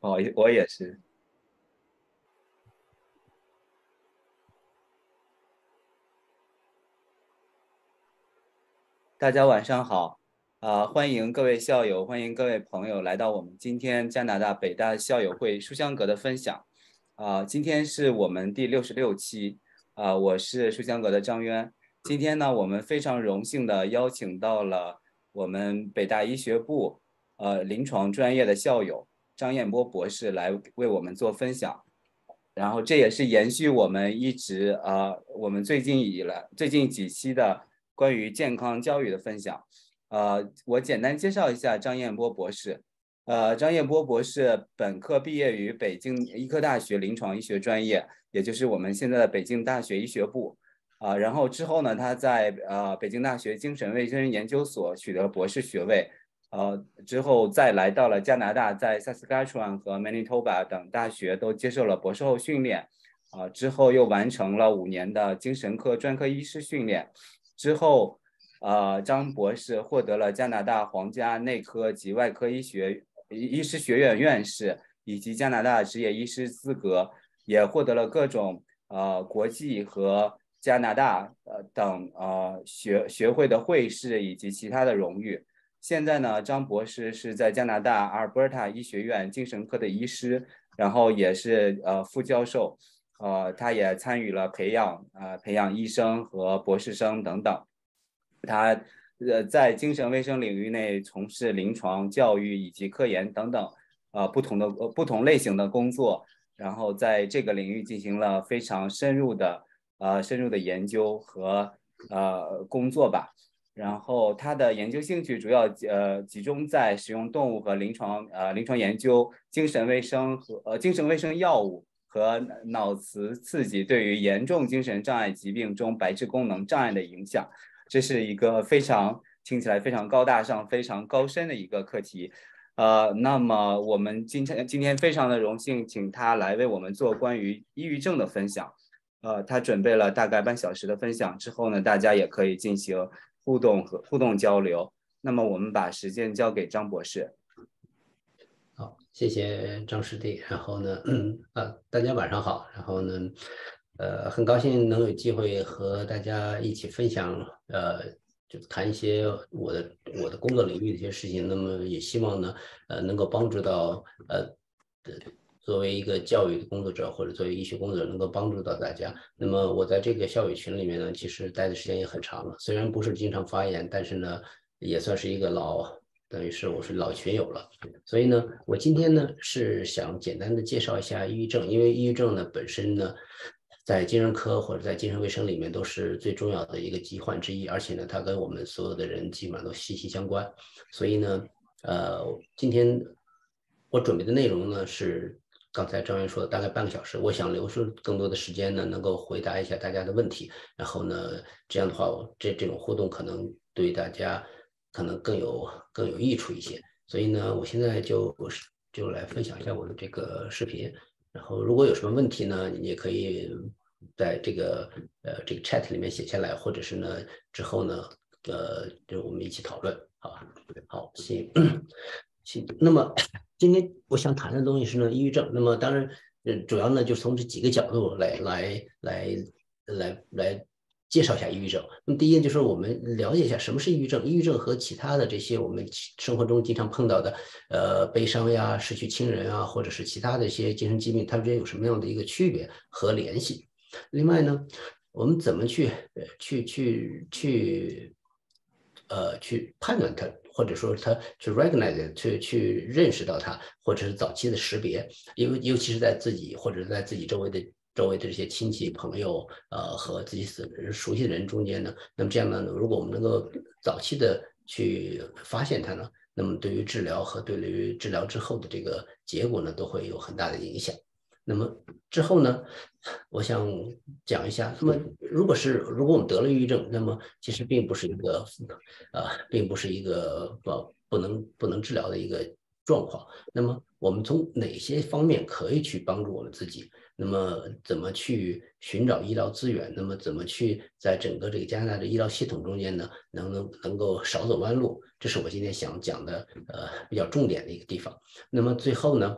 哦，我也是。大家晚上好，啊，欢迎各位校友，欢迎各位朋友来到我们今天加拿大北大校友会书香阁的分享。啊，今天是我们第六十六期，啊，我是书香阁的张渊。今天呢，我们非常荣幸的邀请到了我们北大医学部，呃，临床专业的校友张彦波博士来为我们做分享。然后这也是延续我们一直啊，我们最近以来最近几期的。关于健康教育的分享，呃，我简单介绍一下张彦波博士。呃，张彦波博士本科毕业于北京医科大学临床医学专业，也就是我们现在的北京大学医学部。啊，然后之后呢，他在呃北京大学精神卫生研究所取得博士学位。呃，之后再来到了加拿大，在萨斯卡川和 Manitoba 等大学都接受了博士后训练。啊，之后又完成了五年的精神科专科医师训练。之后，呃，张博士获得了加拿大皇家内科及外科医学医师学院院士以及加拿大执业医师资格，也获得了各种呃国际和加拿大呃等呃学学会的会士以及其他的荣誉。现在呢，张博士是在加拿大阿尔伯塔医学院精神科的医师，然后也是呃副教授。呃，他也参与了培养，呃，培养医生和博士生等等。他呃在精神卫生领域内从事临床教育以及科研等等，呃不同的呃不同类型的工作。然后在这个领域进行了非常深入的呃深入的研究和呃工作吧。然后他的研究兴趣主要呃集中在使用动物和临床呃临床研究精神卫生和呃精神卫生药物。和脑磁刺激对于严重精神障碍疾病中白质功能障碍的影响，这是一个非常听起来非常高大上、非常高深的一个课题。呃，那么我们今天今天非常的荣幸，请他来为我们做关于抑郁症的分享。呃，他准备了大概半小时的分享，之后呢，大家也可以进行互动和互动交流。那么我们把时间交给张博士。好，谢谢张师弟。然后呢，嗯 啊，大家晚上好。然后呢，呃，很高兴能有机会和大家一起分享，呃，就谈一些我的我的工作领域的一些事情。那么也希望呢，呃，能够帮助到呃，作为一个教育的工作者或者作为医学工作者，能够帮助到大家。那么我在这个校友群里面呢，其实待的时间也很长了。虽然不是经常发言，但是呢，也算是一个老。等于是我是老群友了，所以呢，我今天呢是想简单的介绍一下抑郁症，因为抑郁症呢本身呢，在精神科或者在精神卫生里面都是最重要的一个疾患之一，而且呢，它跟我们所有的人基本上都息息相关。所以呢，呃，今天我准备的内容呢是刚才张元说的大概半个小时，我想留出更多的时间呢，能够回答一下大家的问题，然后呢，这样的话，这这种互动可能对大家。可能更有更有益处一些，所以呢，我现在就我就来分享一下我的这个视频，然后如果有什么问题呢，你也可以在这个呃这个 chat 里面写下来，或者是呢之后呢呃就我们一起讨论，好吧？好，行行。那么 今天我想谈的东西是呢抑郁症，那么当然呃主要呢就从这几个角度来来来来来。介绍一下抑郁症。那么第一就是我们了解一下什么是抑郁症。抑郁症和其他的这些我们生活中经常碰到的，呃，悲伤呀、失去亲人啊，或者是其他的一些精神疾病，它们之间有什么样的一个区别和联系？另外呢，我们怎么去去去去呃去判断它，或者说他去 recognize，去去认识到它，或者是早期的识别，因为尤其是在自己或者在自己周围的。周围的这些亲戚朋友，呃，和自己熟悉的人中间呢，那么这样呢，如果我们能够早期的去发现它呢，那么对于治疗和对于治疗之后的这个结果呢，都会有很大的影响。那么之后呢，我想讲一下，那么如果是如果我们得了抑郁症，那么其实并不是一个，呃，并不是一个不不能不能治疗的一个状况。那么我们从哪些方面可以去帮助我们自己？那么怎么去寻找医疗资源？那么怎么去在整个这个加拿大的医疗系统中间呢，能能能够少走弯路？这是我今天想讲的呃比较重点的一个地方。那么最后呢，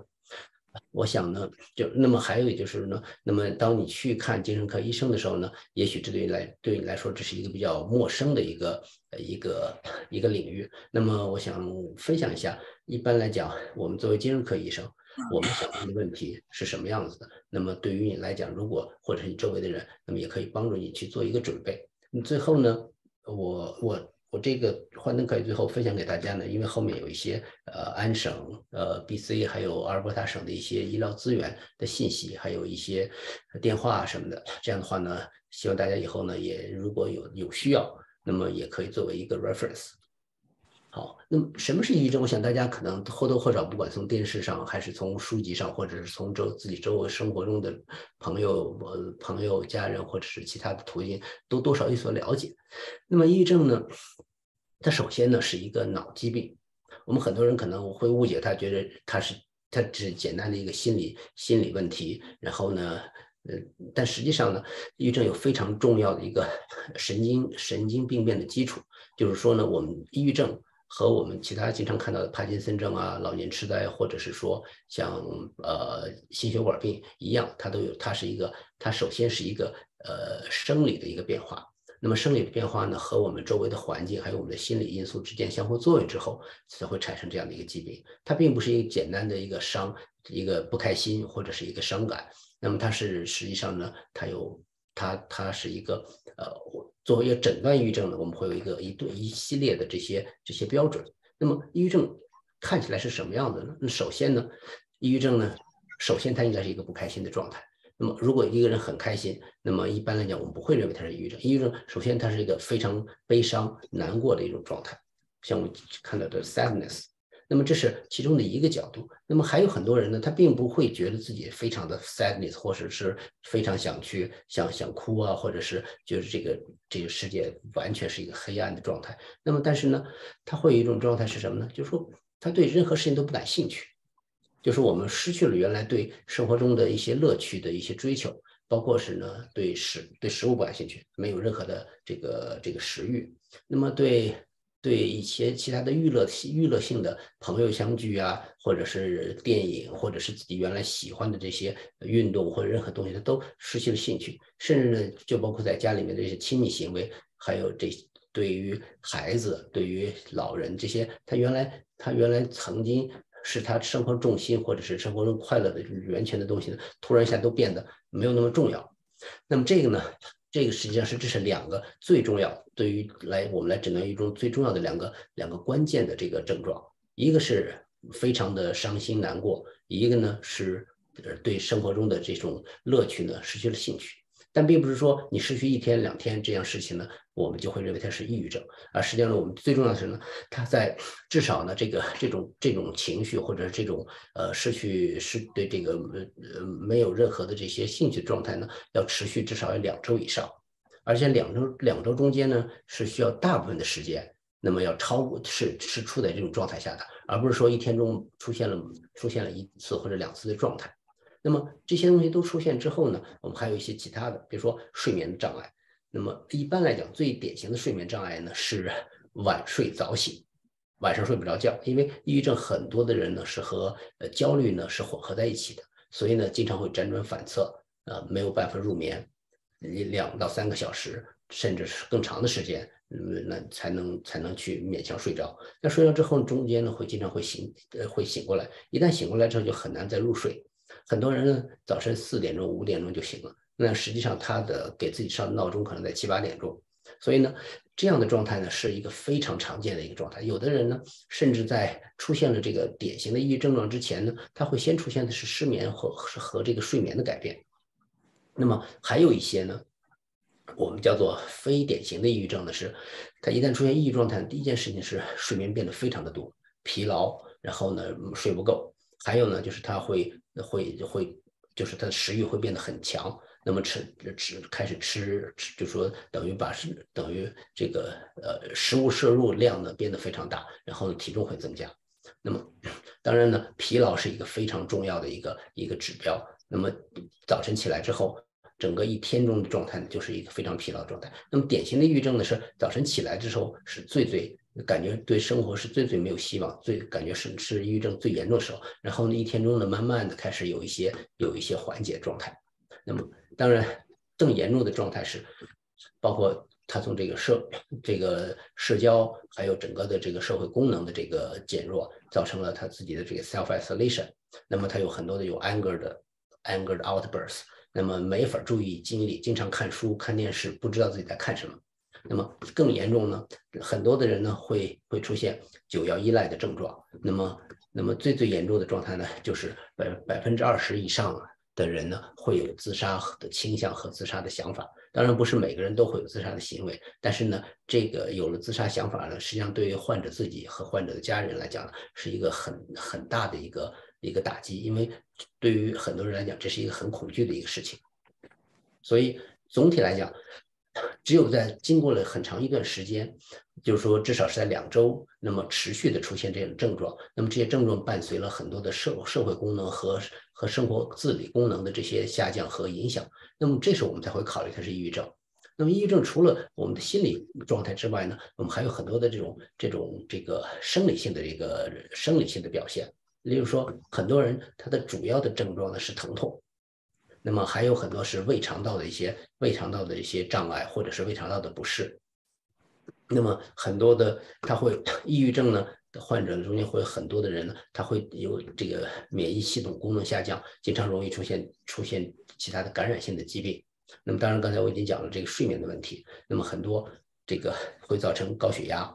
我想呢，就那么还有就是呢，那么当你去看精神科医生的时候呢，也许这对来对你来说这是一个比较陌生的一个呃一个一个领域。那么我想分享一下，一般来讲，我们作为精神科医生，我们想问的问题是什么样子的？那么对于你来讲，如果或者是你周围的人，那么也可以帮助你去做一个准备。你最后呢，我我。我这个幻灯可以最后分享给大家呢，因为后面有一些呃安省、呃 BC 还有阿尔伯塔省的一些医疗资源的信息，还有一些电话什么的。这样的话呢，希望大家以后呢也如果有有需要，那么也可以作为一个 reference。好，那么什么是抑郁症？我想大家可能或多或少，不管从电视上，还是从书籍上，或者是从周自己周围生活中的朋友、呃朋友、家人，或者是其他的途径，都多少有所了解。那么抑郁症呢，它首先呢是一个脑疾病。我们很多人可能会误解它，觉得它是它只简单的一个心理心理问题。然后呢，呃，但实际上呢，抑郁症有非常重要的一个 神经神经病变的基础，就是说呢，我们抑郁症。和我们其他经常看到的帕金森症啊、老年痴呆，或者是说像呃心血管病一样，它都有，它是一个，它首先是一个呃生理的一个变化。那么生理的变化呢，和我们周围的环境还有我们的心理因素之间相互作用之后，才会产生这样的一个疾病。它并不是一个简单的一个伤，一个不开心或者是一个伤感。那么它是实际上呢，它有它它是一个呃。作为一个诊断抑郁症呢，我们会有一个一对一系列的这些这些标准。那么抑郁症看起来是什么样子呢？那首先呢，抑郁症呢，首先它应该是一个不开心的状态。那么如果一个人很开心，那么一般来讲我们不会认为他是抑郁症。抑郁症首先它是一个非常悲伤难过的一种状态，像我们看到的 sadness。那么这是其中的一个角度。那么还有很多人呢，他并不会觉得自己非常的 sadness，或者是非常想去想想哭啊，或者是就是这个这个世界完全是一个黑暗的状态。那么但是呢，他会有一种状态是什么呢？就是说他对任何事情都不感兴趣，就是我们失去了原来对生活中的一些乐趣的一些追求，包括是呢对食对食物不感兴趣，没有任何的这个这个食欲。那么对。对一些其他的娱乐娱乐性的朋友相聚啊，或者是电影，或者是自己原来喜欢的这些运动或者任何东西，他都失去了兴趣。甚至呢，就包括在家里面的这些亲密行为，还有这对于孩子、对于老人这些，他原来他原来曾经是他生活重心或者是生活中快乐的源泉的东西呢，突然一下都变得没有那么重要。那么这个呢？这个实际上是这是两个最重要，对于来我们来诊断一种最重要的两个两个关键的这个症状，一个是非常的伤心难过，一个呢是对生活中的这种乐趣呢失去了兴趣。但并不是说你失去一天两天这样事情呢，我们就会认为它是抑郁症。而实际上呢，我们最重要的是呢，它在至少呢，这个这种这种情绪或者这种呃失去失对这个呃没有任何的这些兴趣状态呢，要持续至少要两周以上，而且两周两周中间呢是需要大部分的时间，那么要超过是是处在这种状态下的，而不是说一天中出现了出现了一次或者两次的状态。那么这些东西都出现之后呢，我们还有一些其他的，比如说睡眠障碍。那么一般来讲，最典型的睡眠障碍呢是晚睡早醒，晚上睡不着觉。因为抑郁症很多的人呢是和呃焦虑呢是混合在一起的，所以呢经常会辗转反侧，呃没有办法入眠，两到三个小时，甚至是更长的时间，嗯那才能才能去勉强睡着。那睡着之后中间呢会经常会醒，呃会醒过来，一旦醒过来之后就很难再入睡。很多人呢，早晨四点钟、五点钟就醒了，那实际上他的给自己上的闹钟可能在七八点钟，所以呢，这样的状态呢是一个非常常见的一个状态。有的人呢，甚至在出现了这个典型的抑郁症状之前呢，他会先出现的是失眠和和这个睡眠的改变。那么还有一些呢，我们叫做非典型的抑郁症呢，是他一旦出现抑郁状态，第一件事情是睡眠变得非常的多，疲劳，然后呢睡不够。还有呢，就是他会会会，就是他的食欲会变得很强，那么吃吃开始吃吃，就说等于把是等于这个呃食物摄入量呢变得非常大，然后体重会增加。那么当然呢，疲劳是一个非常重要的一个一个指标。那么早晨起来之后，整个一天中的状态呢就是一个非常疲劳状态。那么典型的抑郁症呢是早晨起来之后是最最感觉对生活是最最没有希望，最感觉是是抑郁症最严重的时候。然后呢，一天中呢，慢慢的开始有一些有一些缓解状态。那么，当然更严重的状态是，包括他从这个社这个社交，还有整个的这个社会功能的这个减弱，造成了他自己的这个 self isolation。那么他有很多的有 anger 的 anger outburst。那么没法注意精力，经常看书、看电视，不知道自己在看什么。那么更严重呢？很多的人呢会会出现酒药依赖的症状。那么，那么最最严重的状态呢，就是百百分之二十以上的人呢会有自杀的倾向和自杀的想法。当然不是每个人都会有自杀的行为，但是呢，这个有了自杀想法呢，实际上对于患者自己和患者的家人来讲，是一个很很大的一个一个打击，因为对于很多人来讲，这是一个很恐惧的一个事情。所以总体来讲。只有在经过了很长一段时间，就是说至少是在两周，那么持续的出现这种症状，那么这些症状伴随了很多的社社会功能和和生活自理功能的这些下降和影响，那么这时候我们才会考虑它是抑郁症。那么抑郁症除了我们的心理状态之外呢，我们还有很多的这种这种这个生理性的这个生理性的表现，例如说很多人他的主要的症状呢是疼痛。那么还有很多是胃肠道的一些胃肠道的一些障碍，或者是胃肠道的不适。那么很多的他会抑郁症呢的患者中间会有很多的人呢，他会有这个免疫系统功能下降，经常容易出现出现其他的感染性的疾病。那么当然刚才我已经讲了这个睡眠的问题，那么很多这个会造成高血压。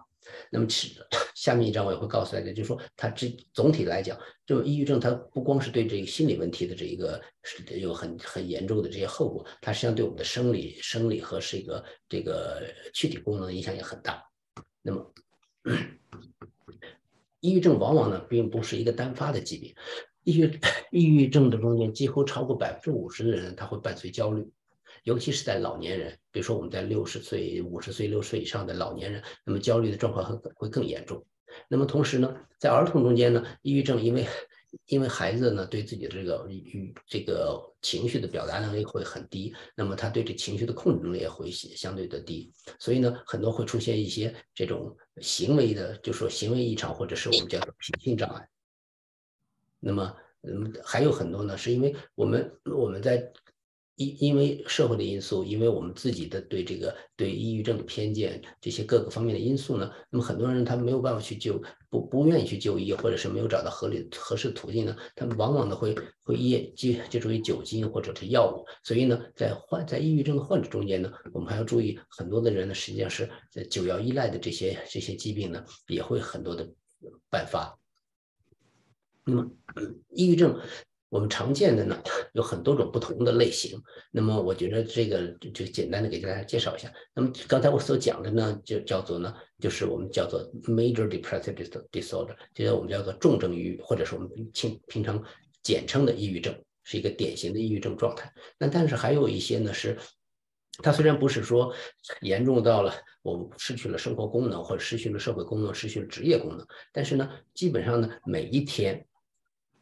那么其下面一章我也会告诉大家，就是说它这总体来讲，就抑郁症它不光是对这个心理问题的这一个是有很很严重的这些后果，它实际上对我们的生理生理和是一个这个躯体功能影响也很大。那么抑郁症往往呢并不是一个单发的疾病，抑郁 抑郁症的中间几乎超过百分之五十的人，他会伴随焦虑。尤其是在老年人，比如说我们在六十岁、五十岁、六十岁以上的老年人，那么焦虑的状况会会更严重。那么同时呢，在儿童中间呢，抑郁症因为因为孩子呢对自己的这个与这个情绪的表达能力会很低，那么他对这情绪的控制能力也会相对的低，所以呢，很多会出现一些这种行为的，就说行为异常，或者是我们叫做品性障碍。那么，嗯，还有很多呢，是因为我们我们在。因因为社会的因素，因为我们自己的对这个对抑郁症的偏见，这些各个方面的因素呢，那么很多人他没有办法去救，不不愿意去就医，或者是没有找到合理合适的途径呢，他们往往呢会会依接接触于酒精或者是药物，所以呢，在患在抑郁症的患者中间呢，我们还要注意很多的人呢，实际上是在酒药依赖的这些这些疾病呢，也会很多的伴发。那么，抑郁症。我们常见的呢有很多种不同的类型，那么我觉得这个就就简单的给大家介绍一下。那么刚才我所讲的呢，就叫做呢，就是我们叫做 major depressive disorder，就是我们叫做重症抑郁，或者是我们平平常简称的抑郁症，是一个典型的抑郁症状态。那但是还有一些呢是，它虽然不是说严重到了我们失去了生活功能或者失去了社会功能、失去了职业功能，但是呢，基本上呢每一天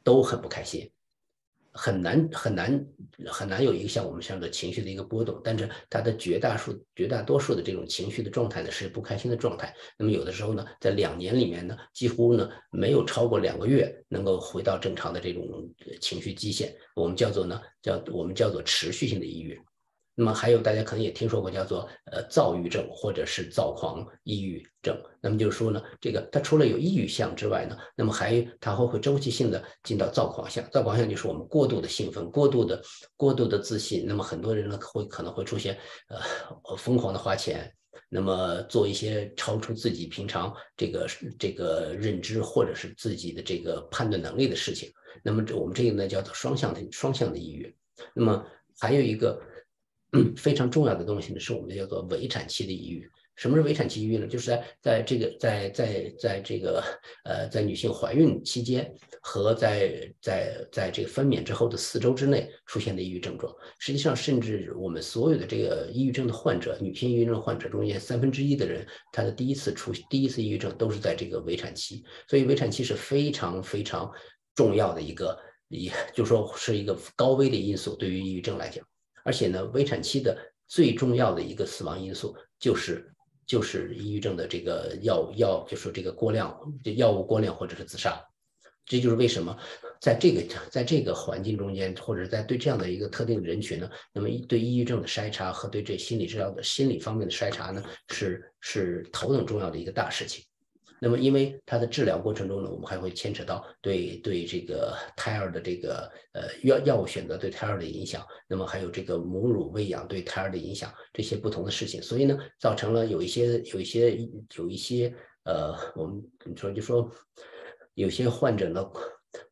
都很不开心。很难很难很难有一个像我们这样的情绪的一个波动，但是他的绝大数绝大多数的这种情绪的状态呢是不开心的状态。那么有的时候呢，在两年里面呢，几乎呢没有超过两个月能够回到正常的这种情绪基线，我们叫做呢叫我们叫做持续性的抑郁。那么还有大家可能也听说过叫做呃躁郁症或者是躁狂抑郁症。那么就是说呢，这个它除了有抑郁项之外呢，那么还它会会周期性的进到躁狂项。躁狂项就是我们过度的兴奋、过度的过度的自信。那么很多人呢会可能会出现呃疯狂的花钱，那么做一些超出自己平常这个这个认知或者是自己的这个判断能力的事情。那么这我们这个呢叫做双向的双向的抑郁。那么还有一个。非常重要的东西呢，是我们叫做围产期的抑郁。什么是围产期抑郁呢？就是在在这个在在在这个呃，在女性怀孕期间和在在在这个分娩之后的四周之内出现的抑郁症状。实际上，甚至我们所有的这个抑郁症的患者，女性抑郁症患者中间三分之一的人，她的第一次出第一次抑郁症都是在这个围产期。所以，围产期是非常非常重要的一个，也 就说是一个高危的因素，对于抑郁症来讲。而且呢，危产期的最重要的一个死亡因素就是就是抑郁症的这个药药，就说这个过量，药物过量或者是自杀。这就是为什么在这个在这个环境中间，或者在对这样的一个特定人群呢，那么对抑郁症的筛查和对这心理治疗的心理方面的筛查呢，是是头等重要的一个大事情。那么，因为它的治疗过程中呢，我们还会牵扯到对对这个胎儿的这个呃药药物选择对胎儿的影响，那么还有这个母乳喂养对胎儿的影响这些不同的事情，所以呢，造成了有一些有一些有一些呃，我们你说就说。有些患者呢，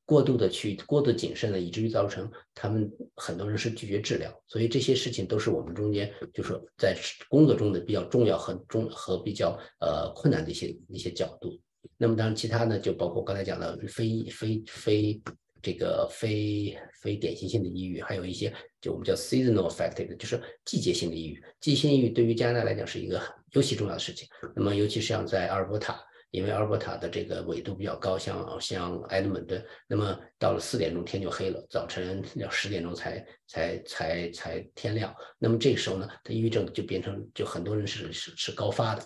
过度的去过度谨慎了，以至于造成他们很多人是拒绝治疗，所以这些事情都是我们中间就说在工作中的比较重要和重和比较呃困难的一些一些角度。那么当然，其他呢就包括刚才讲的非非非这个非非典型性的抑郁，还有一些就我们叫 seasonal affective，就是季节性的抑郁。季节性抑郁对于加拿大来讲是一个尤其重要的事情。那么尤其是像在阿尔伯塔。因为阿尔伯塔的这个纬度比较高，像像埃德蒙顿，那么到了四点钟天就黑了，早晨要十点钟才才才才天亮。那么这个时候呢，他抑郁症就变成就很多人是是是高发的。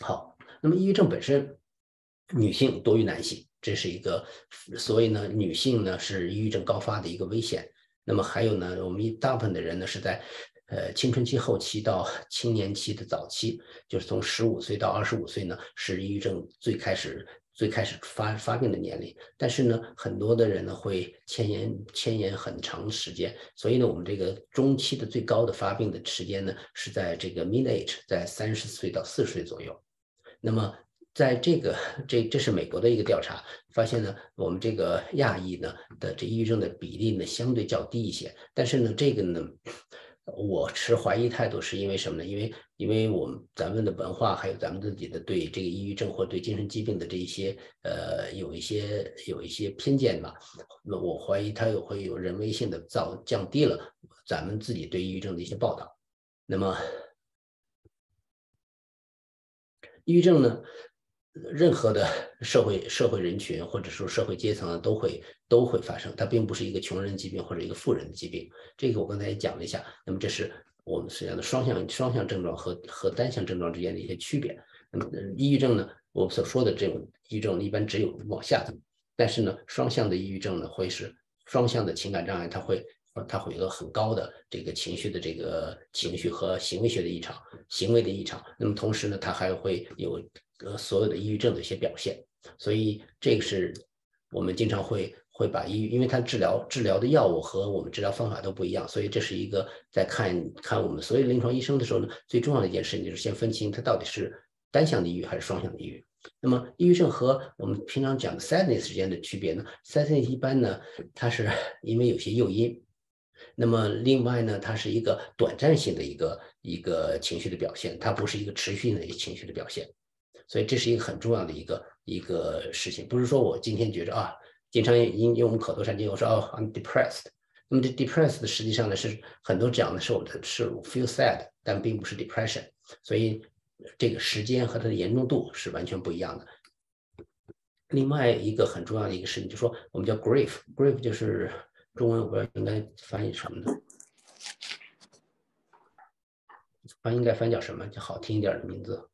好，那么抑郁症本身女性多于男性，这是一个，所以呢，女性呢是抑郁症高发的一个危险。那么还有呢，我们一大部分的人呢是在。呃，青春期后期到青年期的早期，就是从十五岁到二十五岁呢，是抑郁症最开始最开始发发病的年龄。但是呢，很多的人呢会牵延牵延很长时间，所以呢，我们这个中期的最高的发病的时间呢，是在这个 mid age，在三十岁到四十岁左右。那么，在这个这这是美国的一个调查发现呢，我们这个亚裔呢的这抑郁症的比例呢相对较低一些。但是呢，这个呢。我持怀疑态度，是因为什么呢？因为，因为我们咱们的文化，还有咱们自己的对这个抑郁症或对精神疾病的这一些，呃，有一些有一些偏见吧。那我怀疑它有会有人为性的造降低了咱们自己对抑郁症的一些报道。那么，抑郁症呢？任何的 社会社会人群或者说社会阶层都会都会发生，它并不是一个穷人疾病或者一个富人的疾病。这个我刚才也讲了一下。那么这是我们实际上的双向双向症状和和单向症状之间的一些区别。那么抑郁症呢，我们所说的这种抑郁症一般只有往下走，但是呢，双向的抑郁症呢会是双向的情感障碍，它会它会有个很高的这个情绪的这个情绪和行为学的异常，行为的异常。那么同时呢，它还会有。呃，所有的抑郁症的一些表现，所以这个是我们经常会会把抑郁，因为它治疗治疗的药物和我们治疗方法都不一样，所以这是一个在看看我们所有临床医生的时候呢，最重要的一件事情就是先分清它到底是单向的抑郁还是双向的抑郁。那么抑郁症和我们平常讲的 sadness 之间的区别呢？sadness 一般呢，它是 因为有些诱因，那么另外呢，它是一个短暂性的一个一个情绪的表现，它不是一个持续性的一个情绪的表现。所以这是一个很重要的一个一个事情，不是说我今天觉着啊，经常因用我们口头禅就，我说哦，I'm depressed。那么这 depressed 实际上呢是很多讲的是我的是 feel sad，但并不是 depression。所以这个时间和它的严重度是完全不一样的。另外一个很重要的一个事情，就是说我们叫 grief，grief 就是中文我不知道应该翻译什么呢？翻应该翻叫什么？就好听一点的名字。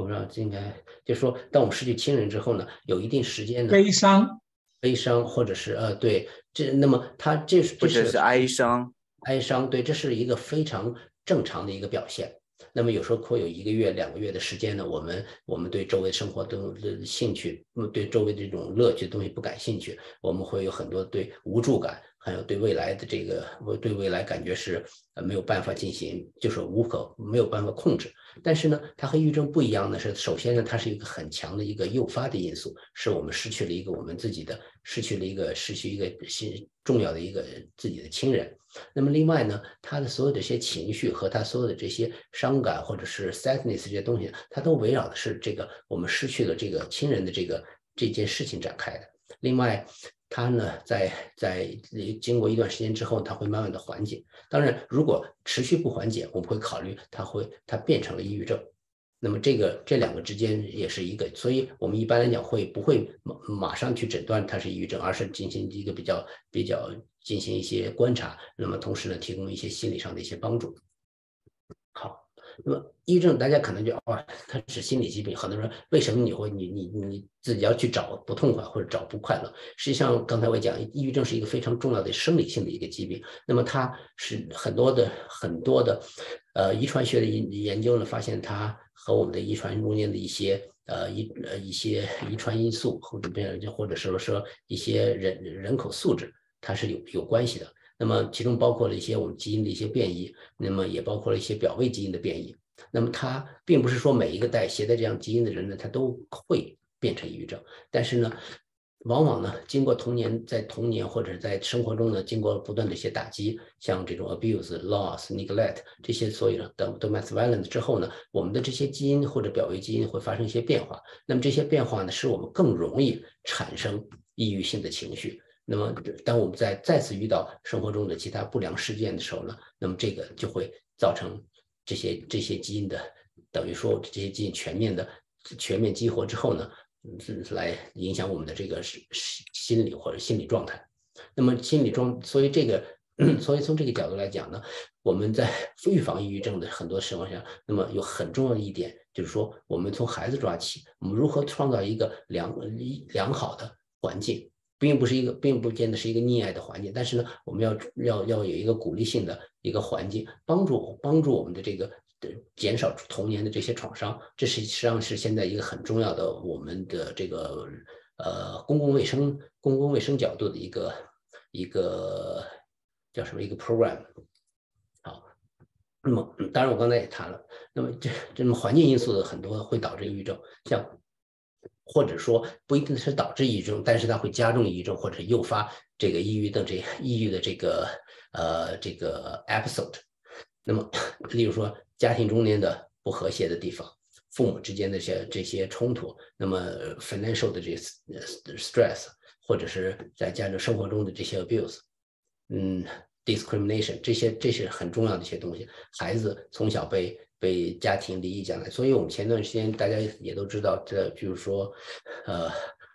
我不知道应该就说，当我们失去亲人之后呢，有一定时间的悲伤，悲伤，或者是呃，对，这那么他这是这是哀伤，哀伤，对，这是一个非常正常的一个表现。那么有时候会有一个月、两个月的时间呢，我们我们对周围生活的兴趣，对周围这种乐趣的东西不感兴趣，我们会有很多对无助感。还有对未来的这个，我对未来感觉是呃没有办法进行，就是无可没有办法控制。但是呢，它和抑郁症不一样的是，首先呢，它是一个很强的一个诱发的因素，是我们失去了一个我们自己的，失去了一个失去一个新重要的一个自己的亲人。那么另外呢，他的所有这些情绪和他所有的这些伤感或者是 sadness 这些东西，它都围绕的是这个我们失去了这个亲人的这个这件事情展开的。另外。它呢，在在经过一段时间之后，它会慢慢的缓解。当然，如果持续不缓解，我们会考虑它会它变成了抑郁症。那么这个这两个之间也是一个，所以我们一般来讲会不会马马上去诊断它是抑郁症，而是进行一个比较比较进行一些观察，那么同时呢，提供一些心理上的一些帮助。那么抑郁症大家可能就啊，它是心理疾病，很多人为什么你会你你你自己要去找不痛快或者找不快乐？实际上刚才我讲，抑郁症是一个非常重要的生理性的一个疾病。那么它是很多的很多的呃遗传学的研研究呢，发现它和我们的遗传中间的一些呃一呃一些遗传因素或者变或者是说一些人人口素质，它是有有关系的。那么其中包括了一些我们基因的一些变异，那么也包括了一些表位基因的变异。那么它并不是说每一个带携带这样基因的人呢，他都会变成抑郁症。但是呢，往往呢，经过童年在童年或者在生活中呢，经过不断的一些打击，像这种 abuse、loss、neglect 这些所有的 domestic violence 之后呢，我们的这些基因或者表位基因会发生一些变化。那么这些变化呢，使我们更容易产生抑郁性的情绪。那么，当我们在再次遇到生活中的其他不良事件的时候呢，那么这个就会造成这些这些基因的，等于说这些基因全面的全面激活之后呢，来影响我们的这个是心理或者心理状态。那么心理状，所以这个，所以从这个角度来讲呢，我们在预防抑郁症的很多情况下，那么有很重要的一点就是说，我们从孩子抓起，我们如何创造一个良良好的环境。并不是一个，并不见得是一个溺爱的环境，但是呢，我们要要要有一个鼓励性的一个环境，帮助帮助我们的这个减少童年的这些创伤，这是实际上是现在一个很重要的我们的这个呃公共卫生公共卫生角度的一个一个叫什么一个 program。好，那么当然我刚才也谈了，那么这这么环境因素的很多会导致抑郁症，像。或者说不一定是导致抑郁症，但是它会加重抑郁症或者诱发这个抑郁的这 抑郁的这个呃这个 episode。那么，例如说家庭中间的不和谐的地方，父母之间的些这些冲突，那么 financial 的这 stress，或者是在家庭生活中的这些 abuse，嗯，discrimination，这些这是很重要的一些东西。孩子从小被被家庭离异将来，所以我们前段时间大家也都知道，这比如说，呃，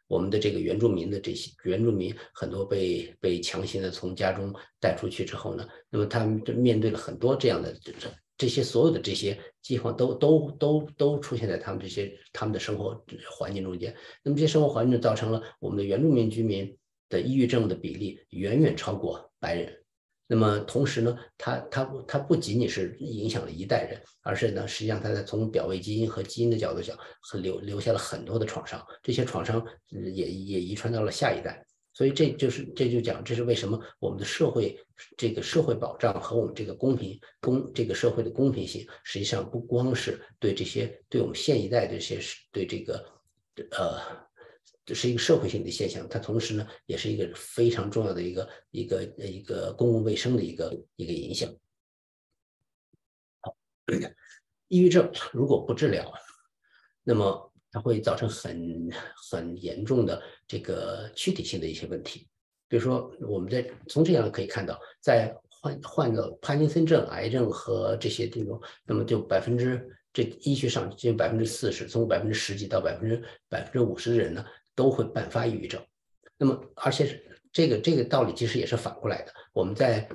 我们的这个原住民的这些原住民很多被被强行的从家中带出去之后呢，那么他们就面对了很多这样的这这些所有的这些饥荒都都都都出现在他们这些他们的生活环境中间，那么这些生活环境造成了我们的原住民居民的抑郁症的比例远远超过白人。那么同时呢，它它它不仅仅是影响了一代人，而是呢，实际上它在从表位基因和基因的角度讲，很留留下了很多的创伤，这些创伤也也遗传到了下一代。所以这就是这就讲，这是为什么我们的社会这个社会保障和我们这个公平公这个社会的公平性，实际上不光是对这些对我们现一代这些对这个呃。这是一个社会性的现象，它同时呢，也是一个非常重要的一个一个一个公共卫生的一个一个影响。好，抑郁症如果不治疗，那么它会造成很很严重的这个躯体性的一些问题。比如说，我们在从这样可以看到，在患患了帕金森症、癌症和这些这种，那么就百分之这医学上近百分之四十，从百分之十几到百分之百分之五十的人呢。都会伴发抑郁症，那么而且是这个这个道理其实也是反过来的。我们在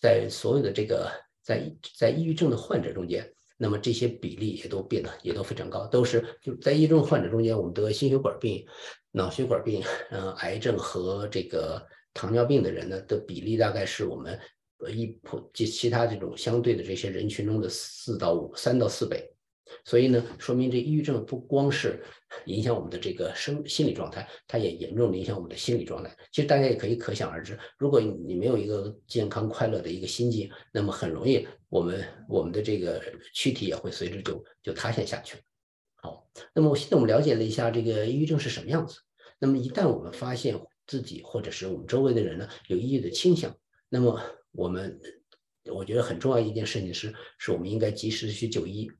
在所有的这个在在抑郁症的患者中间，那么这些比例也都变得也都非常高，都是就在抑郁症患者中间，我们得心血管病、脑血管病、嗯癌症和这个糖尿病的人呢的比例大概是我们一普及其他这种相对的这些人群中的四到五三到四倍。所以呢，说明这抑郁症不光是影响我们的这个生心理状态，它也严重影响我们的心理状态。其实大家也可以可想而知，如果你没有一个健康快乐的一个心境，那么很容易我们我们的这个躯体也会随之就就塌陷下去。好，那么我现在我们了解了一下这个抑郁症是什么样子。那么一旦我们发现自己或者是我们周围的人呢有抑郁的倾向，那么我们我觉得很重要一件事情是，是我们应该及时去就医。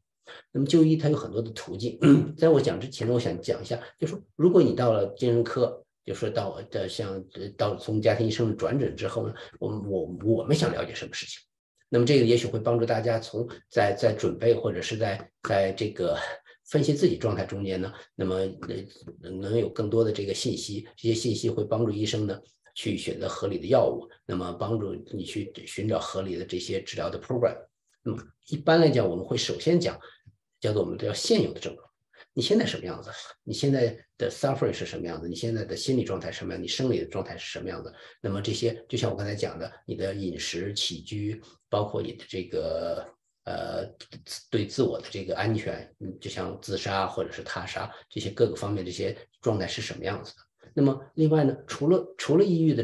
那么就医它有很多的途径，在我讲之前呢，我想讲一下，就说如果你到了精神科，就说到的像到从家庭医生转诊之后呢，我们我我们想了解什么事情，那么这个也许会帮助大家从在在准备或者是在在这个分析自己状态中间呢，那么能能有更多的这个信息，这些信息会帮助医生呢去选择合理的药物，那么帮助你去寻找合理的这些治疗的 program。那么一般来讲，我们会首先讲叫做我们叫现有的症状。你现在什么样子？你现在的 suffering 是什么样子？你现在的心理状态什么样？你生理的状态是什么样子？那么这些就像我刚才讲的，你的饮食起居，包括你的这个呃对自我的这个安全，就像自杀或者是他杀这些各个方面这些状态是什么样子的？那么另外呢，除了除了抑郁的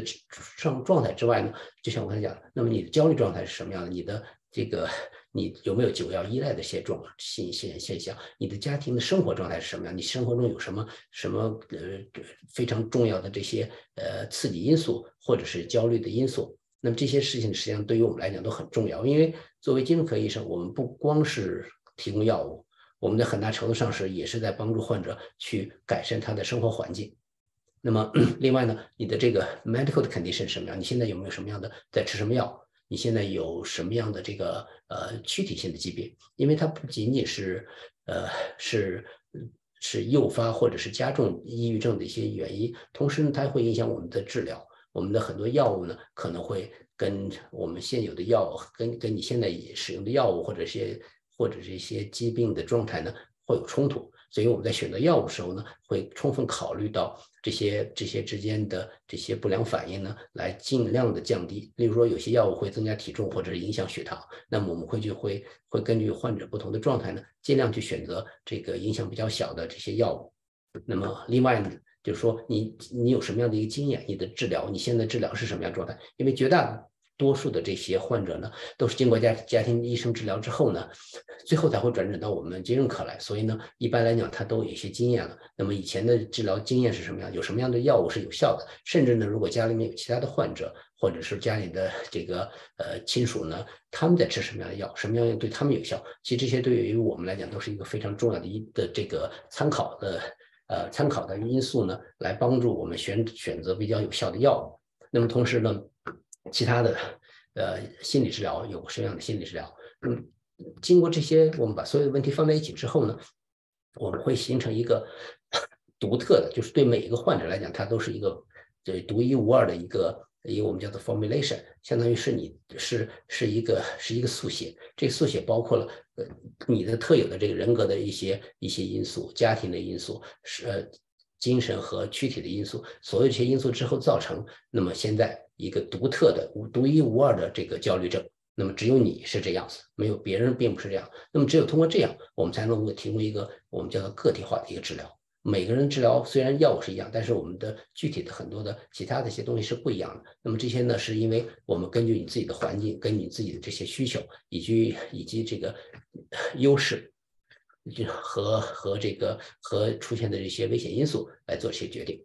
状状态之外呢，就像我刚才讲的，那么你的焦虑状态是什么样的？你的这个。你有没有酒药依赖的现状现现现象？你的家庭的生活状态是什么样？你生活中有什么什么呃非常重要的这些呃刺激因素，或者是焦虑的因素？那么这些事情实际上对于我们来讲都很重要，因为作为精神科医生，我们不光是提供药物，我们在很大程度上是也是在帮助患者去改善他的生活环境。那么另外呢，你的这个 medical 的 condition 是什么样？你现在有没有什么样的在吃什么药？你现在有什么样的这个呃躯体性的疾病？因为它不仅仅是呃是是诱发或者是加重抑郁症的一些原因，同时呢，它会影响我们的治疗。我们的很多药物呢，可能会跟我们现有的药，跟跟你现在使用的药物或者些或者是一些疾病的状态呢，会有冲突。所以我们在选择药物的时候呢，会充分考虑到这些这些之间的这些不良反应呢，来尽量的降低。例如说，有些药物会增加体重或者是影响血糖，那么我们会就会会根据患者不同的状态呢，尽量去选择这个影响比较小的这些药物。那么另外呢，就是说你你有什么样的一个经验？你的治疗，你现在治疗是什么样状态？因为绝大多数的这些患者呢，都是经过家家庭医生治疗之后呢，最后才会转诊到我们精神科来。所以呢，一般来讲，他都有一些经验了。那么以前的治疗经验是什么样？有什么样的药物是有效的？甚至呢，如果家里面有其他的患者，或者是家里的这个呃亲属呢，他们在吃什么样的药？什么样对他们有效？其实这些对于我们来讲都是一个非常重要的一的这个参考的呃参考的因素呢，来帮助我们选选择比较有效的药物。那么同时呢。其他的，呃，心理治疗有什么样的心理治疗？嗯，经过这些，我们把所有的问题放在一起之后呢，我们会形成一个 独特的，就是对每一个患者来讲，它都是一个对独一无二的一个一个我们叫做 formulation，相当于是你是是一个是一个速写。这速写包括了呃你的特有的这个人格的一些一些因素、家庭的因素、是呃精神和躯体的因素，所有这些因素之后造成，那么现在。一个独特的、无独一无二的这个焦虑症，那么只有你是这样子，没有别人并不是这样。那么只有通过这样，我们才能够提供一个我们叫做个体化的一个治疗。每个人治疗虽然药物是一样，但是我们的具体的很多的其他的一些东西是不一样的。那么这些呢，是因为我们根据你自己的环境、根据你自己的这些需求，以及以及这个优势，就和和这个和出现的这些危险因素来做一些决定。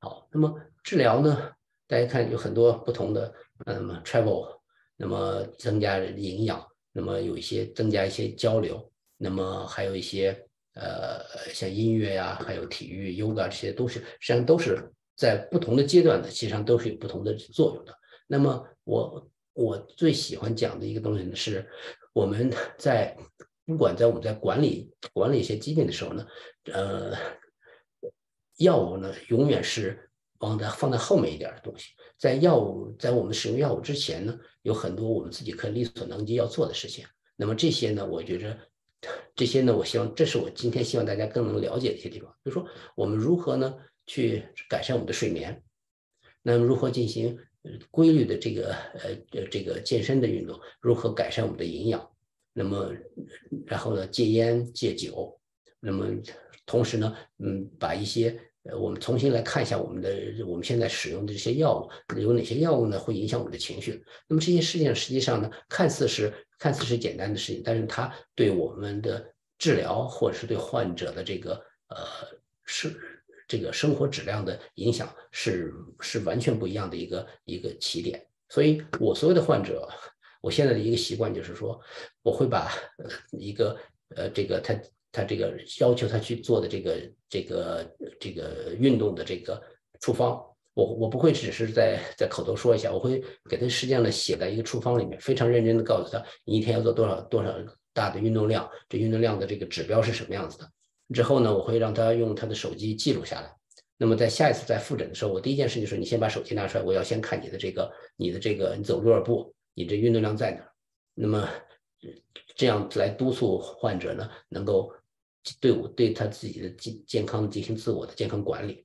好，那么治疗呢？大家看有很多不同的，那么 travel，那么增加营养，那么有一些增加一些交流，那么还有一些呃像音乐呀，还有体育、yoga 这些都是实际上都是在不同的阶段的，实际上都是有不同的作用的。那么我我最喜欢讲的一个东西呢，是我们 在不管在我们在管理管理一些疾病的时候呢，呃，药物呢永远是。放在放在后面一点的东西，在药物在我们使用药物之前呢，有很多我们自己可以力所能及要做的事情。那么这些呢，我觉着这些呢，我希望这是我今天希望大家更能了解的一些地方。比如说，我们如何呢去改善我们的睡眠？那么如何进行规律的这个呃这个健身的运动？如何改善我们的营养？那么然后呢，戒烟戒酒。那么同时呢，嗯，把一些呃，我们重新来看一下我们的我们现在使用的这些药物，有哪些药物呢会影响我们的情绪？那么这些事情实际上呢，看似是看似是简单的事情，但是它对我们的治疗或者是对患者的这个呃是这个生活质量的影响是是完全不一样的一个一个起点。所以我所有的患者，我现在的一个习惯就是说，我会把 一个呃这个他。他这个要求他去做的这个这个这个运动的这个处方，我我不会只是在在口头说一下，我会给他实际上的写在一个处方里面，非常认真的告诉他，你一天要做多少多少大的运动量，这运动量的这个指标是什么样子的。之后呢，我会让他用他的手机记录下来。那么在下一次在复诊的时候，我第一件事就是你先把手机拿出来，我要先看你的这个你的这个你走多少步，你这运动量在哪。那么这样来督促患者呢，能够对我对他自己的健健康进行自我的健康管理。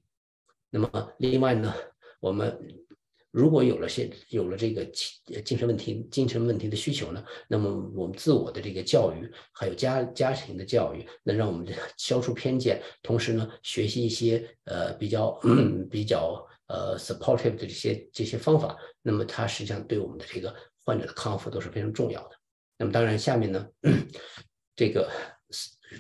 那么另外呢，我们如果有了些有了这个精神问题精神问题的需求呢，那么我们自我的这个教育，还有家家庭的教育，能让我们消除偏见，同时呢，学习一些呃比较比较呃 supportive 的这些这些方法，那么它实际上对我们的这个患者的康复都是非常重要的。那么当然，下面呢，这个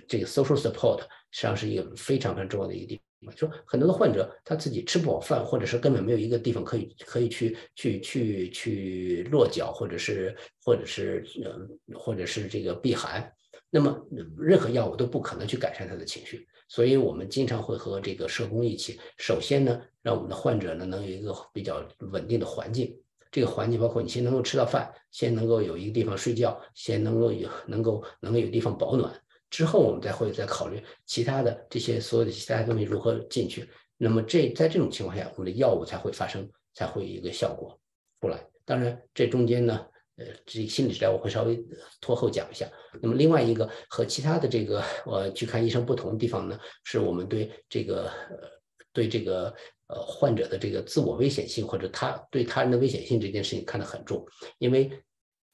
这个 social support 实际上是一个非常非常重要的一个地方。说很多的患者他自己吃不饱饭，或者是根本没有一个地方可以可以去去去去落脚，或者是或者是呃或者是这个避寒，那么任何药物都不可能去改善他的情绪。所以我们经常会和这个社工一起，首先呢，让我们的患者呢能有一个比较稳定的环境。这个环境包括你先能够吃到饭，先能够有一个地方睡觉，先能够有能够能够有地方保暖，之后我们再会再考虑其他的这些所有的其他东西如何进去。那么这在这种情况下，我们的药物才会发生，才会有一个效果出来。当然，这中间呢，呃，这心理治疗我会稍微拖后讲一下。那么另外一个和其他的这个我去看医生不同的地方呢，是我们对这个呃对这个。呃，患者的这个自我危险性或者他对他人的危险性这件事情看得很重，因为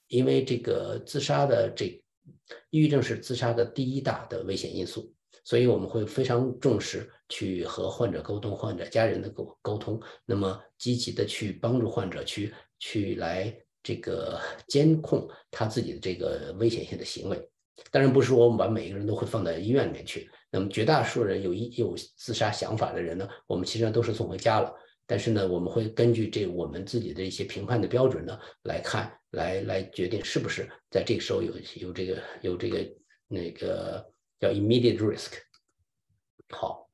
因为这个自杀的这抑郁症是自杀的第一大的危险因素，所以我们会非常重视去和患者沟通，患者家人的沟沟通，那么积极的去帮助患者去去来这个 监控他自己的这个危险性的行为。当然不是说我们把每一个人都会放在医院里面去。那么绝大多数人有一有自杀想法的人呢，我们其实都是送回家了。但是呢，我们会根据这我们自己的一些评判的标准呢来看，来来决定是不是在这个时候有有这个有这个那个叫 immediate risk。好，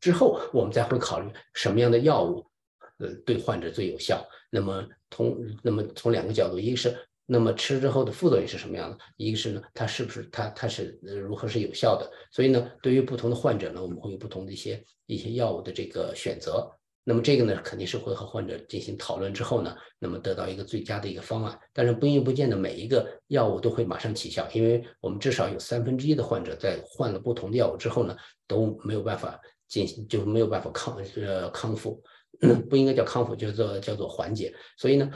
之后我们再会考虑什么样的药物，呃，对患者最有效。那么从那么从两个角度，一个是。那么吃之后的副作用是什么样的？一个是呢，它是不是它它是如何是有效的？所以呢，对于不同的患者呢，我们会有不同的一些一些药物的这个选择。那么这个呢，肯定是会和患者进行讨论之后呢，那么得到一个最佳的一个方案。但是不一不见得每一个药物都会马上起效，因为我们至少有三分之一的患者在换了不同的药物之后呢，都没有办法进行就没有办法康呃康复，不应该叫康复，叫做叫做缓解。所以呢。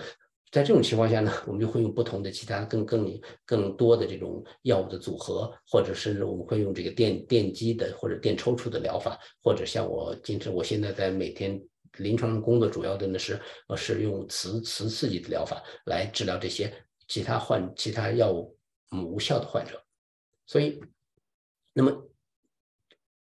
在这种情况下呢，我们就会用不同的其他更更更多的这种药物的组合，或者是我们会用这个电电击的或者电抽搐的疗法，或者像我经常我现在在每天临床工作主要的呢是呃是用磁磁刺激的疗法来治疗这些其他患其他药物无效的患者。所以，那么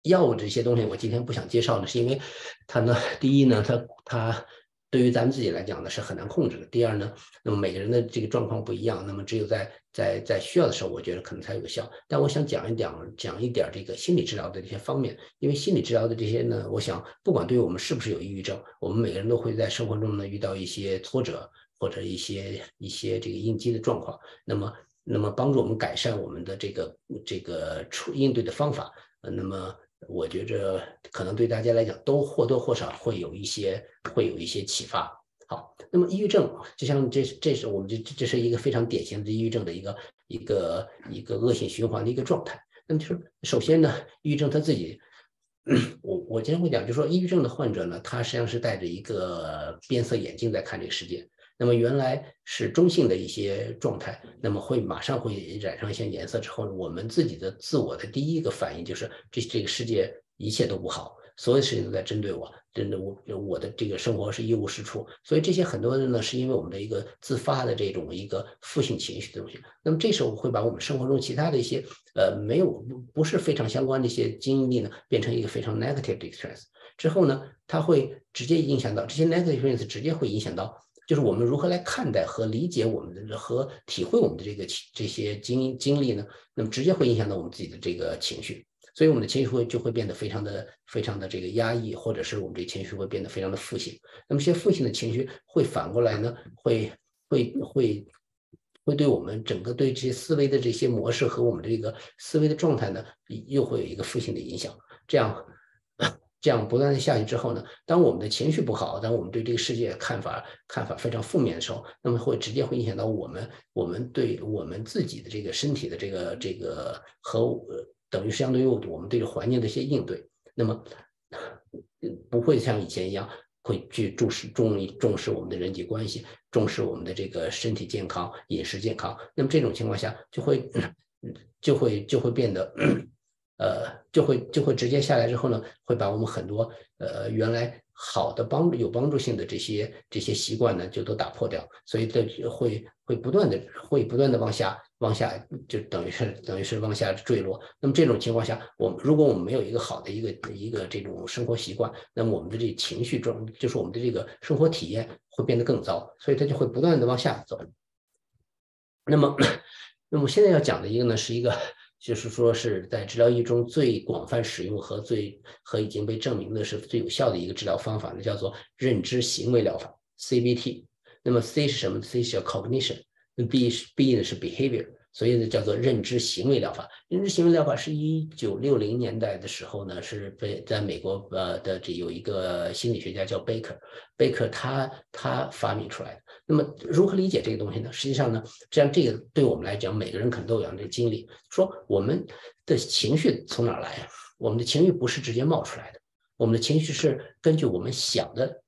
药物这些东西我今天不想介绍呢，是因为它呢，第一呢，它它。对于咱们自己来讲呢，是很难控制的。第二呢，那么每个人的这个状况不一样，那么只有在在在需要的时候，我觉得可能才有效。但我想讲一讲讲一点这个心理治疗的这些方面，因为心理治疗的这些呢，我想不管对于我们是不是有抑郁症，我们每个人都会在生活中呢遇到一些挫折或者一些一些这个应激的状况。那么那么帮助我们改善我们的这个这个处应对的方法，那么。我觉着可能对大家来讲都或多或少会有一些会有一些启发。好，那么抑郁症就像这这是我们这这是一个非常典型的抑郁症的一个一个一个恶性循环的一个状态。那么就是首先呢，抑郁症他自己，我我经常会讲，就说抑郁症的患者呢，他实际上是戴着一个变色眼镜在看这个世界。那么原来是中性的一些状态，那么会马上会染上一些颜色之后，我们自己的自我的第一个反应就是这这个世界一切都不好，所有事情都在针对我，针对我我的这个生活是一无是处。所以这些很多人呢，是因为我们的一个自发的这种一个负性情绪的东西。那么这时候会把我们生活中其他的一些呃没有不不是非常相关的一些经历呢，变成一个非常 negative experience 之后呢，它会直接影响到这些 negative experience，直接会影响到。就是我们如何来看待和理解我们的和体会我们的这个这些经经历呢？那么直接会影响到我们自己的这个情绪，所以我们的情绪会就会变得非常的非常的这个压抑，或者是我们这情绪会变得非常的负性。那么这些负性的情绪会反过来呢，会会会会对我们整个对这些思维的这些模式和我们这个思维的状态呢，又会有一个负性的影响。这样这样不断的下去之后呢，当我们的情绪不好，当我们对这个世界看法看法非常负面的时候，那么会直接会影响到我们我们对我们自己的这个身体的这个这个和等于相对于我们对环境的一些应对，那么不会像以前一样会去重视重重视我们的人际关系，重视我们的这个身体健康、饮食健康。那么这种情况下就会 就会就会变得。呃，就会就会直接下来之后呢，会把我们很多呃原来好的帮助有帮助性的这些这些习惯呢，就都打破掉，所以这会会不断的会不断的往下往下，就等于是等于是往下坠落。那么这种情况下，我们如果我们没有一个好的一个一个这种生活习惯，那么我们的这情绪状，就是我们的这个生活体验会变得更糟，所以它就会不断的往下走。那么，那么现在要讲的一个呢，是一个。就是说，是在治疗医中最广泛使用和最和已经被证明的是最有效的一个治疗方法呢，叫做认知行为疗法 （CBT）。那么 C 是什么？C 是 cognition，那 B 是 B 呢是 behavior，所以呢叫做认知行为疗法。认知行为疗法是一九六零年代的时候呢，是被在美国呃的这有一个心理学家叫 Baker，Baker 他他发明出来的。那么如何理解这个东西呢？实际上呢，这样这个对我们来讲，每个人可能都有这样的经历。说我们的情绪从哪来？我们的情绪不是直接冒出来的，我们的情绪是根据我们想的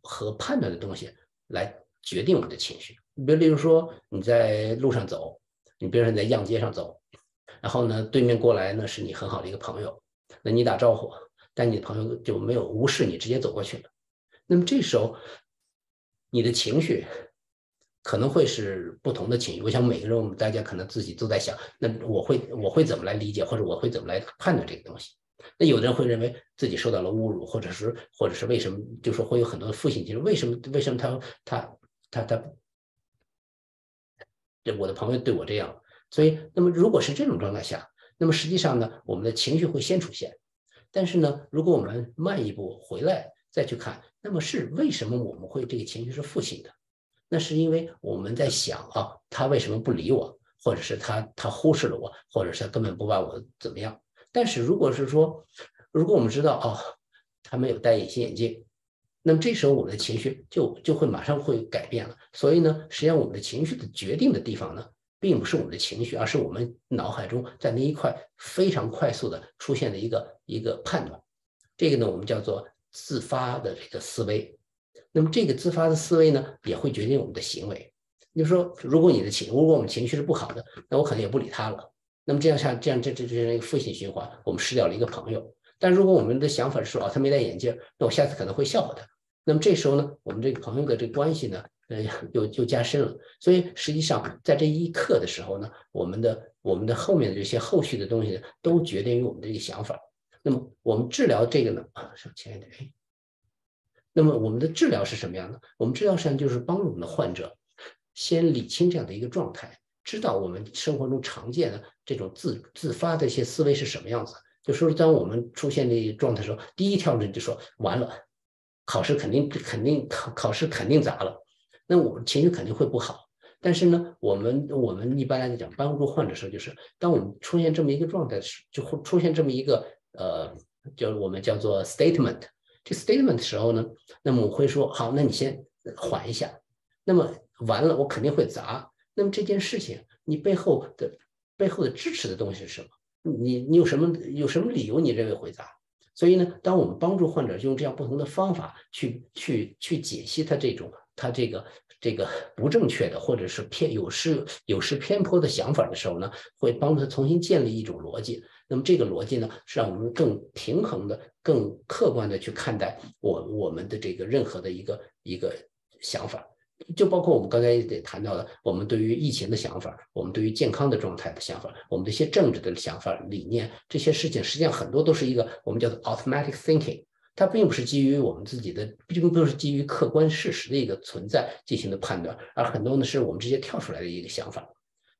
和判断的东西来决定我们的情绪。比如，例如说你在路上走，你比如说你在样街上走，然后呢，对面过来呢是你很好的一个朋友，那你打招呼，但你的朋友就没有无视你，直接走过去了。那么这时候。你的情绪可能会是不同的情绪，我想每个人我们大家可能自己都在想，那我会我会怎么来理解，或者我会怎么来判断这个东西？那有的人会认为自己受到了侮辱，或者是或者是为什么，就说会有很多负性情绪，为什么为什么他他他他，这我的朋友对我这样，所以那么如果是这种状态下，那么实际上呢，我们的情绪会先出现，但是呢，如果我们慢一步回来再去看。那么是为什么我们会这个情绪是负性的？那是因为我们在想啊，他为什么不理我，或者是他他忽视了我，或者是他根本不把我怎么样？但是如果是说，如果我们知道哦，他没有戴隐形眼镜，那么这时候我们的情绪就就会马上会改变了。所以呢，实际上我们的情绪的决定的地方呢，并不是我们的情绪，而是我们脑海中在那一块非常快速的出现的一个一个判断。这个呢，我们叫做。自发的这个思维，那么这个自发的思维呢，也会决定我们的行为。你就说，如果你的情，如果我们情绪是不好的，那我可能也不理他了。那么这样像这样这这这样一个负性循环，我们失掉了一个朋友。但如果我们的想法是说，哦，他没戴眼镜，那我下次可能会笑话他。那么这时候呢，我们这个朋友的这个关系呢，呃，又又加深了。所以实际上在这一刻的时候呢，我们的我们的后面的这些后续的东西呢都决定于我们的这个想法。那么我们治疗这个呢啊，上前一点。那么我们的治疗是什么样的？我们治疗实际上就是帮助我们的患者先理清这样的一个状态，知道我们生活中常见的这种自自发的一些思维是什么样子。就说当我们出现这些状态的时候，第一条呢就说完了，考试肯定肯定考考试肯定砸了，那我们情绪肯定会不好。但是呢，我们我们一般来讲帮助患者时候，就是当我们出现这么一个状态时，就会出现这么一个。呃，就是我们叫做 statement，这 statement 的时候呢，那么我会说好，那你先缓一下。那么完了，我肯定会砸。那么这件事情，你背后的背后的支持的东西是什么？你你有什么有什么理由你认为会砸？所以呢，当我们帮助患者用这样不同的方法去去去解析他这种他这个这个不正确的或者是偏有失有失偏颇的想法的时候呢，会帮助他重新建立一种逻辑。那么这个逻辑呢，是让我们更平衡的、更客观的去看待我我们的这个任何的一个一个想法，就包括我们刚才也谈到的，我们对于疫情的想法，我们对于健康的状态的想法，我们的一些政治的想法、理念，这些事情实际上很多都是一个我们叫做 automatic thinking，它并不是基于我们自己的，并不是基于客观事实的一个存在进行的判断，而很多呢是我们直接跳出来的一个想法。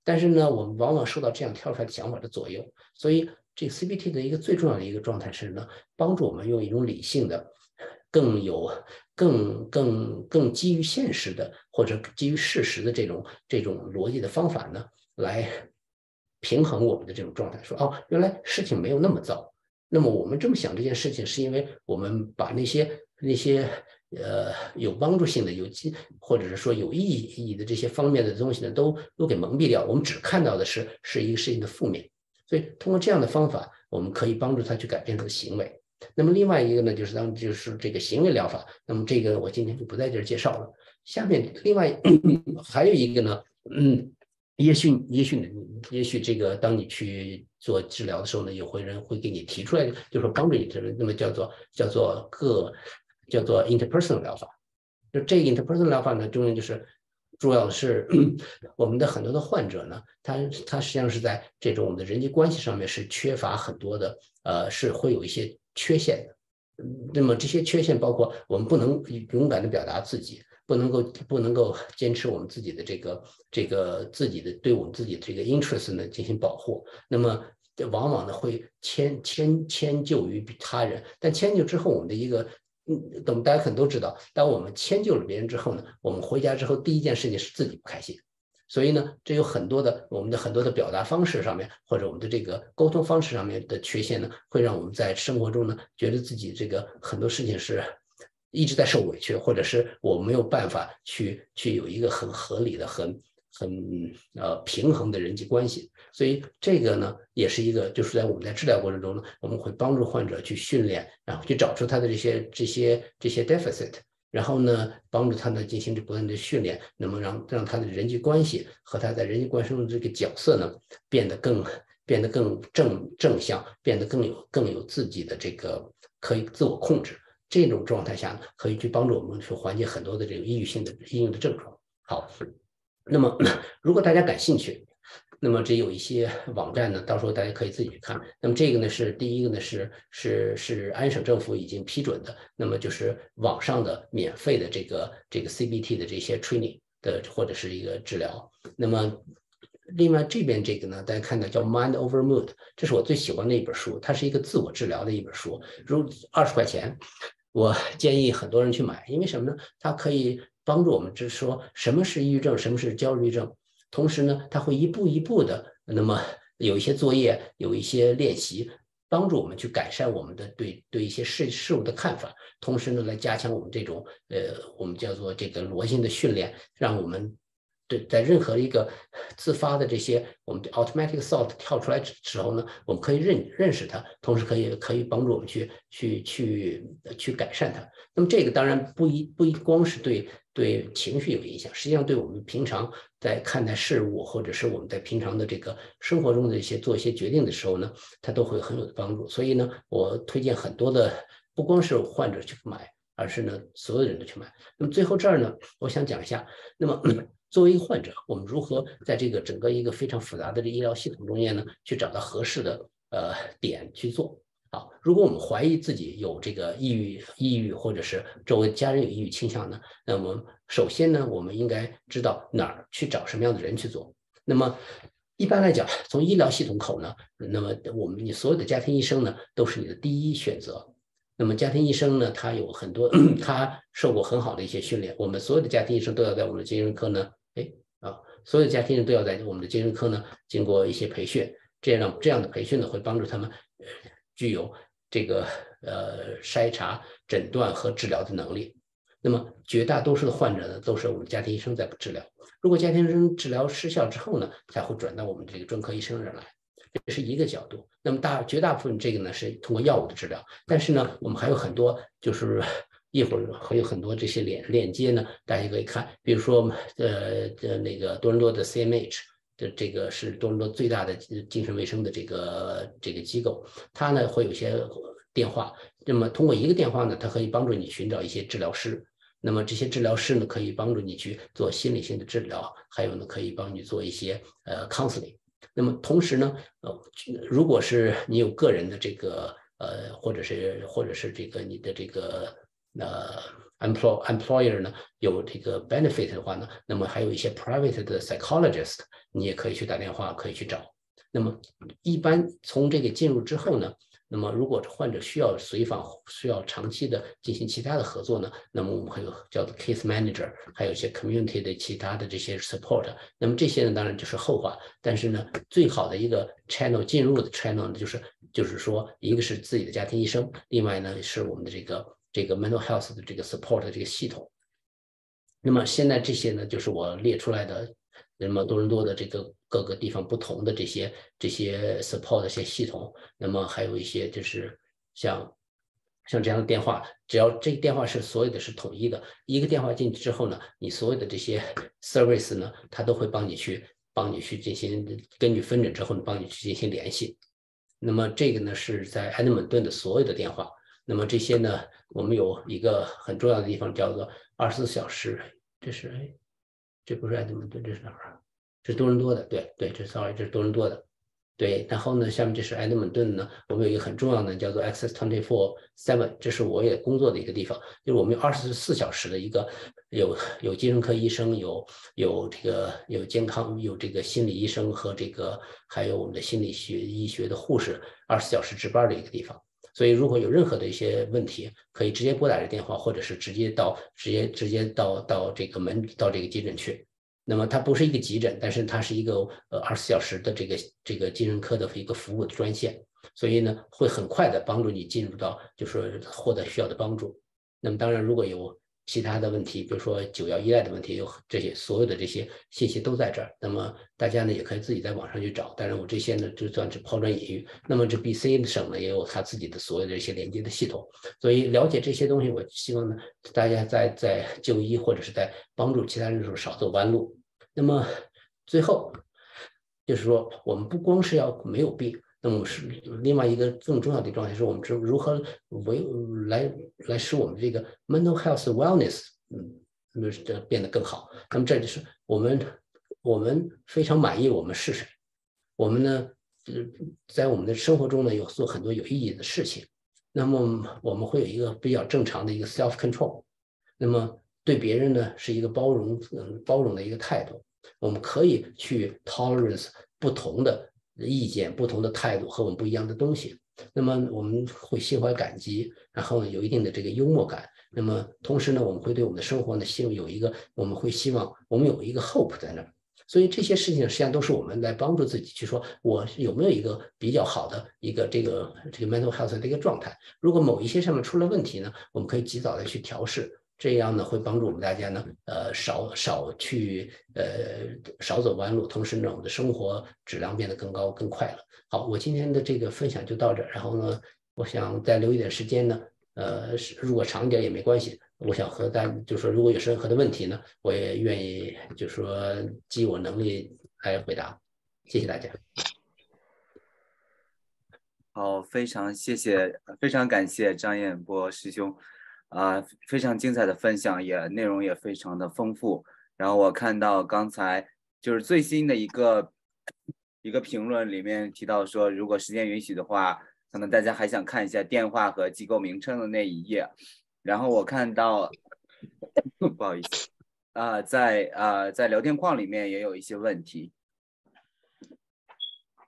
但是呢，我们往往受到这样跳出来的想法的左右，所以这个 CBT 的一个最重要的一个状态是呢，帮助我们用一种理性的、更有、更、更、更基于现实的或者基于事实的这种这种逻辑的方法呢，来平衡我们的这种状态。说哦，原来事情没有那么糟，那么我们这么想这件事情，是因为我们把那些那些呃有帮助性的、有机或者是说有意义的这些方面的东西呢，都都给蒙蔽掉。我们只看到的是是一个事情的负面。所以通过这样的方法，我们可以帮助他去改变他的行为。那么另外一个呢，就是当就是这个行为疗法。那么这个我今天就不在这儿介绍了。下面另外还有一个呢，嗯，也许也许也许这个当你去做治疗的时候呢，有会人会给你提出来，就是说帮助你治那么叫做叫做个叫做 interpersonal 疗法。就这 interpersonal 疗法呢，重要就是。重要的是，我们的很多的患者呢，他他实际上是在这种我们的人际关系上面是缺乏很多的，呃，是会有一些缺陷的。那么这些缺陷包括我们不能勇敢的表达自己，不能够不能够坚持我们自己的这个这个自己的对我们自己的这个 interest 呢进行保护。那么往往呢会迁迁迁就于他人，但迁就之后，我们的一个。嗯，等大家可能都知道，当我们迁就了别人之后呢，我们回家之后第一件事情是自己不开心，所以呢，这有很多的我们的很多的表达方式上面，或者我们的这个沟通方式上面的缺陷呢，会让我们在生活中呢，觉得自己这个很多事情是一直在受委屈，或者是我没有办法去去有一个很合理的很。很呃平衡的人际关系，所以这个呢也是一个，就是在我们在治疗过程中呢，我们会帮助患者去训练，然后去找出他的这些这些这些 deficit，然后呢帮助他呢进行这不断的训练，那么让让他的人际关系和他在人际关系中的这个角色呢变得更变得更正正向，变得更有更有自己的这个可以自我控制，这种状态下呢可以去帮助我们去缓解很多的这个抑郁性的抑郁的症状。好。那么，如果大家感兴趣，那么这有一些网站呢，到时候大家可以自己去看。那么这个呢是第一个呢是是是安省政府已经批准的，那么就是网上的免费的这个这个 CBT 的这些 training 的或者是一个治疗。那么另外这边这个呢，大家看到叫 Mind Over Mood，这是我最喜欢的一本书，它是一个自我治疗的一本书，如二十块钱，我 建议很多人去买，因为什么呢？它可以。帮助我们，就是说什么是抑郁症，什么是焦虑症。同时呢，他会一步一步的，那么有一些作业，有一些练习，帮助我们去改善我们的对对一些事事物的看法。同时呢，来加强我们这种呃，我们叫做这个逻辑的训练，让我们。对，在任何一个自发的这些我们的 automatic thought 跳出来时候呢，我们可以认认识它，同时可以可以帮助我们去去去去改善它。那么这个当然不一不一光是对对情绪有影响，实际上对我们平常在看待事物，或者是我们在平常的这个生活中的一些做一些决定的时候呢，它都会很有帮助。所以呢，我推荐很多的，不光是患者去买，而是呢所有人都去买。那么最后这儿呢，我想讲一下，那么。作为一个患者，我们如何在这个整个一个非常复杂的这医疗系统中间呢，去找到合适的呃点去做？好，如果我们怀疑自己有这个抑郁、抑郁，或者是周围家人有抑郁倾向呢，那么首先呢，我们应该知道哪儿去找什么样的人去做。那么一般来讲，从医疗系统口呢，那么我们你所有的家庭医生呢，都是你的第一选择。那么家庭医生呢，他有很多，他受过很好的一些训练。我们所有的家庭医生都要在我们的精神科呢。哎啊，所有的家庭人都要在我们的精神科呢经过一些培训，这样让这样的培训呢会帮助他们具有这个呃筛查、诊断和治疗的能力。那么绝大多数的患者呢都是我们家庭医生在治疗。如果家庭医生治疗失效之后呢，才会转到我们这个专科医生这儿来，这是一个角度。那么大绝大部分这个呢是通过药物的治疗，但是呢我们还有很多就是。一会儿会有很多这些链链接呢，大家可以看，比如说呃呃那个多伦多的 CMH 的这个是多伦多最大的精神卫生的这个这个机构，它呢会有些电话，那么通过一个电话呢，它可以帮助你寻找一些治疗师，那么这些治疗师呢可以帮助你去做心理性的治疗，还有呢可以帮你做一些呃 counseling，那么同时呢呃如果是你有个人的这个呃或者是或者是这个你的这个呃，employ employer 呢有这个 benefit 的话呢，那么还有一些 private 的 psychologist，你也可以去打电话，可以去找。那么一般从这个进入之后呢，那么如果患者需要随访，需要长期的进行其他的合作呢，那么我们会有叫做 case manager，还有一些 community 的其他的这些 support。那么这些呢，当然就是后话。但是呢，最好的一个 channel 进入的 channel 呢，就是就是说，一个是自己的家庭医生，另外呢是我们的这个这个 mental health 的这个 support 的这个系统。那么现在这些呢，就是我列出来的。那么多伦多的这个各个地方不同的这些这些 support 的一些系统，那么还有一些就是像像这样的电话，只要这个电话是所有的是统一的，一个电话进去之后呢，你所有的这些 service 呢，它都会帮你去帮你去进行根据分诊之后呢，帮你去进行联系。那么这个呢是在埃德蒙顿的所有的电话，那么这些呢，我们有一个很重要的地方叫做二十四小时，这是哎。这不是埃德蒙顿，这是哪儿啊？这是多伦多的，对对，这 sorry，这是多伦多的，对。然后呢，下面这是埃德蒙顿呢，我们有一个很重要的叫做 Access Twenty Four Seven，这是我也工作的一个地方，就是我们有二十四小时的一个有有精神科医生，有有这个有健康有这个心理医生和这个还有我们的心理学医学的护士，二十四小时值班的一个地方。所以，如果有任何的一些问题，可以直接拨打这电话，或者是直接到直接直接到到这个门到这个急诊去。那么它不是一个急诊，但是它是一个呃二十四小时的这个这个精神科的一个服务的专线，所以呢会很快的帮助你进入到就是获得需要的帮助。那么当然，如果有其他的问题，比如说酒药依赖的问题，有这些所有的这些信息都在这儿。那么大家呢也可以自己在网上去找。当然，我这些呢就算是抛砖引玉。那么这 BC 省呢也有它自己的所有的这些连接的系统。所以了解这些东西，我希望呢大家在在就医或者是在帮助其他人的时候少走弯路。那么最后就是说，我们不光是要没有病。那么是另外一个更重要的状态，是我们知如何为来来使我们这个 mental health wellness，嗯，那这变得更好。那么这就是我们我们非常满意我们是谁。我们呢，在我们的生活中呢，有做很多有意义的事情。那么我们会有一个比较正常的一个 self control。那么对别人呢，是一个包容嗯包容的一个态度。我们可以去 tolerance 不同的。意见不同的态度和我们不一样的东西，那么我们会心怀感激，然后有一定的这个幽默感。那么同时呢，我们会对我们的生活呢，希望有一个，我们会希望我们有一个 hope 在那儿。所以这些事情实际上都是我们来帮助自己去说，我有没有一个比较好的一个这个这个 mental health 的一个状态。如果某一些上面出了问题呢，我们可以及早的去调试。这样呢，会帮助我们大家呢，呃，少少去，呃，少走弯路，同时呢，我们的生活质量变得更高、更快乐。好，我今天的这个分享就到这儿，然后呢，我想再留一点时间呢，呃，如果长一点也没关系。我想和大家就说，如果有任何的问题呢，我也愿意就说尽我能力来回答。谢谢大家。好，非常谢谢，非常感谢张彦波师兄。啊，非常精彩的分享，也内容也非常的丰富。然后我看到刚才就是最新的一个一个评论里面提到说，如果时间允许的话，可能大家还想看一下电话和机构名称的那一页。然后我看到，不好意思，啊，在啊在聊天框里面也有一些问题。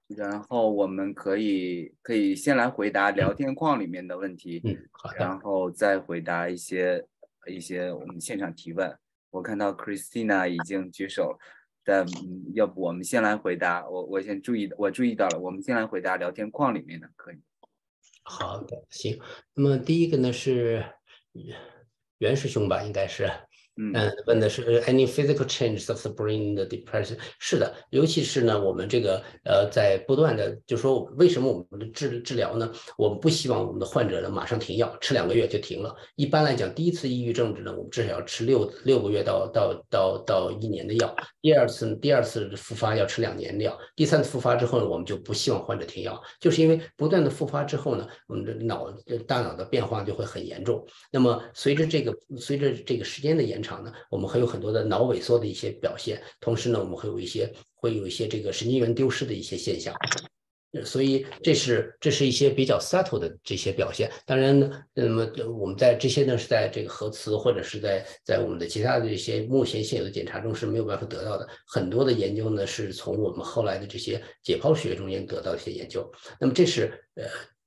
然后我们可以可以先来回答聊天框里面的问题，嗯，好的，然后再回答一些一些我们现场提问。我看到 Christina 已经举手，但要不我们先来回答？我我先注意，我注意到了，我们先来回答聊天框里面的，可以。好的，行。那么第一个呢是袁师兄吧，应该是。嗯，问的是 any physical changes of the brain the depression？是的，尤其是呢，我们这个呃，在不断的就说为什么我们的治治疗呢？我们不希望我们的患者呢马上停药，吃两个月就停了。一般来讲，第一次抑郁症呢，我们至少要吃六六个月到到到到一年的药。第二次第二次复发要吃两年的药。第三次复发之后呢，我们就不希望患者停药，就是因为不断的复发之后呢，我们的脑大脑的变化就会很严重。那么随着这个随着这个时间的延长。场呢，我们会有很多的脑萎缩的一些表现，同时呢，我们会有一些会有一些这个神经元丢失的一些现象，所以这是这是一些比较 subtle 的这些表现。当然呢，那么我们在这些呢是在这个核磁或者是在在我们的其他的这些目前现有的检查中是没有办法得到的。很多的研究呢是从我们后来的这些解剖学中间得到一些研究。那么这是呃。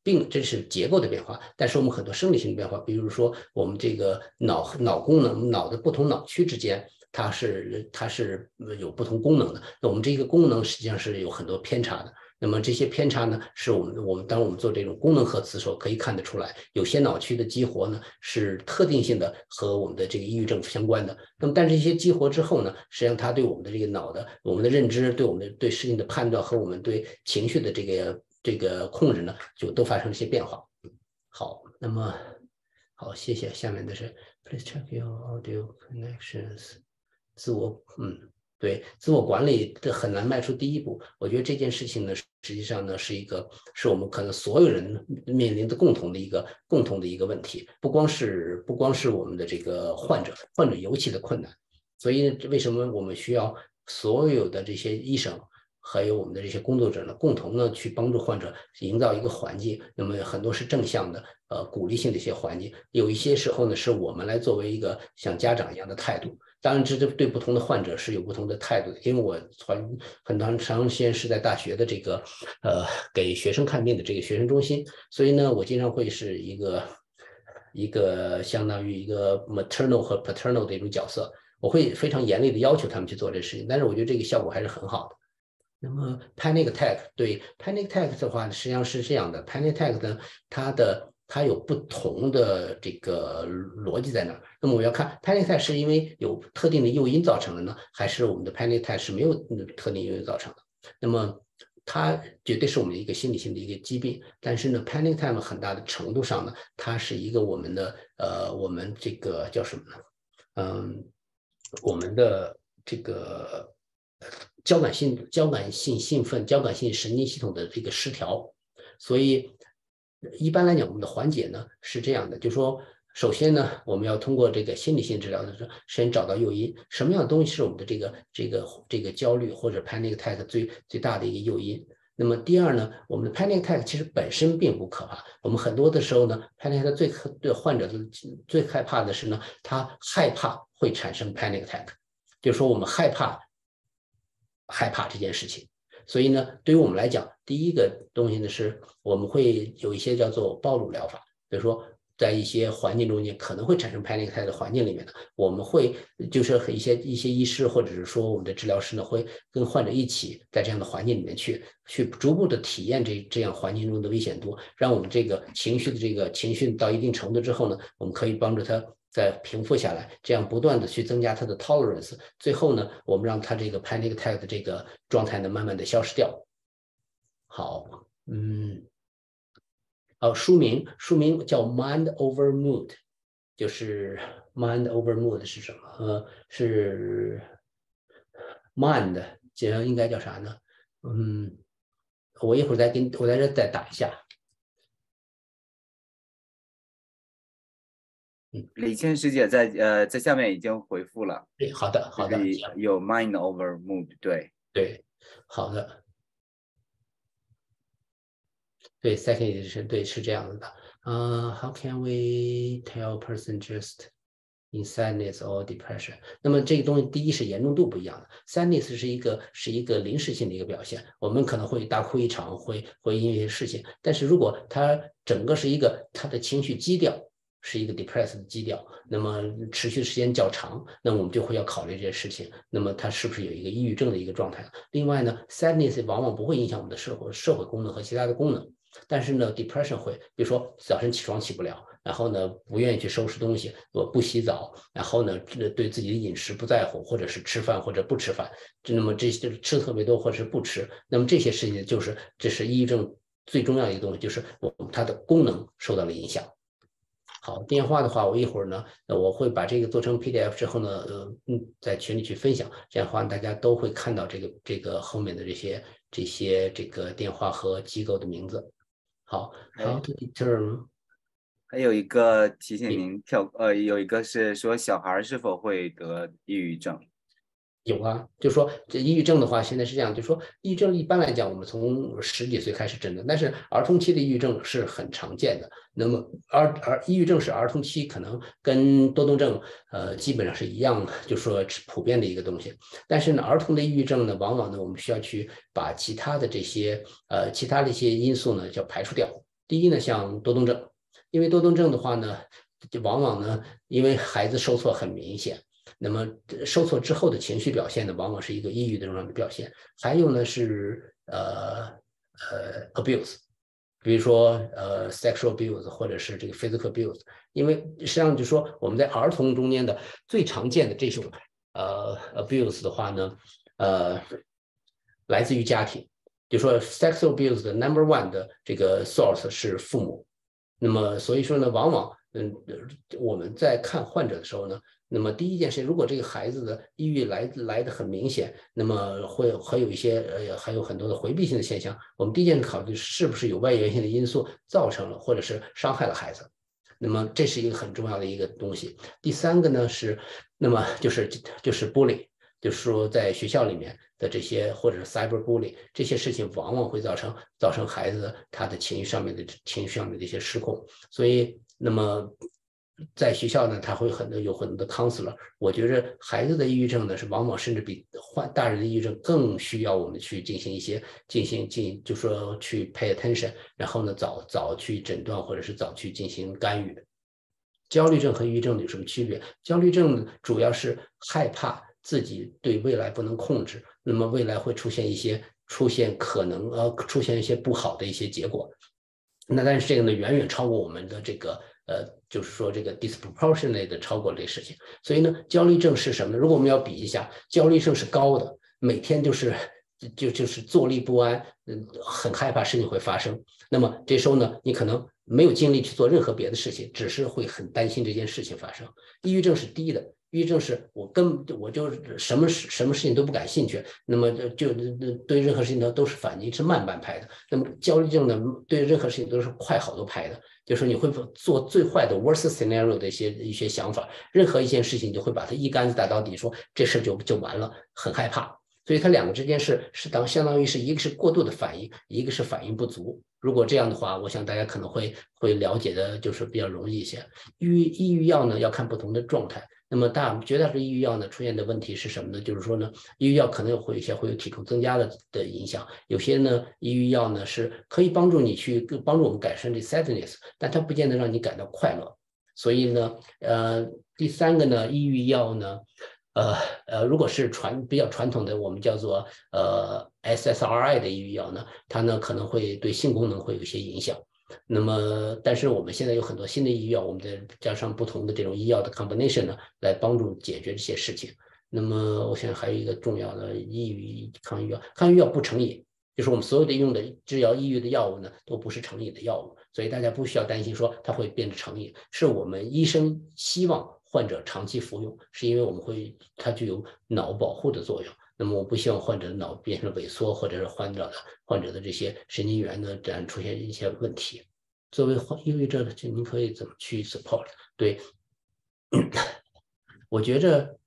病这是结构的变化，但是我们很多生理性的变化，比如说我们这个脑脑功能，脑的不同脑区之间，它是它是有不同功能的。那我们这个功能实际上是有很多偏差的。那么这些偏差呢，是我们我们当我们做这种功能核磁时候可以看得出来，有些脑区的激活呢是特定性的和我们的这个抑郁症相关的。那么但是这些激活之后呢，实际上它对我们的这个脑的我们的认知，对我们的对事情的判断和我们对情绪的这个这个控制呢，就都发生了一些变化。好，那么好，谢谢。下面的是，Please check your audio connections。自我，嗯。对自我管理的很难迈出第一步，我觉得这件事情呢，实际上呢是一个是我们可能所有人面临的共同的一个共同的一个问题，不光是不光是我们的这个患者，患者尤其的困难。所以为什么我们需要所有的这些医生，还有我们的这些工作者呢，共同呢去帮助患者营造一个环境？那么很多是正向的，呃，鼓励性的一些环境，有一些时候呢是我们来作为一个像家长一样的态度。当然，这这对不同的患者是有不同的态度的。因为我很很长长时间是在大学的这个呃给学生看病的这个学生中心，所以呢，我经常会是一个一个相当于一个 maternal 和 paternal 的一种角色，我会非常严厉的要求他们去做这事情。但是我觉得这个效果还是很好的。那么 panic attack 对 panic attack 的话，实际上是这样的，panic attack 呢，它的它有不同的这个逻辑在那儿。那么我要看 panic attack 是因为有特定的诱因造成的呢，还是我们的 panic attack 是没有特定诱因造成的？那么它绝对是我们的一个心理性的一个疾病。但是呢，panic attack 很大的程度上呢，它是一个我们的呃，我们这个叫什么呢？嗯，我们的这个交感性交感性兴奋、交感性神经系统的这个失调，所以。一般来讲，我们的缓解呢是这样的，就是说，首先呢，我们要通过这个心理性治疗的时候，先找到诱因，什么样的东西是我们的这个这个这个焦虑或者 panic attack 最最大的一个诱因。那么第二呢，我们的 panic attack 其实本身并不可怕，我们很多的时候呢，panic attack 最对患者的最害怕的是呢，他害怕会产生 panic attack，就是说我们害怕害怕这件事情。所以呢，对于我们来讲，第一个东西呢，是我们会有一些叫做暴露疗法，比如说在一些环境中间可能会产生 panic attack 的环境里面呢，我们会就是一些一些医师或者是说我们的治疗师呢，会跟患者一起在这样的环境里面去去逐步的体验这这样环境中的危险度，让我们这个情绪的这个情绪到一定程度之后呢，我们可以帮助他。再平复下来，这样不断的去增加他的 tolerance，最后呢，我们让他这个 panic attack 的这个状态呢，慢慢的消失掉。好，嗯，哦，书名书名叫 mind over mood，就是 mind over mood 是什么？呃，是 mind，这应该叫啥呢？嗯，我一会儿再给你我在这再打一下。李倩师姐在呃在下面已经回复了。对，好的，好的。有 mind over mood，对对，好的。对，second edition，对，是这样子的。嗯，How can we tell person just in sadness or depression？那么这个东西，第一是严重度不一样的。sadness 是一个是一个临时性的一个表现，我们可能会大哭一场，会会因为一些事情。但是如果他整个是一个他的情绪基调。是一个 depressed 的基调，那么持续时间较长，那我们就会要考虑这些事情。那么它是不是有一个抑郁症的一个状态？另外呢，sadness 往往不会影响我们的社会社会功能和其他的功能，但是呢，depression 会，比如说早晨起床起不了，然后呢不愿意去收拾东西，我不洗澡，然后呢对自己的饮食不在乎，或者是吃饭或者不吃饭，就那么这些吃的特别多或者是不吃，那么这些事情就是这是抑郁症最重要的一个东西，就是我它的功能受到了影响。好，电话的话，我一会儿呢，我会把这个做成 PDF 之后呢，呃，嗯，在群里去分享，这样的话大家都会看到这个这个后面的这些这些这个电话和机构的名字。好，还有一个提醒您跳，呃，有一个是说小孩是否会得抑郁症。有啊，就说这抑郁症的话，现在是这样，就说抑郁症一般来讲，我们从十几岁开始诊断，但是儿童期的抑郁症是很常见的。那么，儿儿抑郁症是儿童期可能跟多动症，呃，基本上是一样的，就说是普遍的一个东西。但是呢，儿童的抑郁症呢，往往呢，我们需要去把其他的这些呃其他的一些因素呢，叫排除掉。第一呢，像多动症，因为多动症的话呢，就往往呢，因为孩子受挫很明显，那么受挫之后的情绪表现呢，往往是一个抑郁的这样的表现。还有呢是呃呃 abuse，比如说呃 sexual abuse 或者是这个 physical abuse，因为实际上就说我们在儿童中间的最常见的这种呃 abuse 的话呢，呃来自于家庭。就说 sexual abuse 的 number one 的这个 source 是父母，那么所以说呢，往往嗯我们在看患者的时候呢，那么第一件事，如果这个孩子的抑郁来来的很明显，那么会还有一些呃还有很多的回避性的现象，我们第一件考虑是不是有外源性的因素造成了或者是伤害了孩子，那么这是一个很重要的一个东西。第三个呢是，那么就是就是 bully。就是说，在学校里面的这些，或者是 cyber bully 这些事情，往往会造成造成孩子他的情绪上面的情绪上面的一些失控。所以，那么在学校呢，他会很多有很多的 counselor。我觉着孩子的抑郁症呢，是往往甚至比患大人的抑郁症更需要我们去进行一些进行进，就说去 pay attention，然后呢，早早去诊断或者是早去进行干预。焦虑症和抑郁症有什么区别？焦虑症主要是害怕。自己对未来不能控制，那么未来会出现一些出现可能呃出现一些不好的一些结果。那但是这个呢远远超过我们的这个呃就是说这个 disproportionate 的超过这事情。所以呢焦虑症是什么呢？如果我们要比一下，焦虑症是高的，每天就是就就是坐立不安，嗯很害怕事情会发生。那么这时候呢你可能没有精力去做任何别的事情，只是会很担心这件事情发生。抑郁症是低的。抑郁症是我根本我就什么事什么事情都不感兴趣，那么就就对任何事情都都是反应是慢半拍的。那么焦虑症呢，对任何事情都是快好多拍的，就是你会做最坏的 worst scenario 的一些一些想法，任何一件事情你就会把它一竿子打到底，说这事就就完了，很害怕。所以它两个之间是是当相当于是一个是过度的反应，一个是反应不足。如果这样的话，我想大家可能会会了解的就是比较容易一些。抑郁抑郁药呢要看不同的状态。那么大绝大多数抑郁药呢出现的问题是什么呢？就是说呢，抑郁药可能会有一些会有体重增加的的影响，有些呢抑郁药呢是可以帮助你去帮助我们改善这 sadness，但它不见得让你感到快乐。所以呢，呃，第三个呢，抑郁药呢，呃呃，如果是传比较传统的，我们叫做呃 SSRI 的抑郁药呢，它呢可能会对性功能会有一些影响。那么，但是我们现在有很多新的医药，我们再加上不同的这种医药的 combination 呢，来帮助解决这些事情。那么，我想还有一个重要的抑郁抗抑郁药，抗抑郁药不成瘾，就是我们所有的用的治疗抑郁的药物呢，都不是成瘾的药物，所以大家不需要担心说它会变成成瘾。是我们医生希望患者长期服用，是因为我们会它具有脑保护的作用。那么我不希望患者的脑变成萎缩，或者是患者的患者的这些神经元呢这样出现一些问题。作为患抑郁症的，就您可以怎么去 support？对，我觉着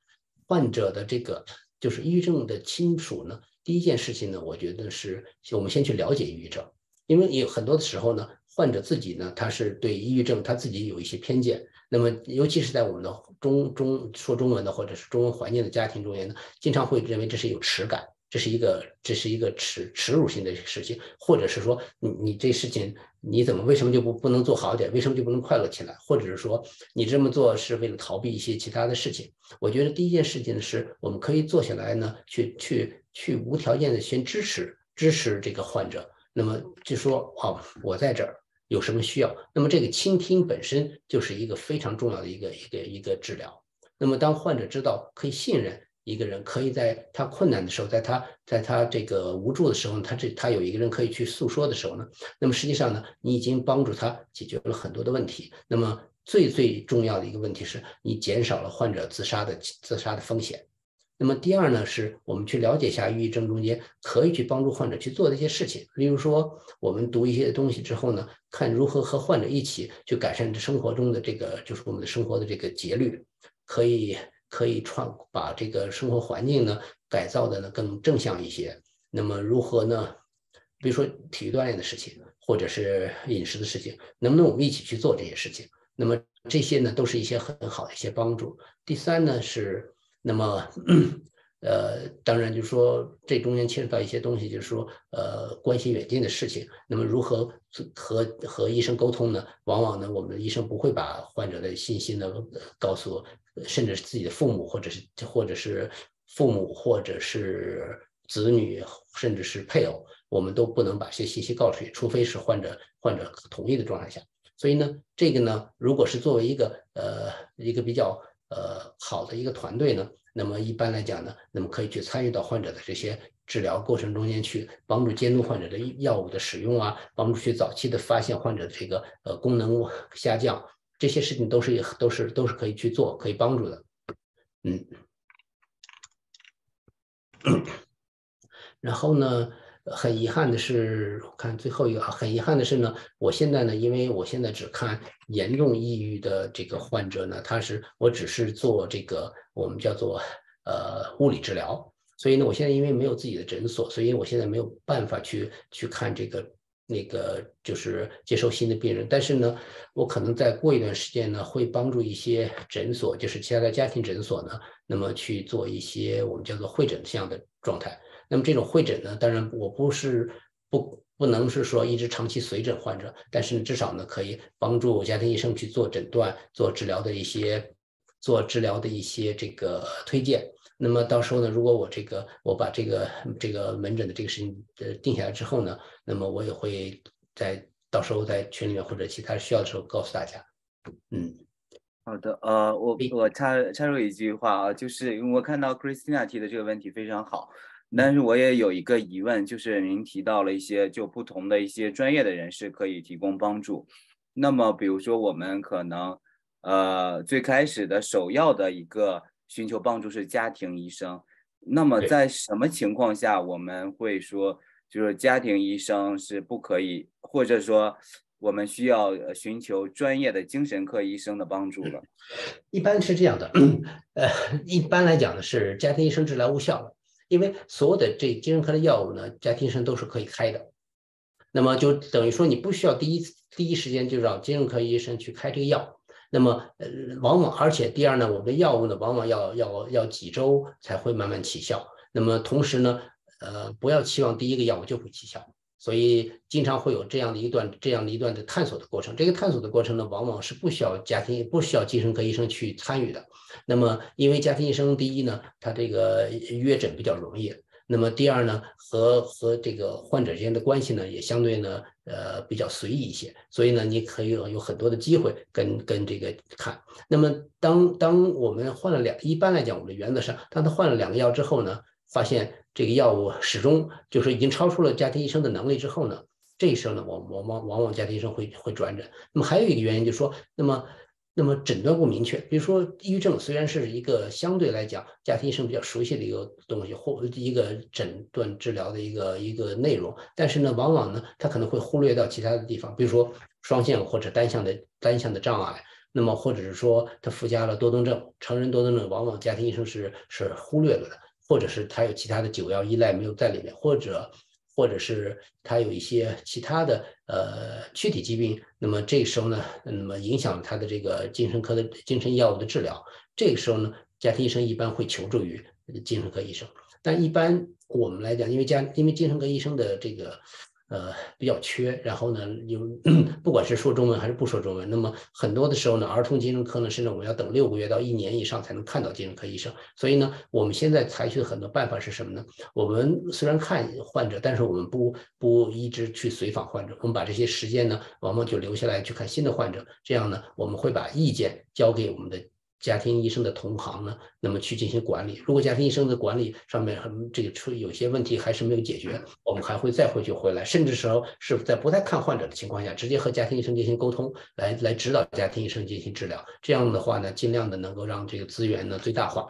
患者的这个就是抑郁症的亲属呢，第一件事情呢，我觉得是我们先去了解抑郁症，因为有很多的时候呢，患者自己呢，他是对抑郁症他自己有一些偏见。那么，尤其是在我们的中中说中文的或者是中文环境的家庭中间呢，经常会认为这是有耻感，这是一个这是一个耻耻辱性的事情，或者是说你你这事情你怎么为什么就不不能做好点？为什么就不能快乐起来？或者是说你这么做是为了逃避一些其他的事情？我觉得第一件事情，是我们可以坐下来呢，去去去无条件的先支持支持这个患者，那么就说哦，我在这儿。有什么需要？那么这个倾听本身就是一个非常重要的一个一个一个治疗。那么当患者知道可以信任一个人，可以在他困难的时候，在他在他这个无助的时候，他这他有一个人可以去诉说的时候呢，那么实际上呢，你已经帮助他解决了很多的问题。那么最最重要的一个问题是你减少了患者自杀的自杀的风险。那么第二呢，是我们去了解一下抑郁症中间可以去帮助患者去做的一些事情。例如说，我们读一些东西之后呢，看如何和患者一起去改善生活中的这个，就是我们的生活的这个节律，可以可以创把这个生活环境呢改造的呢更正向一些。那么如何呢？比如说体育锻炼的事情，或者是饮食的事情，能不能我们一起去做这些事情？那么这些呢都是一些很好的一些帮助。第三呢是。那么，呃，当然就是说这中间牵扯到一些东西，就是说呃关系远近的事情。那么如何和和医生沟通呢？往往呢，我们的医生不会把患者的信息呢告诉，甚至是自己的父母，或者是或者是父母，或者是子女，甚至是配偶，我们都不能把这些信息告出去，除非是患者患者同意的状态下。所以呢，这个呢，如果是作为一个呃一个比较呃好的一个团队呢。那么一般来讲呢，那么可以去参与到患者的这些治疗过程中间去，帮助监督患者的药物的使用啊，帮助去早期的发现患者的这个呃功能下降，这些事情都是都是都是可以去做，可以帮助的。嗯，然后呢，很遗憾的是，我看最后一个啊，很遗憾的是呢，我现在呢，因为我现在只看严重抑郁的这个患者呢，他是我只是做这个。我们叫做呃物理治疗，所以呢，我现在因为没有自己的诊所，所以我现在没有办法去去看这个那个就是接受新的病人。但是呢，我可能再过一段时间呢，会帮助一些诊所，就是其他的家庭诊所呢，那么去做一些我们叫做会诊这样的状态。那么这种会诊呢，当然我不是不不能是说一直长期随诊患者，但是至少呢，可以帮助家庭医生去做诊断、做治疗的一些。做治疗的一些这个推荐，那么到时候呢，如果我这个我把这个这个门诊的这个事情呃定下来之后呢，那么我也会在到时候在群里面或者其他需要的时候告诉大家。嗯，好的，呃，我我插插入一句话啊，就是因为我看到 Christina 提的这个问题非常好，但是我也有一个疑问，就是您提到了一些就不同的一些专业的人士可以提供帮助，那么比如说我们可能。呃，最开始的首要的一个寻求帮助是家庭医生。那么在什么情况下我们会说，就是家庭医生是不可以，或者说我们需要寻求专业的精神科医生的帮助了？一般是这样的，呃，一般来讲呢是家庭医生治疗无效了，因为所有的这精神科的药物呢，家庭医生都是可以开的。那么就等于说你不需要第一第一时间就让精神科医生去开这个药。那么，呃，往往而且第二呢，我们的药物呢，往往要要要几周才会慢慢起效。那么同时呢，呃，不要期望第一个药物就会起效，所以经常会有这样的一段这样的一段的探索的过程。这个探索的过程呢，往往是不需要家庭不需要精神科医生去参与的。那么，因为家庭医生第一呢，他这个约诊比较容易。那么第二呢，和和这个患者之间的关系呢，也相对呢，呃，比较随意一些。所以呢，你可以有很多的机会跟跟这个看。那么当当我们换了两，一般来讲，我们的原则上，当他换了两个药之后呢，发现这个药物始终就是已经超出了家庭医生的能力之后呢，这时候呢，我我往往往家庭医生会会转诊。那么还有一个原因就是说，那么。那么诊断不明确，比如说抑郁症虽然是一个相对来讲家庭医生比较熟悉的一个东西或一个诊断治疗的一个一个内容，但是呢，往往呢，他可能会忽略到其他的地方，比如说双向或者单向的单向的障碍，那么或者是说他附加了多动症，成人多动症往往家庭医生是是忽略了的，或者是他有其他的酒药依赖没有在里面，或者。或者是他有一些其他的呃躯体疾病，那么这个时候呢，那么影响他的这个精神科的精神药物的治疗，这个时候呢，家庭医生一般会求助于精神科医生。但一般我们来讲，因为家因为精神科医生的这个。呃，比较缺，然后呢，有 不管是说中文还是不说中文，那么很多的时候呢，儿童精神科呢，甚至我们要等六个月到一年以上才能看到精神科医生。所以呢，我们现在采取的很多办法是什么呢？我们虽然看患者，但是我们不不一直去随访患者，我们把这些时间呢，往往就留下来去看新的患者。这样呢，我们会把意见交给我们的。家庭医生的同行呢，那么去进行管理。如果家庭医生的管理上面很这个出有些问题还是没有解决，我们还会再回去回来，甚至时候是在不太看患者的情况下，直接和家庭医生进行沟通，来来指导家庭医生进行治疗。这样的话呢，尽量的能够让这个资源呢最大化。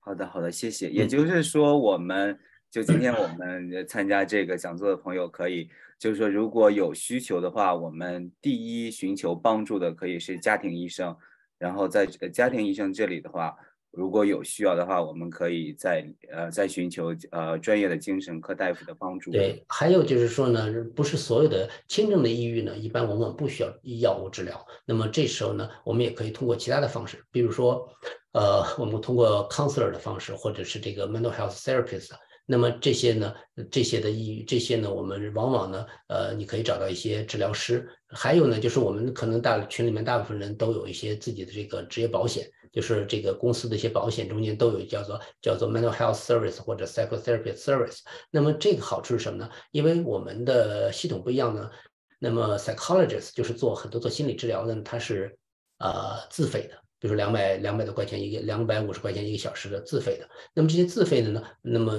好的，好的，谢谢。也就是说，我们就今天我们参加这个讲座的朋友可以，就是说如果有需求的话，我们第一寻求帮助的可以是家庭医生。然后在家庭医生这里的话，如果有需要的话，我们可以再呃再寻求呃专业的精神科大夫的帮助。对，还有就是说呢，不是所有的轻症的抑郁呢，一般往往不需要药物治疗。那么这时候呢，我们也可以通过其他的方式，比如说，呃，我们通过 counselor 的方式，或者是这个 mental health therapist。那么这些呢，这些的抑郁，这些呢，我们往往呢，呃，你可以找到一些治疗师。还有呢，就是我们可能大群里面大部分人都有一些自己的这个职业保险，就是这个公司的一些保险中间都有叫做叫做 mental health service 或者 psychotherapy service。那么这个好处是什么呢？因为我们的系统不一样呢，那么 psychologist 就是做很多做心理治疗的，他是呃自费的。比如说两百两百多块钱一个，两百五十块钱一个小时的自费的。那么这些自费的呢，那么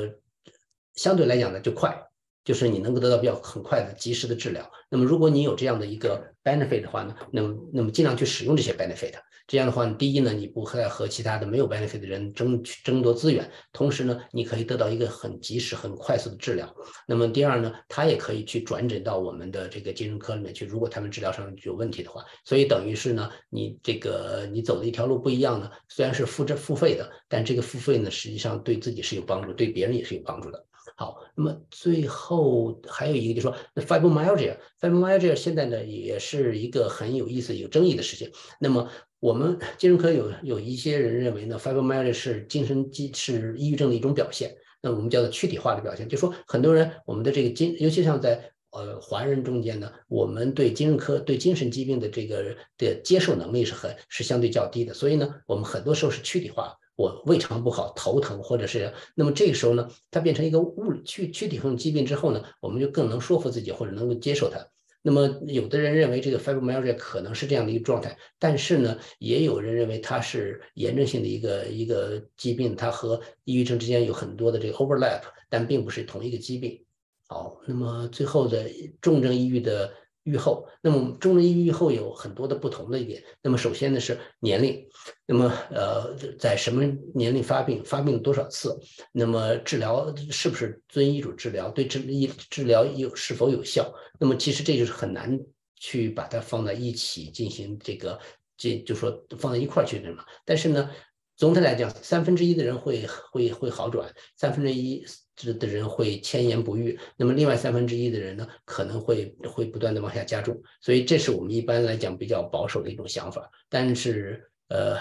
相对来讲呢，就快，就是你能够得到比较很快的及时的治疗。那么如果你有这样的一个 benefit 的话呢，那么那么尽量去使用这些 benefit。这样的话，第一呢，你不会和其他的没有 benefit 的人争争夺资源，同时呢，你可以得到一个很及时、很快速的治疗。那么第二呢，他也可以去转诊到我们的这个精神科里面去，如果他们治疗上有问题的话。所以等于是呢，你这个你走的一条路不一样呢，虽然是付这付费的，但这个付费呢，实际上对自己是有帮助，对别人也是有帮助的。好，那么最后还有一个就是说，那 fibromyalgia，fibromyalgia 现在呢也是一个很有意思、有争议的事情。那么我们精神科有有一些人认为呢，fibromyalgia 是精神疾是抑郁症的一种表现，那我们叫做躯体化的表现，就说很多人我们的这个精，尤其像在呃华人中间呢，我们对精神科对精神疾病的这个的接受能力是很是相对较低的，所以呢，我们很多时候是躯体化。我胃肠不好、头疼，或者是那么这个时候呢，它变成一个物躯躯体性疾病之后呢，我们就更能说服自己或者能够接受它。那么有的人认为这个 fibromyalgia 可能是这样的一个状态，但是呢，也有人认为它是炎症性的一个一个疾病，它和抑郁症之间有很多的这个 overlap，但并不是同一个疾病。好，那么最后的重症抑郁的。愈后，那么重症抑郁后有很多的不同的一点。那么首先呢是年龄，那么呃在什么年龄发病，发病多少次，那么治疗是不是遵医嘱治疗，对治医治疗有是否有效？那么其实这就是很难去把它放在一起进行这个，这就说放在一块儿去什么？但是呢。总体来讲，三分之一的人会会会好转，三分之一的人会千言不愈，那么另外三分之一的人呢，可能会会不断的往下加重，所以这是我们一般来讲比较保守的一种想法。但是，呃，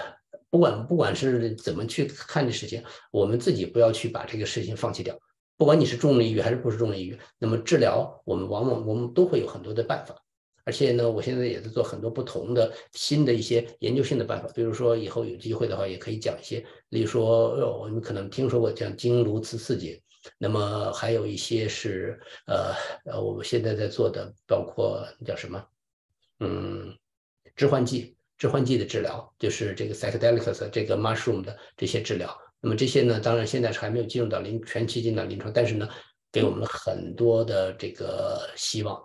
不管不管是怎么去看这事情，我们自己不要去把这个事情放弃掉。不管你是重抑郁还是不是重抑郁，那么治疗我们往往我们都会有很多的办法。而且呢，我现在也在做很多不同的新的一些研究性的办法，比如说以后有机会的话，也可以讲一些，例如说我们可能听说过讲经颅磁刺激，那么还有一些是呃呃，我们现在在做的，包括叫什么，嗯，致幻剂，致幻剂的治疗，就是这个 psychedelics 这个 mushroom 的这些治疗。那么这些呢，当然现在是还没有进入到临全期进到临床，但是呢，给我们很多的这个希望。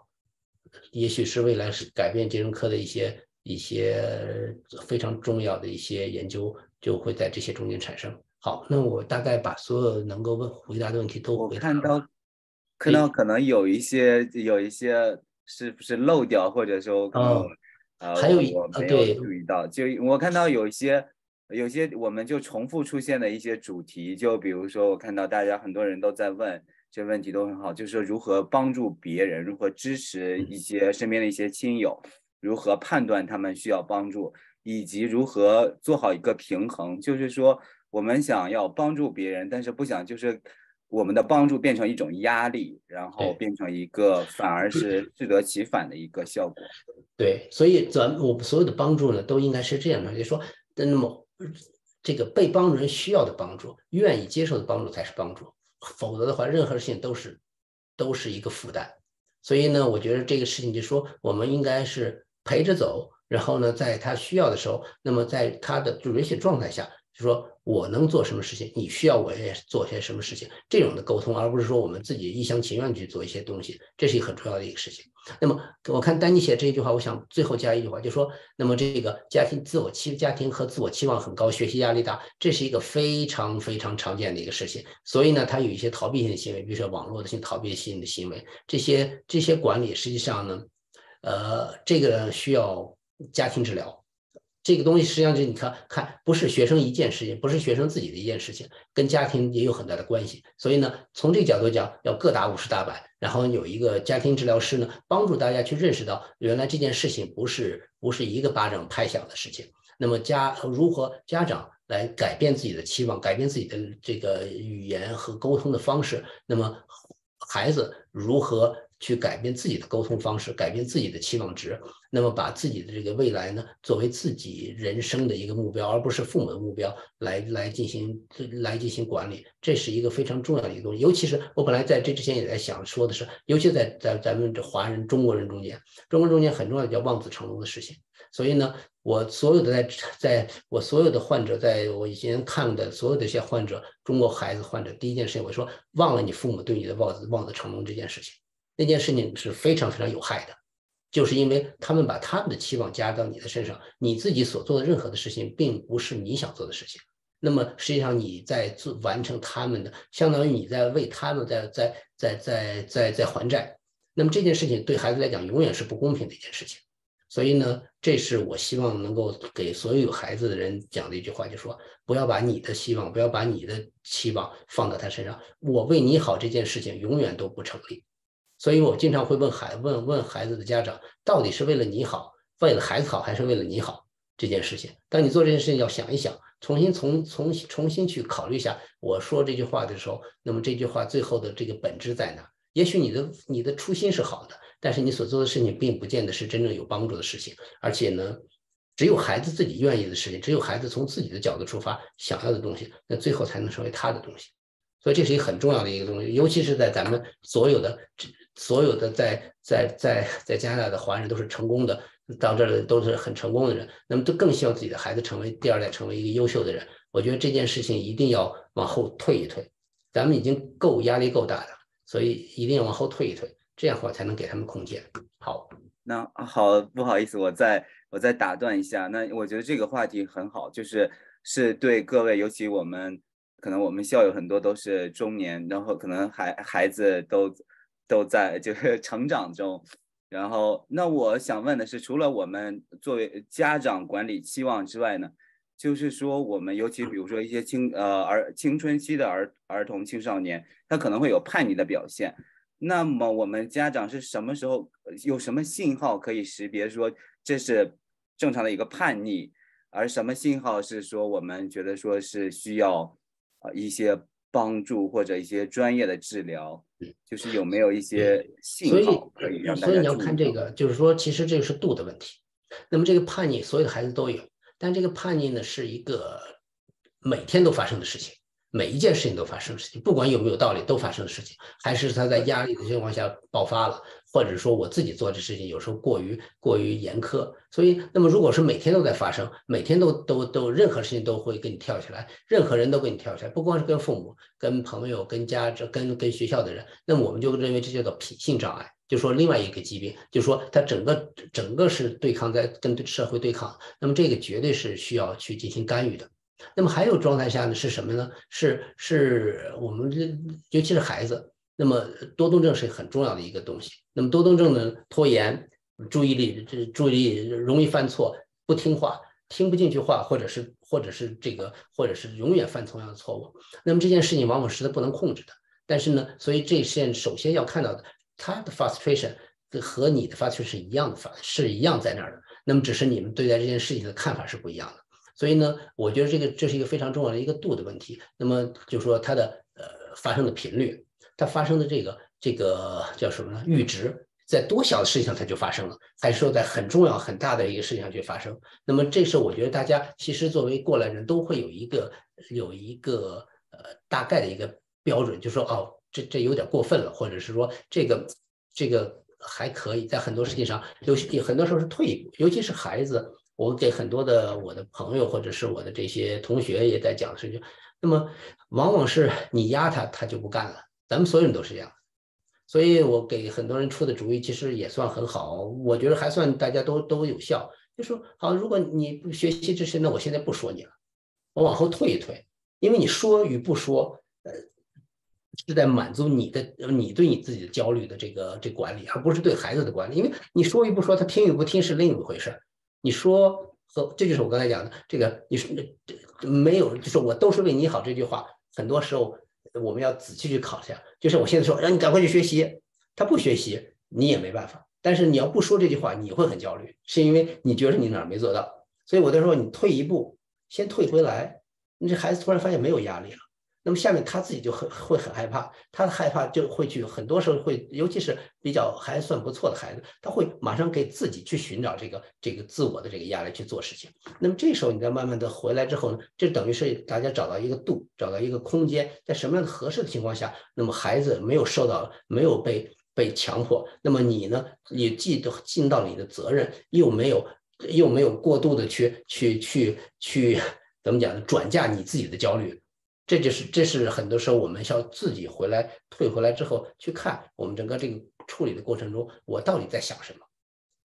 也许是未来是改变精神科的一些一些非常重要的一些研究，就会在这些中间产生。好，那我大概把所有能够问回答的问题都回答看到，看到可能有一些有一些是不是漏掉，或者说呃，还有我没有注意到，就我看到有一些有些我们就重复出现的一些主题，就比如说我看到大家很多人都在问。这问题都很好，就是说如何帮助别人，如何支持一些身边的一些亲友，如何判断他们需要帮助，以及如何做好一个平衡。就是说，我们想要帮助别人，但是不想就是我们的帮助变成一种压力，然后变成一个反而是适得其反的一个效果。对，所以咱我们所有的帮助呢，都应该是这样的，就是说，那么这个被帮助人需要的帮助，愿意接受的帮助才是帮助。否则的话，任何事情都是都是一个负担。所以呢，我觉得这个事情就说，我们应该是陪着走，然后呢，在他需要的时候，那么在他的允许状态下，就说。我能做什么事情？你需要我也做些什么事情？这种的沟通，而不是说我们自己一厢情愿去做一些东西，这是一个很重要的一个事情。那么，我看丹尼写这一句话，我想最后加一句话，就说，那么这个家庭自我期家庭和自我期望很高，学习压力大，这是一个非常非常常见的一个事情。所以呢，他有一些逃避性的行为，比如说网络的性逃避性的行为，这些这些管理实际上呢，呃，这个需要家庭治疗。这个东西实际上就你看看，不是学生一件事情，不是学生自己的一件事情，跟家庭也有很大的关系。所以呢，从这个角度讲，要各打五十大板，然后有一个家庭治疗师呢，帮助大家去认识到，原来这件事情不是不是一个巴掌拍响的事情。那么家如何家长来改变自己的期望，改变自己的这个语言和沟通的方式？那么孩子如何？去改变自己的沟通方式，改变自己的期望值，那么把自己的这个未来呢，作为自己人生的一个目标，而不是父母的目标来来进行来进行管理，这是一个非常重要的一个东西。尤其是我本来在这之前也在想说的是，尤其在在咱们这华人中国人中间，中国中间很重要的叫望子成龙的事情。所以呢，我所有的在在我所有的患者，在我以前看的所有的一些患者，中国孩子患者，第一件事情我说，忘了你父母对你的望子望子成龙这件事情。那件事情是非常非常有害的，就是因为他们把他们的期望加到你的身上，你自己所做的任何的事情，并不是你想做的事情。那么实际上你在做完成他们的，相当于你在为他们在在在在在在还债。那么这件事情对孩子来讲，永远是不公平的一件事情。所以呢，这是我希望能够给所有有孩子的人讲的一句话，就说不要把你的希望，不要把你的期望放到他身上。我为你好这件事情，永远都不成立。所以我经常会问孩问问孩子的家长，到底是为了你好，为了孩子好，还是为了你好这件事情？当你做这件事情，要想一想，重新从从重新去考虑一下，我说这句话的时候，那么这句话最后的这个本质在哪？也许你的你的初心是好的，但是你所做的事情并不见得是真正有帮助的事情，而且呢，只有孩子自己愿意的事情，只有孩子从自己的角度出发想要的东西，那最后才能成为他的东西。所以这是一个很重要的一个东西，尤其是在咱们所有的。所有的在在在在加拿大的华人都是成功的，到这儿都是很成功的人，那么都更希望自己的孩子成为第二代，成为一个优秀的人。我觉得这件事情一定要往后退一退，咱们已经够压力够大的，所以一定要往后退一退，这样的话才能给他们空间。好，那好，不好意思，我再我再打断一下。那我觉得这个话题很好，就是是对各位，尤其我们可能我们校友很多都是中年，然后可能孩孩子都。都在就是 成长中，然后那我想问的是，除了我们作为家长管理期望之外呢，就是说我们尤其比如说一些青呃儿青春期的儿儿童青少年，他可能会有叛逆的表现，那么我们家长是什么时候有什么信号可以识别说这是正常的一个叛逆，而什么信号是说我们觉得说是需要呃一些。帮助或者一些专业的治疗，就是有没有一些信号可以让大家所以你要看这个，就是说，其实这个是度的问题。那么这个叛逆，所有的孩子都有，但这个叛逆呢，是一个每天都发生的事情。每一件事情都发生的事情，不管有没有道理，都发生的事情，还是他在压力的情况下爆发了，或者说我自己做这事情有时候过于过于严苛，所以那么如果是每天都在发生，每天都都都任何事情都会给你跳起来，任何人都给你跳起来，不光是跟父母、跟朋友、跟家长、跟跟学校的人，那么我们就认为这叫做品性障碍，就说另外一个疾病，就说他整个整个是对抗在跟社会对抗，那么这个绝对是需要去进行干预的。那么还有状态下呢是什么呢？是是我们这尤其是孩子，那么多动症是很重要的一个东西。那么多动症呢，拖延、注意力这注意力容易犯错、不听话、听不进去话，或者是或者是这个或者是永远犯同样的错误。那么这件事情往往是他不能控制的。但是呢，所以这件首先要看到的，他的 frustration 和你的 frustration 是一样的，是一样在那儿的。那么只是你们对待这件事情的看法是不一样的。所以呢，我觉得这个这是一个非常重要的一个度的问题。那么就说它的呃发生的频率，它发生的这个这个叫什么呢？阈值在多小的事情它就发生了，还是说在很重要很大的一个事情上去发生？那么这时候我觉得大家其实作为过来人都会有一个有一个呃大概的一个标准，就说哦这这有点过分了，或者是说这个这个还可以，在很多事情上有很多时候是退一步，尤其是孩子。我给很多的我的朋友或者是我的这些同学也在讲事情，那么往往是你压他，他就不干了。咱们所有人都是这样，所以我给很多人出的主意其实也算很好，我觉得还算大家都都有效。就说好，如果你不学习这些，那我现在不说你了，我往后退一退，因为你说与不说，呃，是在满足你的你对你自己的焦虑的这个这管理，而不是对孩子的管理。因为你说与不说，他听与不听是另一回事。你说和这就是我刚才讲的这个，你说没有，就是我都是为你好这句话，很多时候我们要仔细去考一下。就是我现在说让你赶快去学习，他不学习你也没办法。但是你要不说这句话，你会很焦虑，是因为你觉得你哪儿没做到。所以我在说，你退一步，先退回来，你这孩子突然发现没有压力了。那么下面他自己就很会很害怕，他的害怕就会去很多时候会，尤其是比较还算不错的孩子，他会马上给自己去寻找这个这个自我的这个压力去做事情。那么这时候你再慢慢的回来之后呢，这等于是大家找到一个度，找到一个空间，在什么样的合适的情况下，那么孩子没有受到没有被被强迫，那么你呢也既尽到你的责任，又没有又没有过度的去去去去 怎么讲呢？转嫁你自己的焦虑。这就是，这是很多时候我们需要自己回来退回来之后去看我们整个这个处理的过程中，我到底在想什么？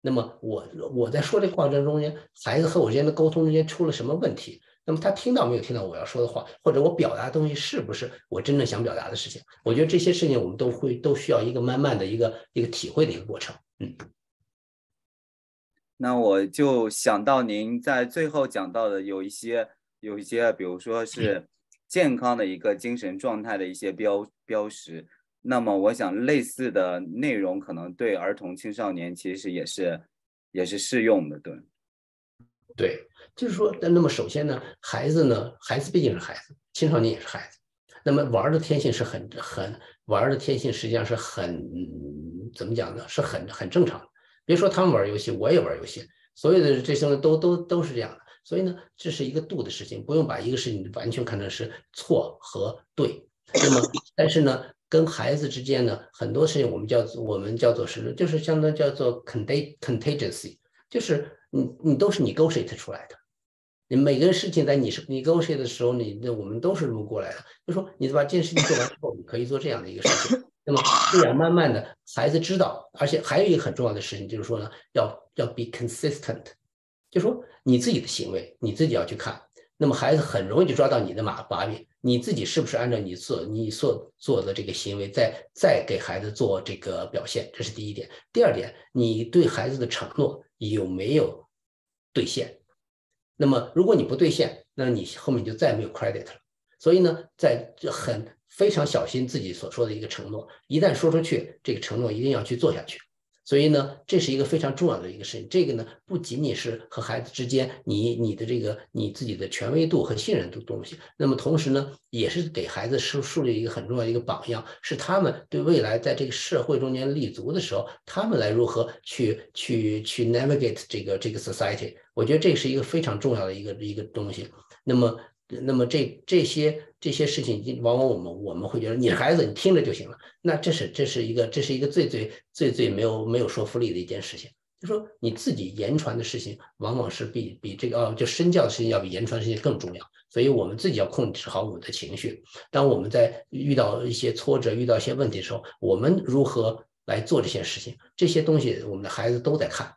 那么我我在说这话程中间，孩子和我之间的沟通之间出了什么问题？那么他听到没有听到我要说的话，或者我表达的东西是不是我真正想表达的事情？我觉得这些事情我们都会都需要一个慢慢的一个一个体会的一个过程。嗯，那我就想到您在最后讲到的有一些有一些，比如说是。健康的一个精神状态的一些标标识，那么我想类似的内容可能对儿童青少年其实也是也是适用的，对，对，就是说，那么首先呢，孩子呢，孩子毕竟是孩子，青少年也是孩子，那么玩的天性是很很玩的天性，实际上是很怎么讲呢？是很很正常的。别说他们玩游戏，我也玩游戏，所有的这些都都都是这样的。所以呢，这是一个度的事情，不用把一个事情完全看成是错和对。那么，但是呢，跟孩子之间呢，很多事情我们叫做我们叫做是，就是相当叫做 contag contagious，就是你你都是你 negotiate 出来的。你每个事情在你是 negotiate 的时候，你那我们都是这么过来的。就说你把这件事情做完之后，你可以做这样的一个事情。那么这样慢慢的，孩子知道，而且还有一个很重要的事情，就是说呢，要要 be consistent。就说你自己的行为，你自己要去看，那么孩子很容易就抓到你的马把柄。你自己是不是按照你做你所做的这个行为，再再给孩子做这个表现？这是第一点。第二点，你对孩子的承诺有没有兑现？那么如果你不兑现，那你后面就再没有 credit 了。所以呢，在很非常小心自己所说的一个承诺，一旦说出去，这个承诺一定要去做下去。所以呢，这是一个非常重要的一个事情。这个呢，不仅仅是和孩子之间你你的这个你自己的权威度和信任度东西，那么同时呢，也是给孩子树树立一个很重要的一个榜样，是他们对未来在这个社会中间立足的时候，他们来如何去去去 navigate 这个这个 society。我觉得这是一个非常重要的一个一个东西。那么。那么这这些这些事情，往往我们我们会觉得你孩子你听着就行了，那这是这是一个这是一个最最最最没有没有说服力的一件事情。就说你自己言传的事情，往往是比比这个哦就身教的事情要比言传的事情更重要。所以我们自己要控制好我们的情绪。当我们在遇到一些挫折、遇到一些问题的时候，我们如何来做这些事情？这些东西我们的孩子都在看。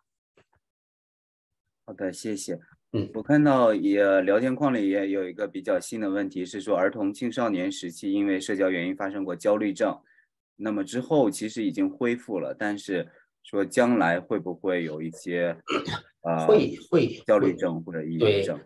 好的，谢谢。嗯，我看到也聊天框里也有一个比较新的问题，是说儿童青少年时期因为社交原因发生过焦虑症，那么之后其实已经恢复了，但是说将来会不会有一些呃会会焦虑症或者抑郁症？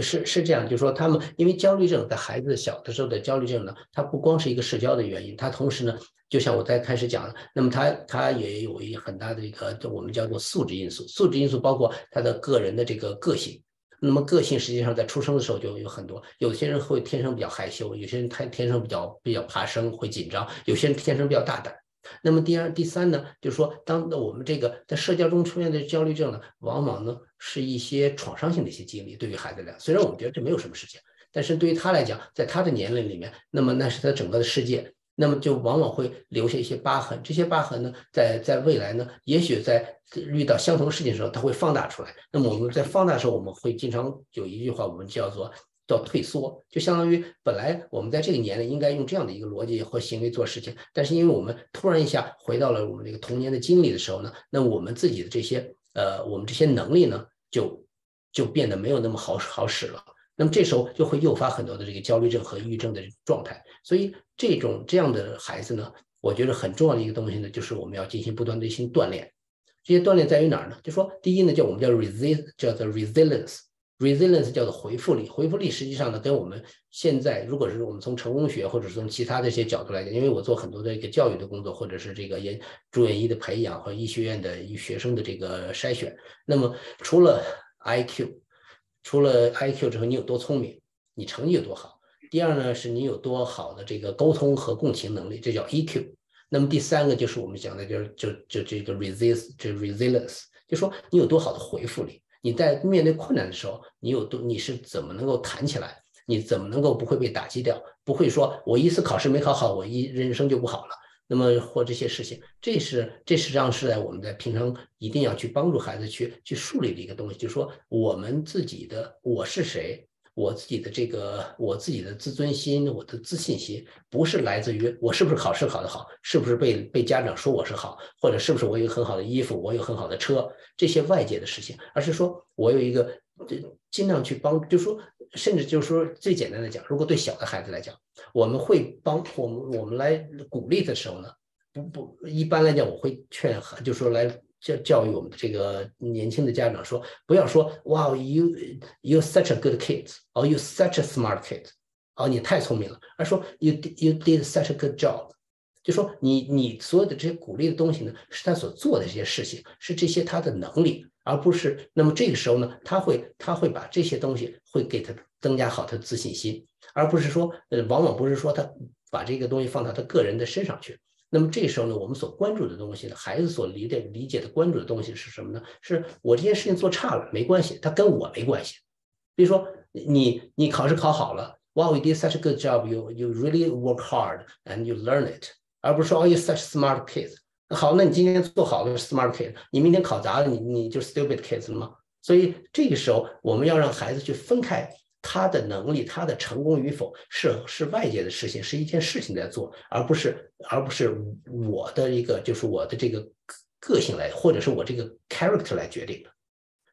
是是这样，就是说他们因为焦虑症在孩子小的时候的焦虑症呢，它不光是一个社交的原因，它同时呢，就像我在开始讲的，那么它它也有一很大的一个我们叫做素质因素，素质因素包括他的个人的这个个性。那么个性实际上在出生的时候就有很多，有些人会天生比较害羞，有些人他天生比较比较怕生，会紧张，有些人天生比较大胆。那么第二、第三呢，就是说，当我们这个在社交中出现的焦虑症呢，往往呢是一些创伤性的一些经历，对于孩子来讲，虽然我们觉得这没有什么事情，但是对于他来讲，在他的年龄里面，那么那是他整个的世界。那么就往往会留下一些疤痕，这些疤痕呢，在在未来呢，也许在遇到相同事情的时候，它会放大出来。那么我们在放大的时候，我们会经常有一句话，我们叫做叫退缩，就相当于本来我们在这个年龄应该用这样的一个逻辑和行为做事情，但是因为我们突然一下回到了我们这个童年的经历的时候呢，那我们自己的这些呃，我们这些能力呢，就就变得没有那么好好使了。那么这时候就会诱发很多的这个焦虑症和抑郁症的状态，所以这种这样的孩子呢，我觉得很重要的一个东西呢，就是我们要进行不断的一些锻炼，这些锻炼在于哪儿呢？就说第一呢，叫我们叫 resist，叫做 resilience。resilience 叫做回复力，回复力实际上呢，跟我们现在如果是我们从成功学或者是从其他的一些角度来讲，因为我做很多的一个教育的工作，或者是这个研住院医的培养和医学院的学生的这个筛选，那么除了 IQ，除了 IQ 之后，你有多聪明，你成绩有多好？第二呢，是你有多好的这个沟通和共情能力，这叫 EQ。那么第三个就是我们讲的，就是就就这个 resist，就 resilience，就说你有多好的回复力。你在面对困难的时候，你有多你是怎么能够弹起来？你怎么能够不会被打击掉？不会说我一次考试没考好，我一人生就不好了。那么或这些事情，这是这实际上是在我们在平常一定要去帮助孩子去去树立的一个东西，就是说我们自己的我是谁。我自己的这个，我自己的自尊心，我的自信心，不是来自于我是不是考试考得好，是不是被被家长说我是好，或者是不是我有很好的衣服，我有很好的车，这些外界的事情，而是说我有一个，尽量去帮，就说，甚至就是说，最简单的讲，如果对小的孩子来讲，我们会帮我们我们来鼓励的时候呢，不不，一般来讲，我会劝，就说来。教教育我们的这个年轻的家长说，不要说哇，you you such a good kid，哦，you such a smart kid，哦，你太聪明了，而说 you you did such a good job，就说你你所有的这些鼓励的东西呢，是他所做的这些事情，是这些他的能力，而不是那么这个时候呢，他会他会把这些东西会给他增加好他的自信心，而不是说呃，往往不是说他把这个东西放到他个人的身上去。那么这时候呢，我们所关注的东西呢，孩子所理解理解的关注的东西是什么呢？是我这件事情做差了没关系，他跟我没关系。比如说你你考试考好了，Wow, you did such a good job, you you really work hard and you learn it，而不是说 Oh, you such smart kids。好，那你今天做好了 smart kid，你明天考砸了，你你就 stupid kids 了吗？所以这个时候我们要让孩子去分开。他的能力，他的成功与否是是外界的事情，是一件事情在做，而不是而不是我的一个就是我的这个个性来，或者是我这个 character 来决定的。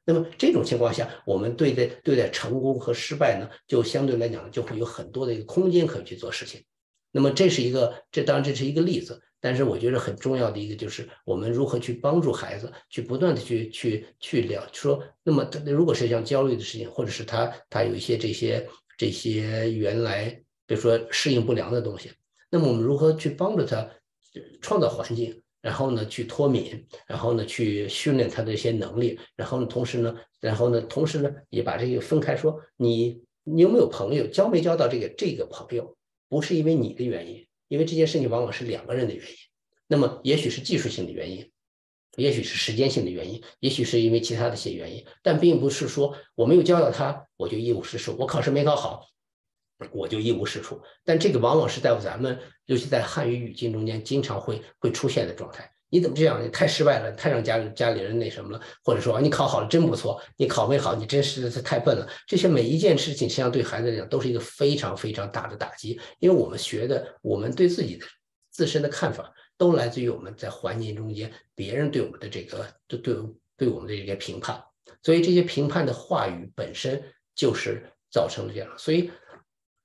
那么这种情况下，我们对待对待成功和失败呢，就相对来讲就会有很多的一个空间可以去做事情。那么这是一个，这当然这是一个例子。但是我觉得很重要的一个就是我们如何去帮助孩子，去不断的去去去聊，说那么他如果是像焦虑的事情，或者是他他有一些这些这些原来比如说适应不良的东西，那么我们如何去帮助他创造环境，然后呢去脱敏，然后呢去训练他的一些能力，然后呢同时呢，然后呢同时呢也把这个分开说，你你有没有朋友，交没交到这个这个朋友，不是因为你的原因。因为这件事情往往是两个人的原因，那么也许是技术性的原因，也许是时间性的原因，也许是因为其他的一些原因，但并不是说我没有教到他，我就一无是处，我考试没考好，我就一无是处。但这个往往是在咱们，尤其在汉语语境中间，经常会会出现的状态。你怎么这样？你太失败了，太让家里家里人那什么了？或者说你考好了真不错，你考没好，你真是太笨了。这些每一件事情，实际上对孩子来讲都是一个非常非常大的打击，因为我们学的，我们对自己的自身的看法，都来自于我们在环境中间别人对我们的这个对对对我们的这个评判，所以这些评判的话语本身就是造成了这样。所以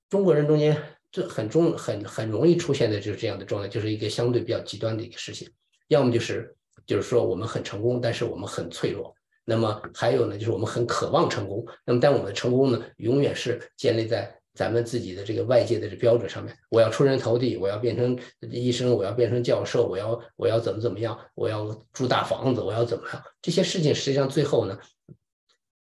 中国人中间这很中很很容易出现的就是这样的状态，就是一个相对比较极端的一个事情。要么就是就是说我们很成功，但是我们很脆弱。那么还有呢，就是我们很渴望成功。那么但我们的成功呢，永远是建立在咱们自己的这个外界的这标准上面。我要出人头地，我要变成医生，我要变成教授，我要我要怎么怎么样，我要住大房子，我要怎么样？这些事情实际上最后呢，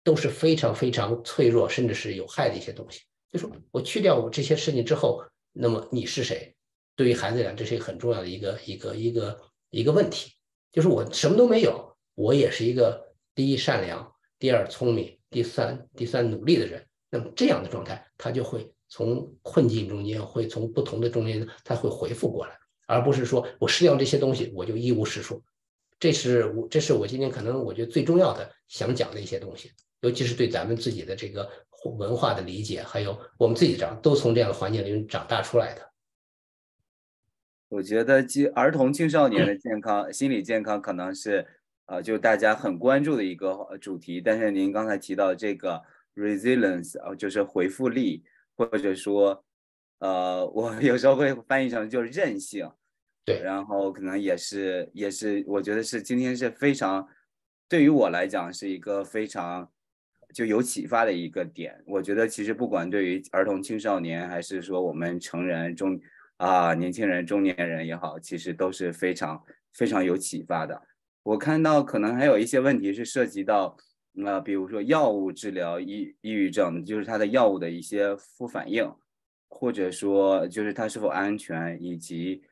都是非常非常脆弱，甚至是有害的一些东西。就是我去掉我这些事情之后，那么你是谁？对于孩子来讲，这是一个很重要的一个一个一个。一个问题就是我什么都没有，我也是一个第一善良，第二聪明，第三第三努力的人。那么这样的状态，他就会从困境中间，会从不同的中间，他会回复过来，而不是说我失掉这些东西，我就一无是处。这是我这是我今天可能我觉得最重要的想讲的一些东西，尤其是对咱们自己的这个文化的理解，还有我们自己长都从这样的环境里面长大出来的。我觉得，青儿童青少年的健康、心理健康可能是，呃，就大家很关注的一个主题。但是您刚才提到这个 resilience，呃，就是回复力，或者说，呃，我 有时候会翻译成就是韧性。对，然后可能也是也是，我觉得是今天是非常，对于我来讲是一个非常就有启发的一个点。我觉得其实不管对于儿童、青少年，还是说我们成人中啊年轻人、中年人也好，其实都是非常非常有启发的。我看到可能还有一些问题是涉及到，呃，比如说药物治疗抑抑郁症，就是它的药物的一些副反应，或者说就是它是否安全，以及。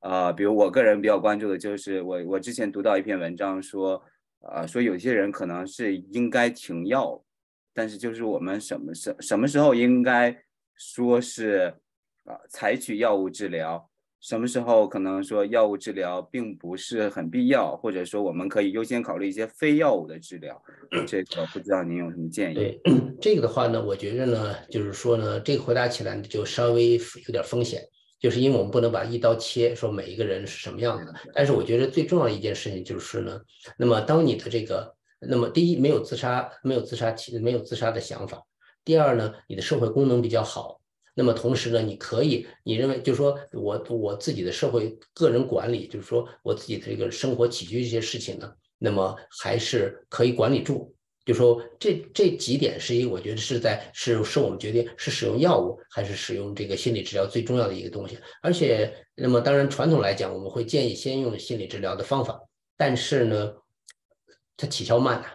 呃，比如我个人比较关注的就是，我我之前读到一篇文章说，呃，说有些人可能是应该停药，但是就是我们什么什什么时候应该说是，呃，采取药物治疗，什么时候可能说药物治疗并不是很必要，或者说我们可以优先考虑一些非药物的治疗，这个不知道您有什么建议？对这个的话呢，我觉着呢，就是说呢，这个回答起来就稍微有点风险。就是因为我们不能把一刀切，说每一个人是什么样的。但是我觉得最重要的一件事情就是呢，那么当你的这个，那么第一没有自杀，没有自杀其没有自杀的想法。第二呢，你的社会功能比较好。那么同时呢，你可以，你认为就是说我我自己的社会个人管理，就是说我自己的这个生活起居这些事情呢，那么还是可以管理住。就说这这几点是一，我觉得是在是是我们决定是使用药物还是使用这个心理治疗最重要的一个东西。而且，那么当然传统来讲，我们会建议先用心理治疗的方法，但是呢，它起效慢呐，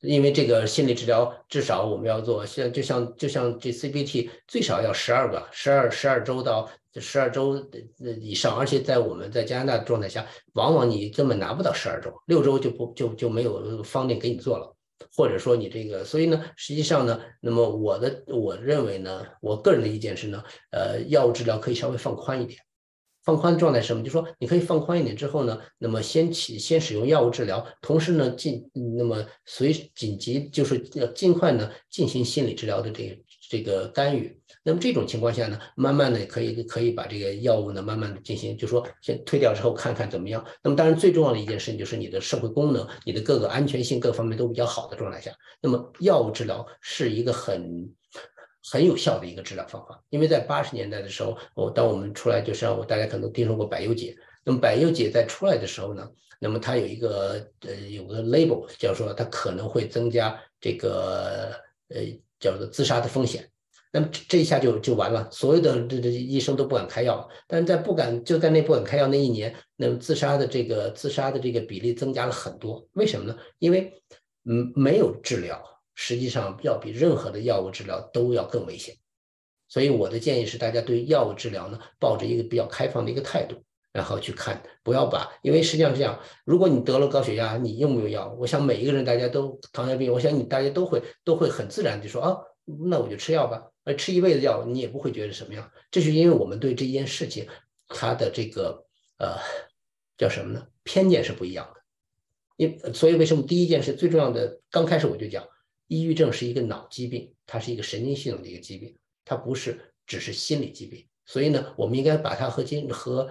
因为这个心理治疗至少我们要做，像就像就像这 CBT 最少要十二个十二十二周到十二周以上，而且在我们在加拿大的状态下，往往你根本拿不到十二周，六周就不就就没有方便给你做了。或者说你这个，所以呢，实际上呢，那么我的我认为呢，我个人的意见是呢，呃，药物治疗可以稍微放宽一点，放宽状态是什么？就说你可以放宽一点之后呢，那么先起先使用药物治疗，同时呢进那么随紧急就是要尽快呢进行心理治疗的这这个干预。那么这种情况下呢，慢慢的可以可以把这个药物呢慢慢的进行，就说先退掉之后看看怎么样。那么当然最重要的一件事情就是你的社会功能、你的各个安全性各方面都比较好的状态下，那么药物治疗是一个很很有效的一个治疗方法。因为在八十年代的时候，我当我们出来就是我大家可能听说过百忧解。那么百忧解在出来的时候呢，那么它有一个呃有个 label 叫说它可能会增加这个呃叫做自杀的风险。那么这一下就就完了，所有的这这医生都不敢开药，但是在不敢就在那不敢开药那一年，那么自杀的这个自杀的这个比例增加了很多。为什么呢？因为嗯没有治疗，实际上要比任何的药物治疗都要更危险。所以我的建议是，大家对药物治疗呢，抱着一个比较开放的一个态度，然后去看，不要把，因为实际上是这样，如果你得了高血压，你用不用药？我想每一个人大家都糖尿病，我想你大家都会都会很自然的说啊，那我就吃药吧。而吃一辈子药，你也不会觉得什么样。这是因为我们对这件事情，它的这个呃叫什么呢？偏见是不一样的。因所以为什么第一件事最重要的？刚开始我就讲，抑郁症是一个脑疾病，它是一个神经系统的一个疾病，它不是只是心理疾病。所以呢，我们应该把它和精和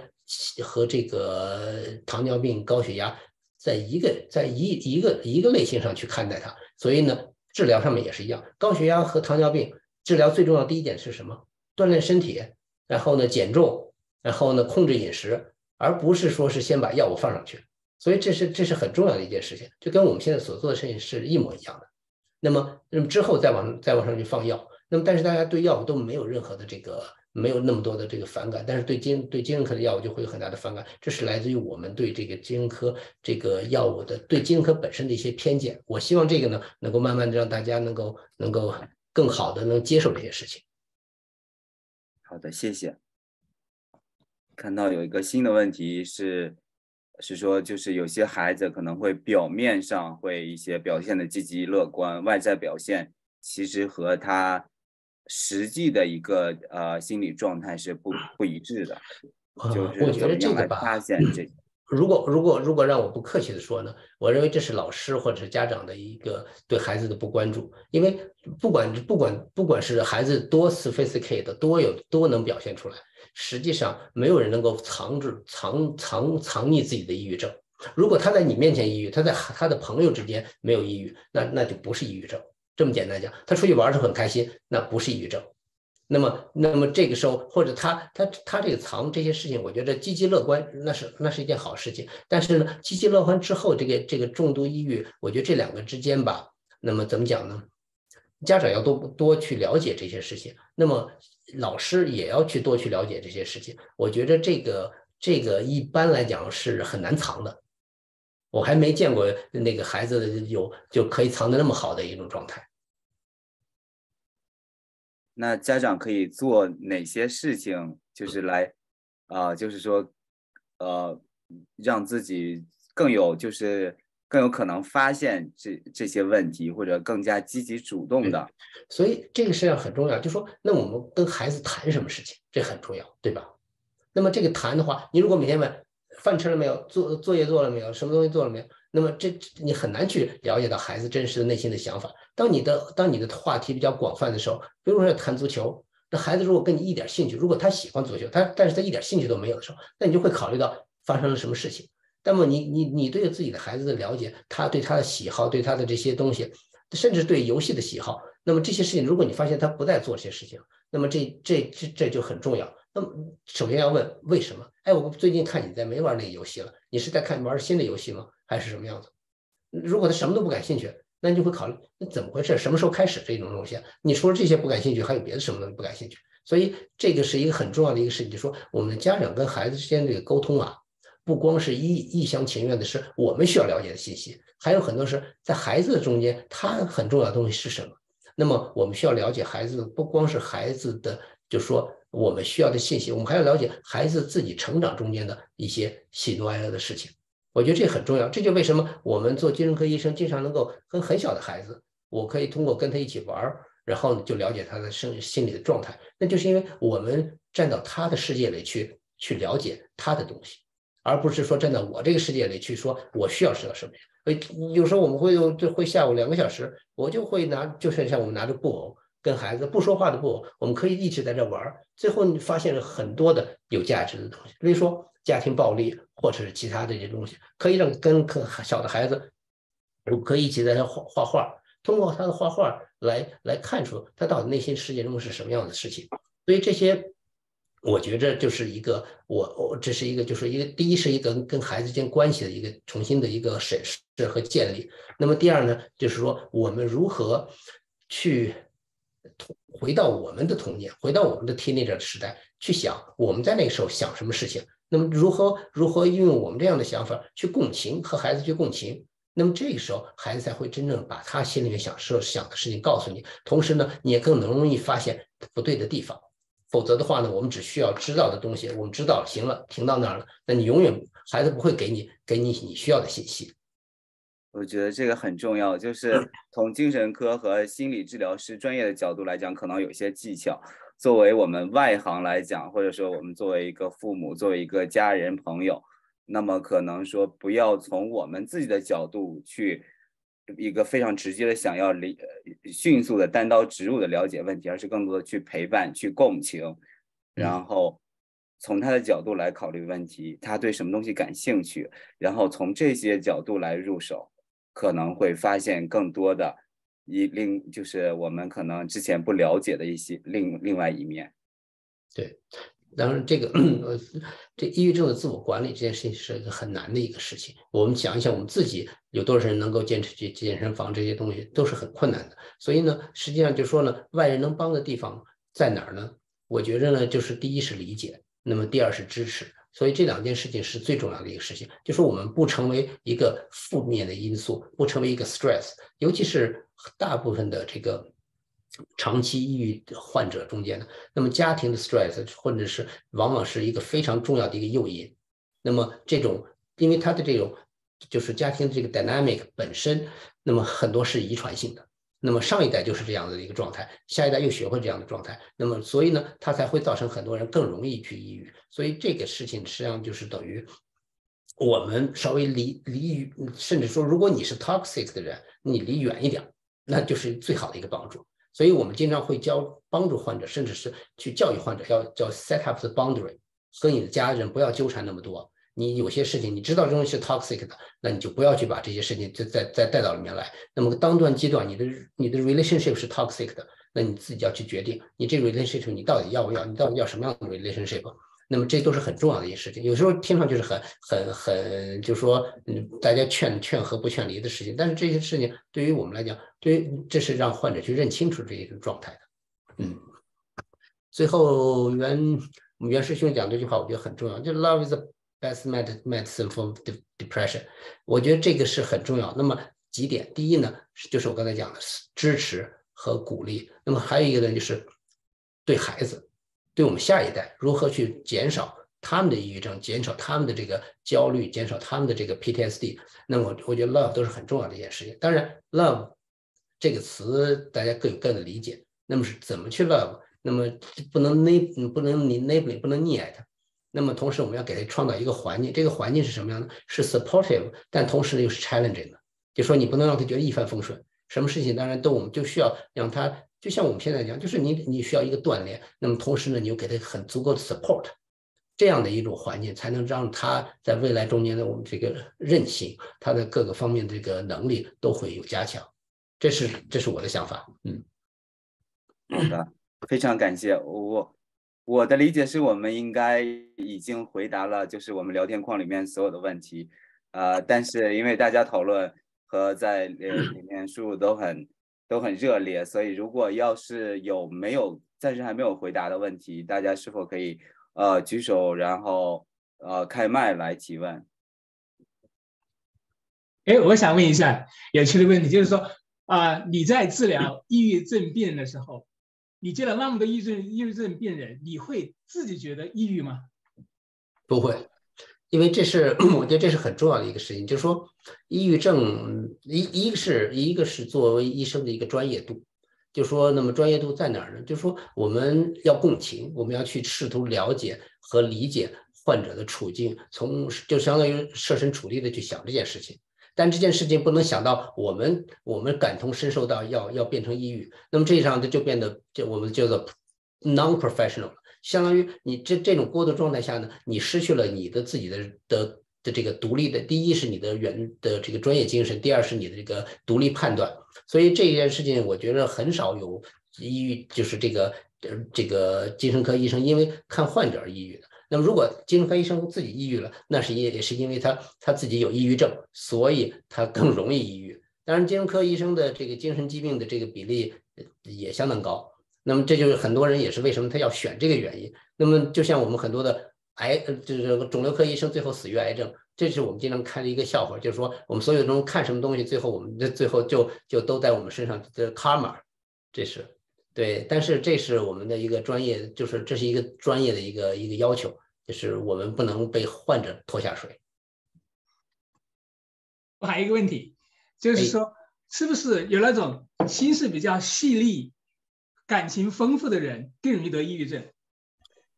和这个糖尿病、高血压在一个在一一个一个类型上去看待它。所以呢，治疗上面也是一样，高血压和糖尿病。治疗最重要的第一点是什么？锻炼身体，然后呢减重，然后呢控制饮食，而不是说是先把药物放上去。所以这是这是很重要的一件事情，就跟我们现在所做的事情是一模一样的。那么那么之后再往再往上去放药，那么但是大家对药物都没有任何的这个没有那么多的这个反感，但是对精对精神科的药物就会有很大的反感，这是来自于我们对这个精神科这个药物的对精神科本身的一些偏见。我希望这个呢能够慢慢的让大家能够能够。更好的能接受这些事情。好的，谢谢。看到有一个新的问题是，是说就是有些孩子可能会表面上会一些表现的积极乐观，外在表现其实和他实际的一个呃心理状态是不不一致的。就是怎么样来发现这？如果如果如果让我不客气的说呢，我认为这是老师或者是家长的一个对孩子的不关注，因为不管不管不管是孩子多 sophisticated 多有多能表现出来，实际上没有人能够藏住藏藏藏匿自己的抑郁症。如果他在你面前抑郁，他在他的朋友之间没有抑郁，那那就不是抑郁症。这么简单讲，他出去玩的时候很开心，那不是抑郁症。那么，那么这个时候，或者他他他这个藏这些事情，我觉得积极乐观那是那是一件好事情。但是呢，积极乐观之后，这个这个重度抑郁，我觉得这两个之间吧，那么怎么讲呢？家长要多多去了解这些事情，那么老师也要去多去了解这些事情。我觉得这个这个一般来讲是很难藏的，我还没见过那个孩子有就可以藏的那么好的一种状态。那家长可以做哪些事情，就是来，啊，就是说，呃，让自己更有，就是更有可能发现这这些问题，或者更加积极主动的。所以这个实际上很重要，就说那我们跟孩子谈什么事情，这很重要，对吧？那么这个谈的话，你如果每天问饭吃了没有，作作业做了没有，什么东西做了没有？那么这你很难去了解到孩子真实的内心的想法。当你的当你的话题比较广泛的时候，比如说谈足球，那孩子如果跟你一点兴趣，如果他喜欢足球，他但是他一点兴趣都没有的时候，那你就会考虑到发生了什么事情。那么你你你对自己的孩子的了解，他对他的喜好，对他的这些东西，甚至对游戏的喜好，那么这些事情，如果你发现他不再做这些事情，那么这这这这就很重要。那么首先要问为什么？哎，我最近看你在没玩那个游戏了，你是在看玩新的游戏吗？还是什么样子？如果他什么都不感兴趣，那你就会考虑，那怎么回事？什么时候开始这种东西？你除了这些不感兴趣，还有别的什么东西不感兴趣？所以这个是一个很重要的一个事情，就说我们的家长跟孩子之间这个沟通啊，不光是一一厢情愿的是我们需要了解的信息，还有很多是在孩子的中间，他很重要的东西是什么？那么我们需要了解孩子，不光是孩子的，就说我们需要的信息，我们还要了解孩子自己成长中间的一些喜怒哀乐的事情。我觉得这很重要，这就为什么我们做精神科医生经常能够跟很小的孩子，我可以通过跟他一起玩儿，然后就了解他的生心理的状态。那就是因为我们站到他的世界里去，去了解他的东西，而不是说站在我这个世界里去说我需要知道什么。呃，有时候我们会用，就会下午两个小时，我就会拿，就是像我们拿着布偶跟孩子不说话的布偶，我们可以一直在这玩儿。最后你发现了很多的有价值的东西，比如说。家庭暴力，或者是其他这些东西，可以让跟可小的孩子，可以一起在这画画画，通过他的画画来来看出他到底内心世界中是什么样的事情。所以这些，我觉着就是一个我我这是一个就是一个第一是一个跟孩子间关系的一个重新的一个审视和建立。那么第二呢，就是说我们如何去回到我们的童年，回到我们的 teenager 时代去想我们在那个时候想什么事情。那么如何如何运用我们这样的想法去共情和孩子去共情？那么这个时候孩子才会真正把他心里面想设想的事情告诉你。同时呢，你也更能容易发现不对的地方。否则的话呢，我们只需要知道的东西，我们知道行了，停到那儿了。那你永远孩子不会给你给你你需要的信息。我觉得这个很重要，就是从精神科和心理治疗师专业的角度来讲，可能有些技巧。作为我们外行来讲，或者说我们作为一个父母，作为一个家人朋友，那么可能说不要从我们自己的角度去一个非常直接的想要理迅速的单刀直入的了解问题，而是更多的去陪伴、去共情，然后从他的角度来考虑问题，他对什么东西感兴趣，然后从这些角度来入手，可能会发现更多的。一另就是我们可能之前不了解的一些另另外一面，对，当然这个，这抑郁症的自我管理这件事情是一个很难的一个事情。我们想一想，我们自己有多少人能够坚持去健身房这些东西都是很困难的。所以呢，实际上就说呢，外人能帮的地方在哪儿呢？我觉着呢，就是第一是理解，那么第二是支持。所以这两件事情是最重要的一个事情，就是我们不成为一个负面的因素，不成为一个 stress，尤其是大部分的这个长期抑郁患者中间的，那么家庭的 stress 或者是往往是一个非常重要的一个诱因。那么这种，因为他的这种就是家庭这个 dynamic 本身，那么很多是遗传性的。那么上一代就是这样的一个状态，下一代又学会这样的状态，那么所以呢，它才会造成很多人更容易去抑郁。所以这个事情实际上就是等于我们稍微离离，甚至说如果你是 toxic 的人，你离远一点，那就是最好的一个帮助。所以我们经常会教帮助患者，甚至是去教育患者，要叫 set up the boundary，和你的家人不要纠缠那么多。你有些事情你知道这东西是 toxic 的，那你就不要去把这些事情再再再带到里面来。那么当断即断，你的你的 relationship 是 toxic 的，那你自己要去决定，你这 relationship 你到底要不要，你到底要什么样的 relationship？那么这都是很重要的一件事情。有时候听上去是很很很，就是说，嗯，大家劝劝和不劝离的事情。但是这些事情对于我们来讲，对于这是让患者去认清楚这一种状态的。嗯，最后袁我们袁师兄讲这句话，我觉得很重要，就 love is the best medicine for depression。我觉得这个是很重要。那么几点，第一呢，就是我刚才讲的支持和鼓励。那么还有一个呢，就是对孩子。对我们下一代如何去减少他们的抑郁症，减少他们的这个焦虑，减少他们的这个 PTSD，那么我觉得 love 都是很重要的一件事情。当然，love 这个词大家各有各的理解。那么是怎么去 love？那么不能 ne 不能你 neighbor 不能溺爱他。那么同时我们要给他创造一个环境，这个环境是什么样的？是 supportive，但同时呢又是 challenging 的。就说你不能让他觉得一帆风顺，什么事情当然都我们就需要让他。就像我们现在讲，就是你你需要一个锻炼，那么同时呢，你又给他很足够的 support，这样的一种环境，才能让他在未来中间的我们这个韧性，他的各个方面这个能力都会有加强。这是这是我的想法。嗯，好的，非常感谢我我的理解是我们应该已经回答了，就是我们聊天框里面所有的问题。呃，但是因为大家讨论和在里面输入都很。都很热烈，所以如果要是有没有暂时还没有回答的问题，大家是否可以呃举手，然后呃开麦来提问？哎，我想问一下有趣的问题，就是说啊，你在治疗抑郁症病人的时候，你见了那么多抑郁症抑郁症病人，你会自己觉得抑郁吗？不会。因为这是 我觉得这是很重要的一个事情，就是说，抑郁症一一个是一个是作为医生的一个专业度，就说那么专业度在哪儿呢？就说我们要共情，我们要去试图了解和理解患者的处境，从就相当于设身处地的去想这件事情。但这件事情不能想到我们我们感同身受到要要变成抑郁，那么这样就变得就我们叫做 non-professional。相当于你这这种过渡状态下呢，你失去了你的自己的的的这个独立的，第一是你的原的这个专业精神，第二是你的这个独立判断。所以这件事情，我觉得很少有抑郁，就是这个呃这个精神科医生因为看患者而抑郁的。那么如果精神科医生自己抑郁了，那是也也是因为他他自己有抑郁症，所以他更容易抑郁。当然，精神科医生的这个精神疾病的这个比例也相当高。那么这就是很多人也是为什么他要选这个原因。那么就像我们很多的癌，就是肿瘤科医生最后死于癌症，这是我们经常看的一个笑话，就是说我们所有中看什么东西，最后我们的最后就就都在我们身上的 karma，这是对。但是这是我们的一个专业，就是这是一个专业的一个一个要求，就是我们不能被患者拖下水。我还有一个问题，就是说是不是有那种心思比较细腻？感情丰富的人更容易得抑郁症，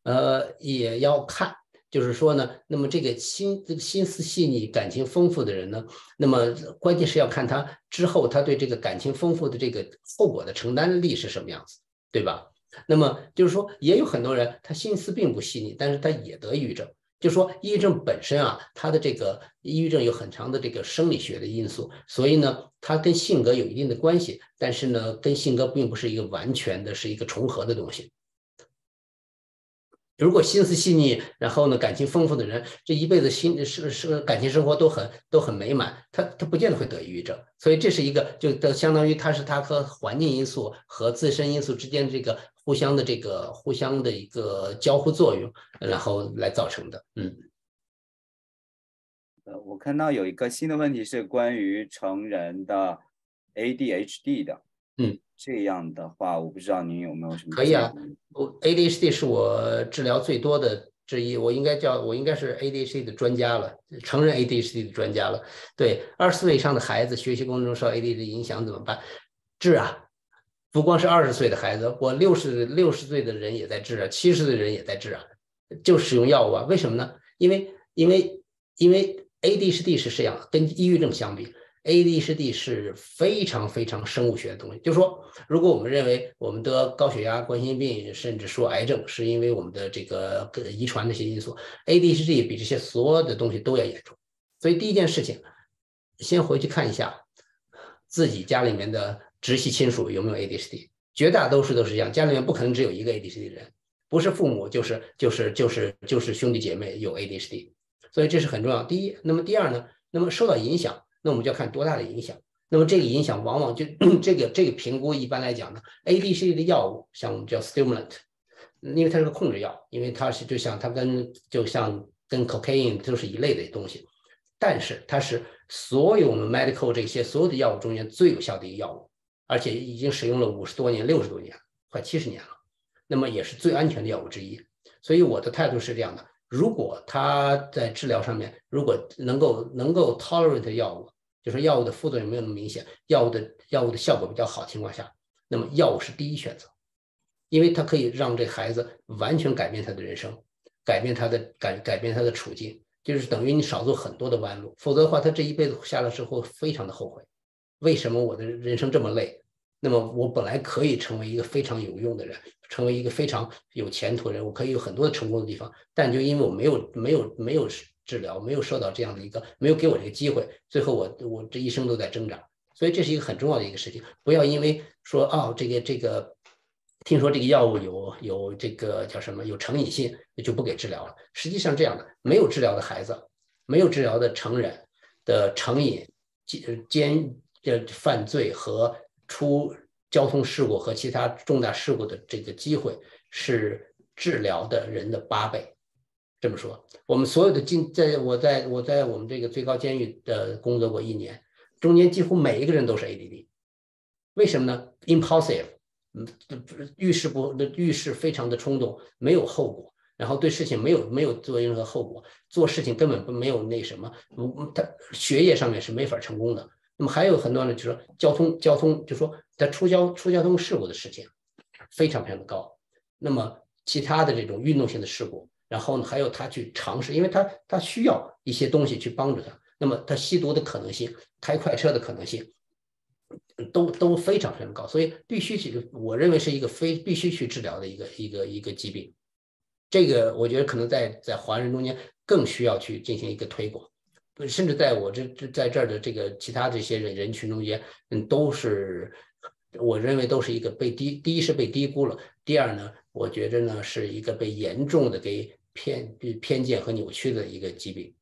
呃，也要看，就是说呢，那么这个心这个心思细腻、感情丰富的人呢，那么关键是要看他之后他对这个感情丰富的这个后果的承担力是什么样子，对吧？那么就是说，也有很多人他心思并不细腻，但是他也得抑郁症。就说抑郁症本身啊，它的这个抑郁症有很长的这个生理学的因素，所以呢，它跟性格有一定的关系，但是呢，跟性格并不是一个完全的是一个重合的东西。如果心思细腻，然后呢，感情丰富的人，这一辈子心是是感情生活都很都很美满，他他不见得会得抑郁症。所以这是一个就的相当于他是他和环境因素和自身因素之间这个互相的这个互相的一个交互作用，然后来造成的。嗯。呃，我看到有一个新的问题是关于成人的 ADHD 的。嗯。这样的话，我不知道您有没有什么可以啊？我 ADHD 是我治疗最多的之一，我应该叫我应该是 ADHD 的专家了，成人 ADHD 的专家了。对，二十岁以上的孩子学习过程中受 ADHD 影响怎么办？治啊！不光是二十岁的孩子，我六十六十岁的人也在治啊，七十岁的人也在治啊，就使用药物啊。为什么呢？因为因为因为 ADHD 是这样，跟抑郁症相比。ADHD 是非常非常生物学的东西，就是说，如果我们认为我们得高血压、冠心病，甚至说癌症，是因为我们的这个遗传那些因素，ADHD 比这些所有的东西都要严重。所以第一件事情，先回去看一下自己家里面的直系亲属有没有 ADHD。绝大多数都是这样，家里面不可能只有一个 ADHD 的人，不是父母就是就是就是就是兄弟姐妹有 ADHD，所以这是很重要。第一，那么第二呢？那么受到影响，那我们就要看多大的影响。那么这个影响往往就 这个这个评估一般来讲呢，ADHD 的药物像我们叫 stimulant，因为它是个控制药，因为它是就像它跟就像跟 cocaine 都是一类的东西，但是它是所有我们 medical 这些所有的药物中间最有效的一个药物。而且已经使用了五十多年、六十多年，快七十年了，那么也是最安全的药物之一。所以我的态度是这样的：如果他在治疗上面，如果能够能够 tolerate 药物，就是药物的副作用没有那么明显，药物的药物的效果比较好情况下，那么药物是第一选择，因为它可以让这孩子完全改变他的人生，改变他的改改变他的处境，就是等于你少走很多的弯路。否则的话，他这一辈子下来之后非常的后悔，为什么我的人生这么累？那么我本来可以成为一个非常有用的人，成为一个非常有前途的人，我可以有很多的成功的地方，但就因为我没有没有没有治疗，没有受到这样的一个，没有给我这个机会，最后我我这一生都在挣扎，所以这是一个很重要的一个事情，不要因为说哦这个这个，听说这个药物有有这个叫什么有成瘾性，就不给治疗了。实际上这样的，没有治疗的孩子，没有治疗的成人的成瘾、奸奸的犯罪和。出交通事故和其他重大事故的这个机会是治疗的人的八倍。这么说，我们所有的进在我在我在我们这个最高监狱的工作过一年，中间几乎每一个人都是 ADD。为什么呢？Impulsive，嗯，遇事不遇事非常的冲动，没有后果，然后对事情没有没有做任何后果，做事情根本不没有那什么，他学业上面是没法成功的。那么还有很多呢，就说交通交通，就说他出交出交通事故的事情非常非常的高。那么其他的这种运动性的事故，然后呢还有他去尝试，因为他他需要一些东西去帮助他。那么他吸毒的可能性，开快车的可能性，都都非常非常高，所以必须去，我认为是一个非必须去治疗的一个一个一个疾病。这个我觉得可能在在华人中间更需要去进行一个推广。甚至在我这这在这儿的这个其他这些人人群中间，嗯，都是我认为都是一个被低，第一是被低估了，第二呢，我觉着呢是一个被严重的给偏偏见和扭曲的一个疾病。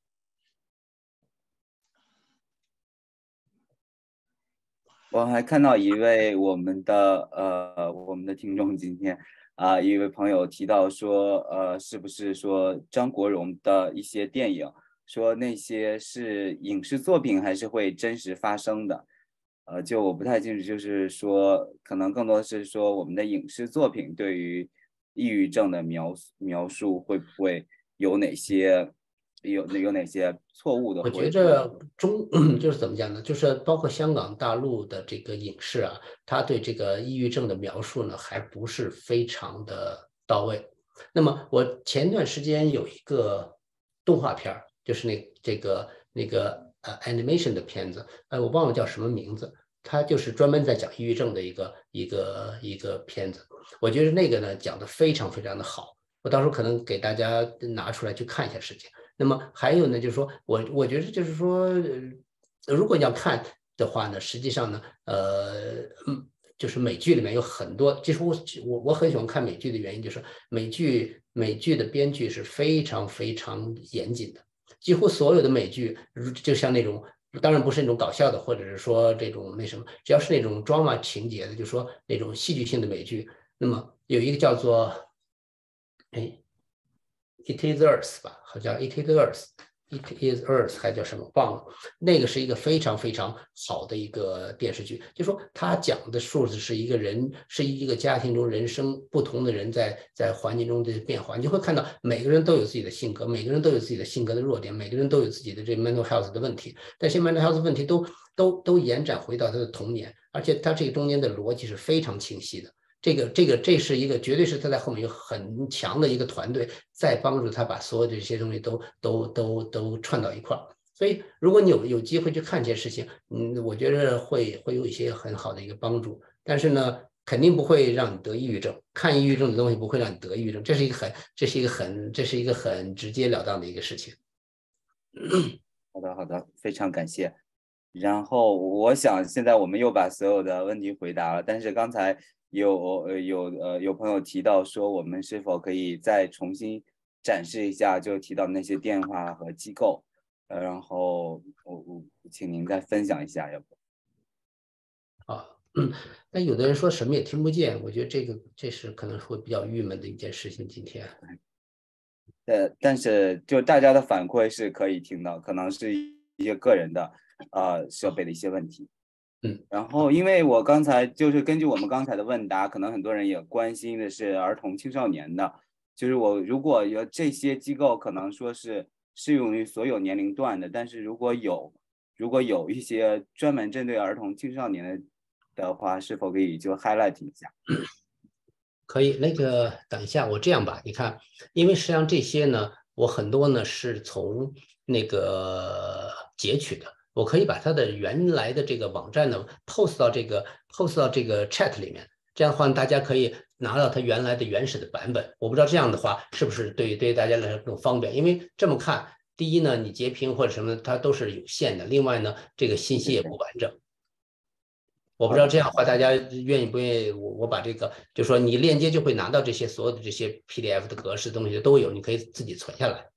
我还看到一位我们的呃我们的听众今天啊一位朋友提到说呃是不是说张国荣的一些电影。说那些是影视作品还是会真实发生的，呃，就我不太清楚，就是说可能更多的是说我们的影视作品对于抑郁症的描描述会不会有哪些有有哪些错误的？我觉着中就是怎么讲呢？就是包括香港、大陆的这个影视啊，他对这个抑郁症的描述呢，还不是非常的到位。那么我前段时间有一个动画片儿。就是那这个那个呃 animation 的片子，呃，我忘了叫什么名字，它就是专门在讲抑郁症的一个一个一个片子。我觉得那个呢讲的非常非常的好，我到时候可能给大家拿出来去看一下事情。那么还有呢，就是说我我觉得就是说，如果你要看的话呢，实际上呢，呃，就是美剧里面有很多，几乎我我很喜欢看美剧的原因就是美剧美剧的编剧是非常非常严谨的。几乎所有的美剧，如就像那种，当然不是那种搞笑的，或者是说这种那什么，只要是那种 drama 情节的，就说那种戏剧性的美剧，那么有一个叫做，哎，It is Earth 吧，好像 It is Earth。It is Earth 还叫什么？忘了。那个是一个非常非常好的一个电视剧，就说他讲的数字是一个人，是一个家庭中人生不同的人在在环境中的变化，你就会看到每个人都有自己的性格，每个人都有自己的性格的弱点，每个人都有自己的这 mental health 的问题，但是 mental health 问题都都都延展回到他的童年，而且他这个中间的逻辑是非常清晰的。这个这个这是一个绝对是他在后面有很强的一个团队在帮助他把所有的这些东西都都都都串到一块儿，所以如果你有有机会去看这些事情，嗯，我觉得会会有一些很好的一个帮助，但是呢，肯定不会让你得抑郁症。看抑郁症的东西不会让你得抑郁症，这是一个很这是一个很这是一个很直截了当的一个事情。好的好的，非常感谢。然后我想现在我们又把所有的问题回答了，但是刚才有呃有呃有朋友提到说，我们是否可以再重新展示一下，就提到那些电话和机构，呃，然后我我请您再分享一下，要不？啊，嗯，那有的人说什么也听不见，我觉得这个这是可能会比较郁闷的一件事情。今天，呃，但是就大家的反馈是可以听到，可能是一些个人的。呃，设备的一些问题，嗯，然后因为我刚才就是根据我们刚才的问答，可能很多人也关心的是儿童青少年的，就是我如果有这些机构可能说是适用于所有年龄段的，但是如果有如果有一些专门针对儿童青少年的的话，是否可以就 highlight 一下？可以，那个等一下，我这样吧，你看，因为实际上这些呢，我很多呢是从那个截取的。我可以把它的原来的这个网站呢 post 到这个 post 到这个 chat 里面，这样的话大家可以拿到它原来的原始的版本。我不知道这样的话是不是对对大家来说更方便？因为这么看，第一呢，你截屏或者什么它都是有限的；另外呢，这个信息也不完整。我不知道这样的话大家愿意不愿意？我我把这个就说你链接就会拿到这些所有的这些 PDF 的格式东西都有，你可以自己存下来，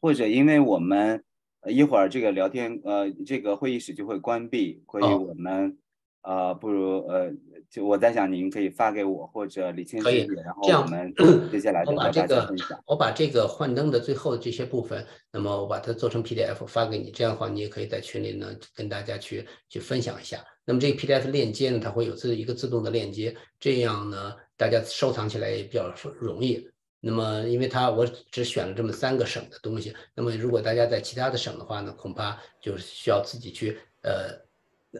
或者因为我们。一会儿这个聊天，呃，这个会议室就会关闭，所以我们，呃，不如，呃，就我在想，您可以发给我或者李清师姐，然后我们接下来我把这个，我把这个幻灯的最后的这些部分，那么我把它做成 PDF 发给你，这样的话你也可以在群里呢跟大家去去分享一下。那么这个 PDF 链接呢，它会有自一个自动的链接，这样呢大家收藏起来也比较容易。那么，因为它我只选了这么三个省的东西，那么如果大家在其他的省的话呢，恐怕就是需要自己去呃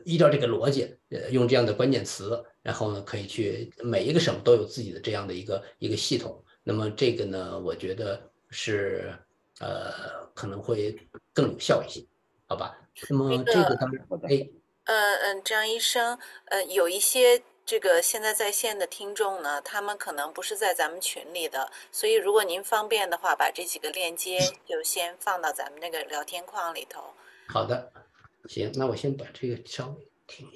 依照这个逻辑，呃用这样的关键词，然后呢可以去每一个省都有自己的这样的一个一个系统。那么这个呢，我觉得是呃可能会更有效一些，好吧？那么这个当然，哎，呃嗯，张医生，呃有一些。这个现在在线的听众呢，他们可能不是在咱们群里的，所以如果您方便的话，把这几个链接就先放到咱们那个聊天框里头。好的，行，那我先把这个稍微停。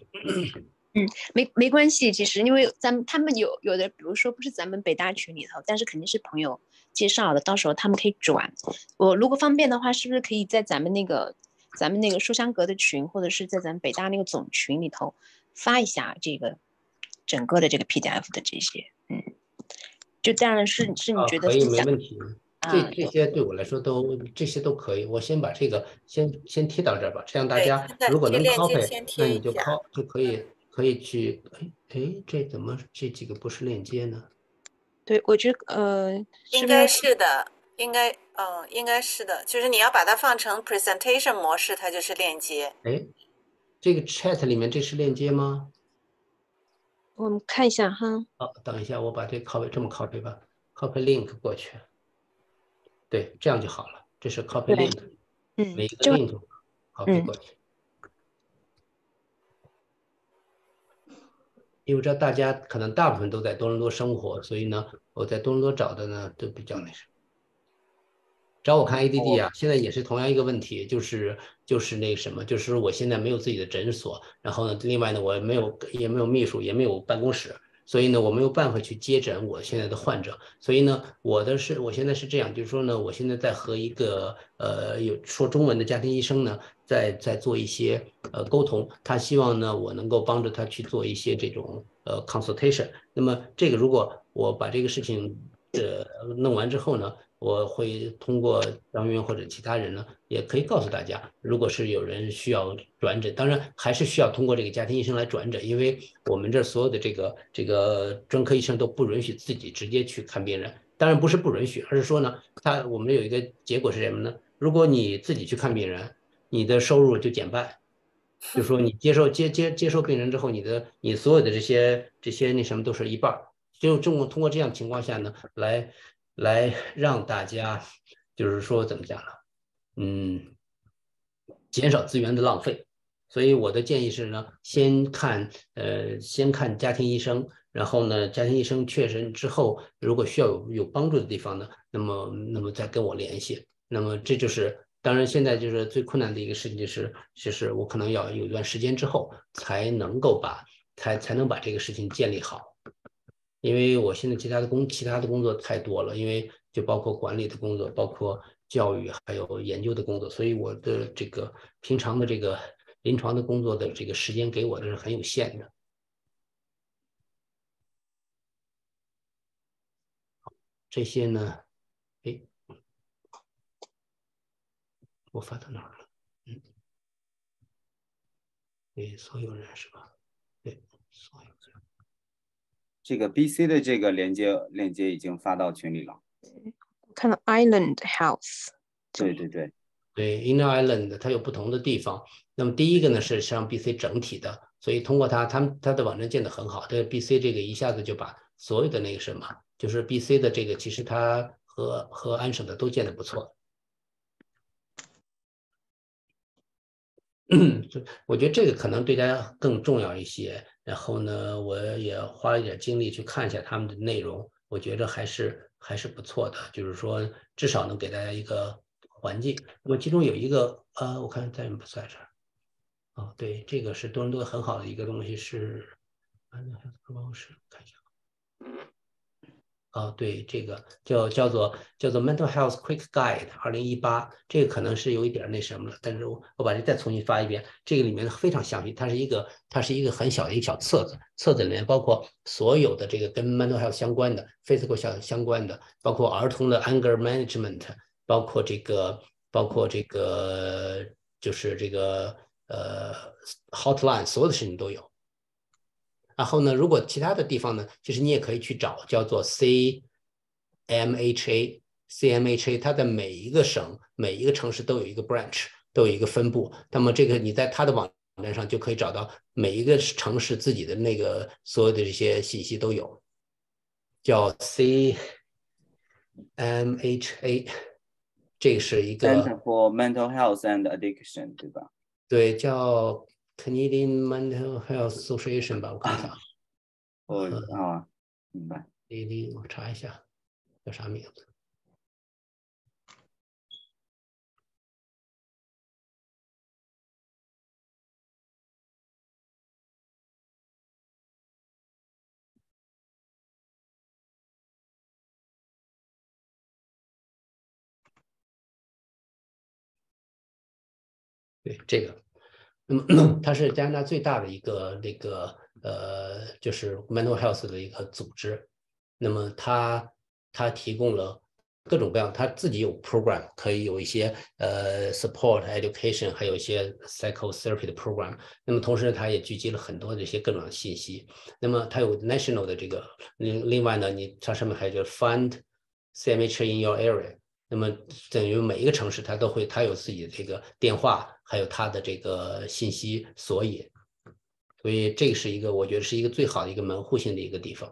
嗯，没没关系，其实因为咱们他们有有的，比如说不是咱们北大群里头，但是肯定是朋友介绍的，到时候他们可以转。我如果方便的话，是不是可以在咱们那个咱们那个书香阁的群，或者是在咱们北大那个总群里头发一下这个？整个的这个 PDF 的这些，嗯，就当然是是你觉得可以没问题，这这些对我来说都这些都可以。我先把这个先先贴到这儿吧，这样大家如果能 copy，那你就 copy 就可以可以去。哎哎，这怎么这几个不是链接呢？对，我觉得呃，应该是的，应该嗯，应该是的，就是你要把它放成 presentation 模式，它就是链接。哎，这个 chat 里面这是链接吗？我们看一下哈。好，等一下，我把这 copy 这么 copy 吧，copy link 过去。对，这样就好了。这是 copy link，嗯，每个 link copy 过去。因为这大家可能大部分都在多伦多生活，所以呢，我在多伦多找的呢都比较那什么。找我看 ADD 啊，现在也是同样一个问题，就是就是那什么，就是我现在没有自己的诊所，然后呢，另外呢，我也没有也没有秘书，也没有办公室，所以呢，我没有办法去接诊我现在的患者，所以呢，我的是我现在是这样，就是说呢，我现在在和一个呃有说中文的家庭医生呢，在在做一些呃沟通，他希望呢我能够帮着他去做一些这种呃 consultation，那么这个如果我把这个事情呃弄完之后呢。我会通过张云或者其他人呢，也可以告诉大家，如果是有人需要转诊，当然还是需要通过这个家庭医生来转诊，因为我们这所有的这个这个专科医生都不允许自己直接去看病人。当然不是不允许，而是说呢，他我们有一个结果是什么呢？如果你自己去看病人，你的收入就减半，就说你接受接接接受病人之后，你的你所有的这些这些那什么都是一半儿。就这么通过这样情况下呢，来。来让大家，就是说怎么讲呢？嗯，减少资源的浪费。所以我的建议是呢，先看呃，先看家庭医生，然后呢，家庭医生确认之后，如果需要有有帮助的地方呢，那么那么再跟我联系。那么这就是当然，现在就是最困难的一个事情就是，就是我可能要有一段时间之后才能够把才才能把这个事情建立好，因为我现在其他的工其他的工作太多了，因为就包括管理的工作，包括教育还有研究的工作，所以我的这个平常的这个临床的工作的这个时间给我的是很有限的。这些呢，哎，我发到哪儿了？嗯，对，所有人是吧？对，所有。这个 BC 的这个连接链接已经发到群里了。看到 Island House。对对对，对 Inner Island 它有不同的地方。那么第一个呢是像 BC 整体的，所以通过它，他们它的网站建的很好。这个 BC 这个一下子就把所有的那个什么。就是 B、C 的这个，其实它和和安省的都建的不错。就我觉得这个可能对大家更重要一些。然后呢，我也花了一点精力去看一下他们的内容，我觉得还是还是不错的。就是说，至少能给大家一个环境。那么其中有一个，呃，我看在不在这儿？哦，对，这个是多伦多很好的一个东西，是，看一下。啊，对，这个叫叫做叫做 Mental Health Quick Guide，二零一八，这个可能是有一点那什么了，但是我我把这再重新发一遍，这个里面非常详细，它是一个它是一个很小的一个小册子，册子里面包括所有的这个跟 Mental Health 相关的，Physical 相相关的，包括儿童的 Anger Management，包括这个包括这个就是这个呃 Hotline，所有的事情都有。然后呢，如果其他的地方呢，其实你也可以去找，叫做 CMHA，CMHA，它的每一个省、每一个城市都有一个 branch，都有一个分部。那么这个你在它的网站上就可以找到每一个城市自己的那个所有的这些信息都有，叫 CMHA，这是一个 Center for Mental Health and Addiction，对吧？对，叫。Canadian Mental Health Association 吧，我看一下。哦啊，明白。Canadian，我查一下，叫啥名字？对，这个。那么，它是加拿大最大的一个那个呃，就是 mental health 的一个组织。那么，它它提供了各种各样，它自己有 program，可以有一些呃 support education，还有一些 psychotherapy 的 program。那么，同时它也聚集了很多这些各种的信息。那么，它有 national 的这个，另另外呢，你它上面还有 find CMH in your area。那么等于每一个城市，它都会，它有自己的这个电话，还有它的这个信息索引，所以这个是一个，我觉得是一个最好的一个门户性的一个地方。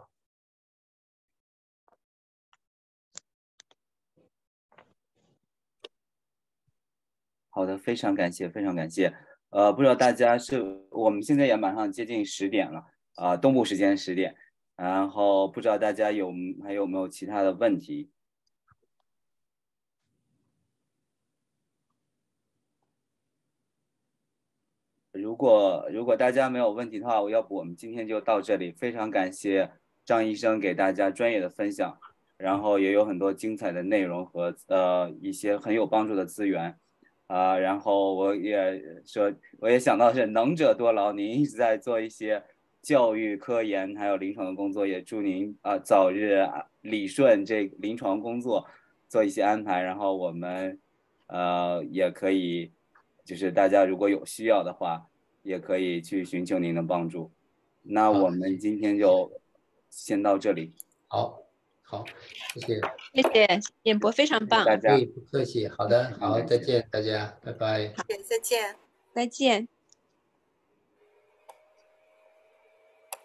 好的，非常感谢，非常感谢。呃，不知道大家是，我们现在也马上接近十点了，啊，东部时间十点，然后不知道大家有还有没有其他的问题？如果如果大家没有问题的话，我要不我们今天就到这里。非常感谢张医生给大家专业的分享，然后也有很多精彩的内容和呃一些很有帮助的资源啊。然后我也说，我也想到是能者多劳，您一直在做一些教育、科研还有临床的工作，也祝您啊早日理顺这临床工作，做一些安排。然后我们呃也可以。就是大家如果有需要的话，也可以去寻求您的帮助。那我们今天就先到这里。好，好，谢谢，谢谢演播非常棒。大家不客气。好的，好，再见，大家，拜拜。好再见，再见。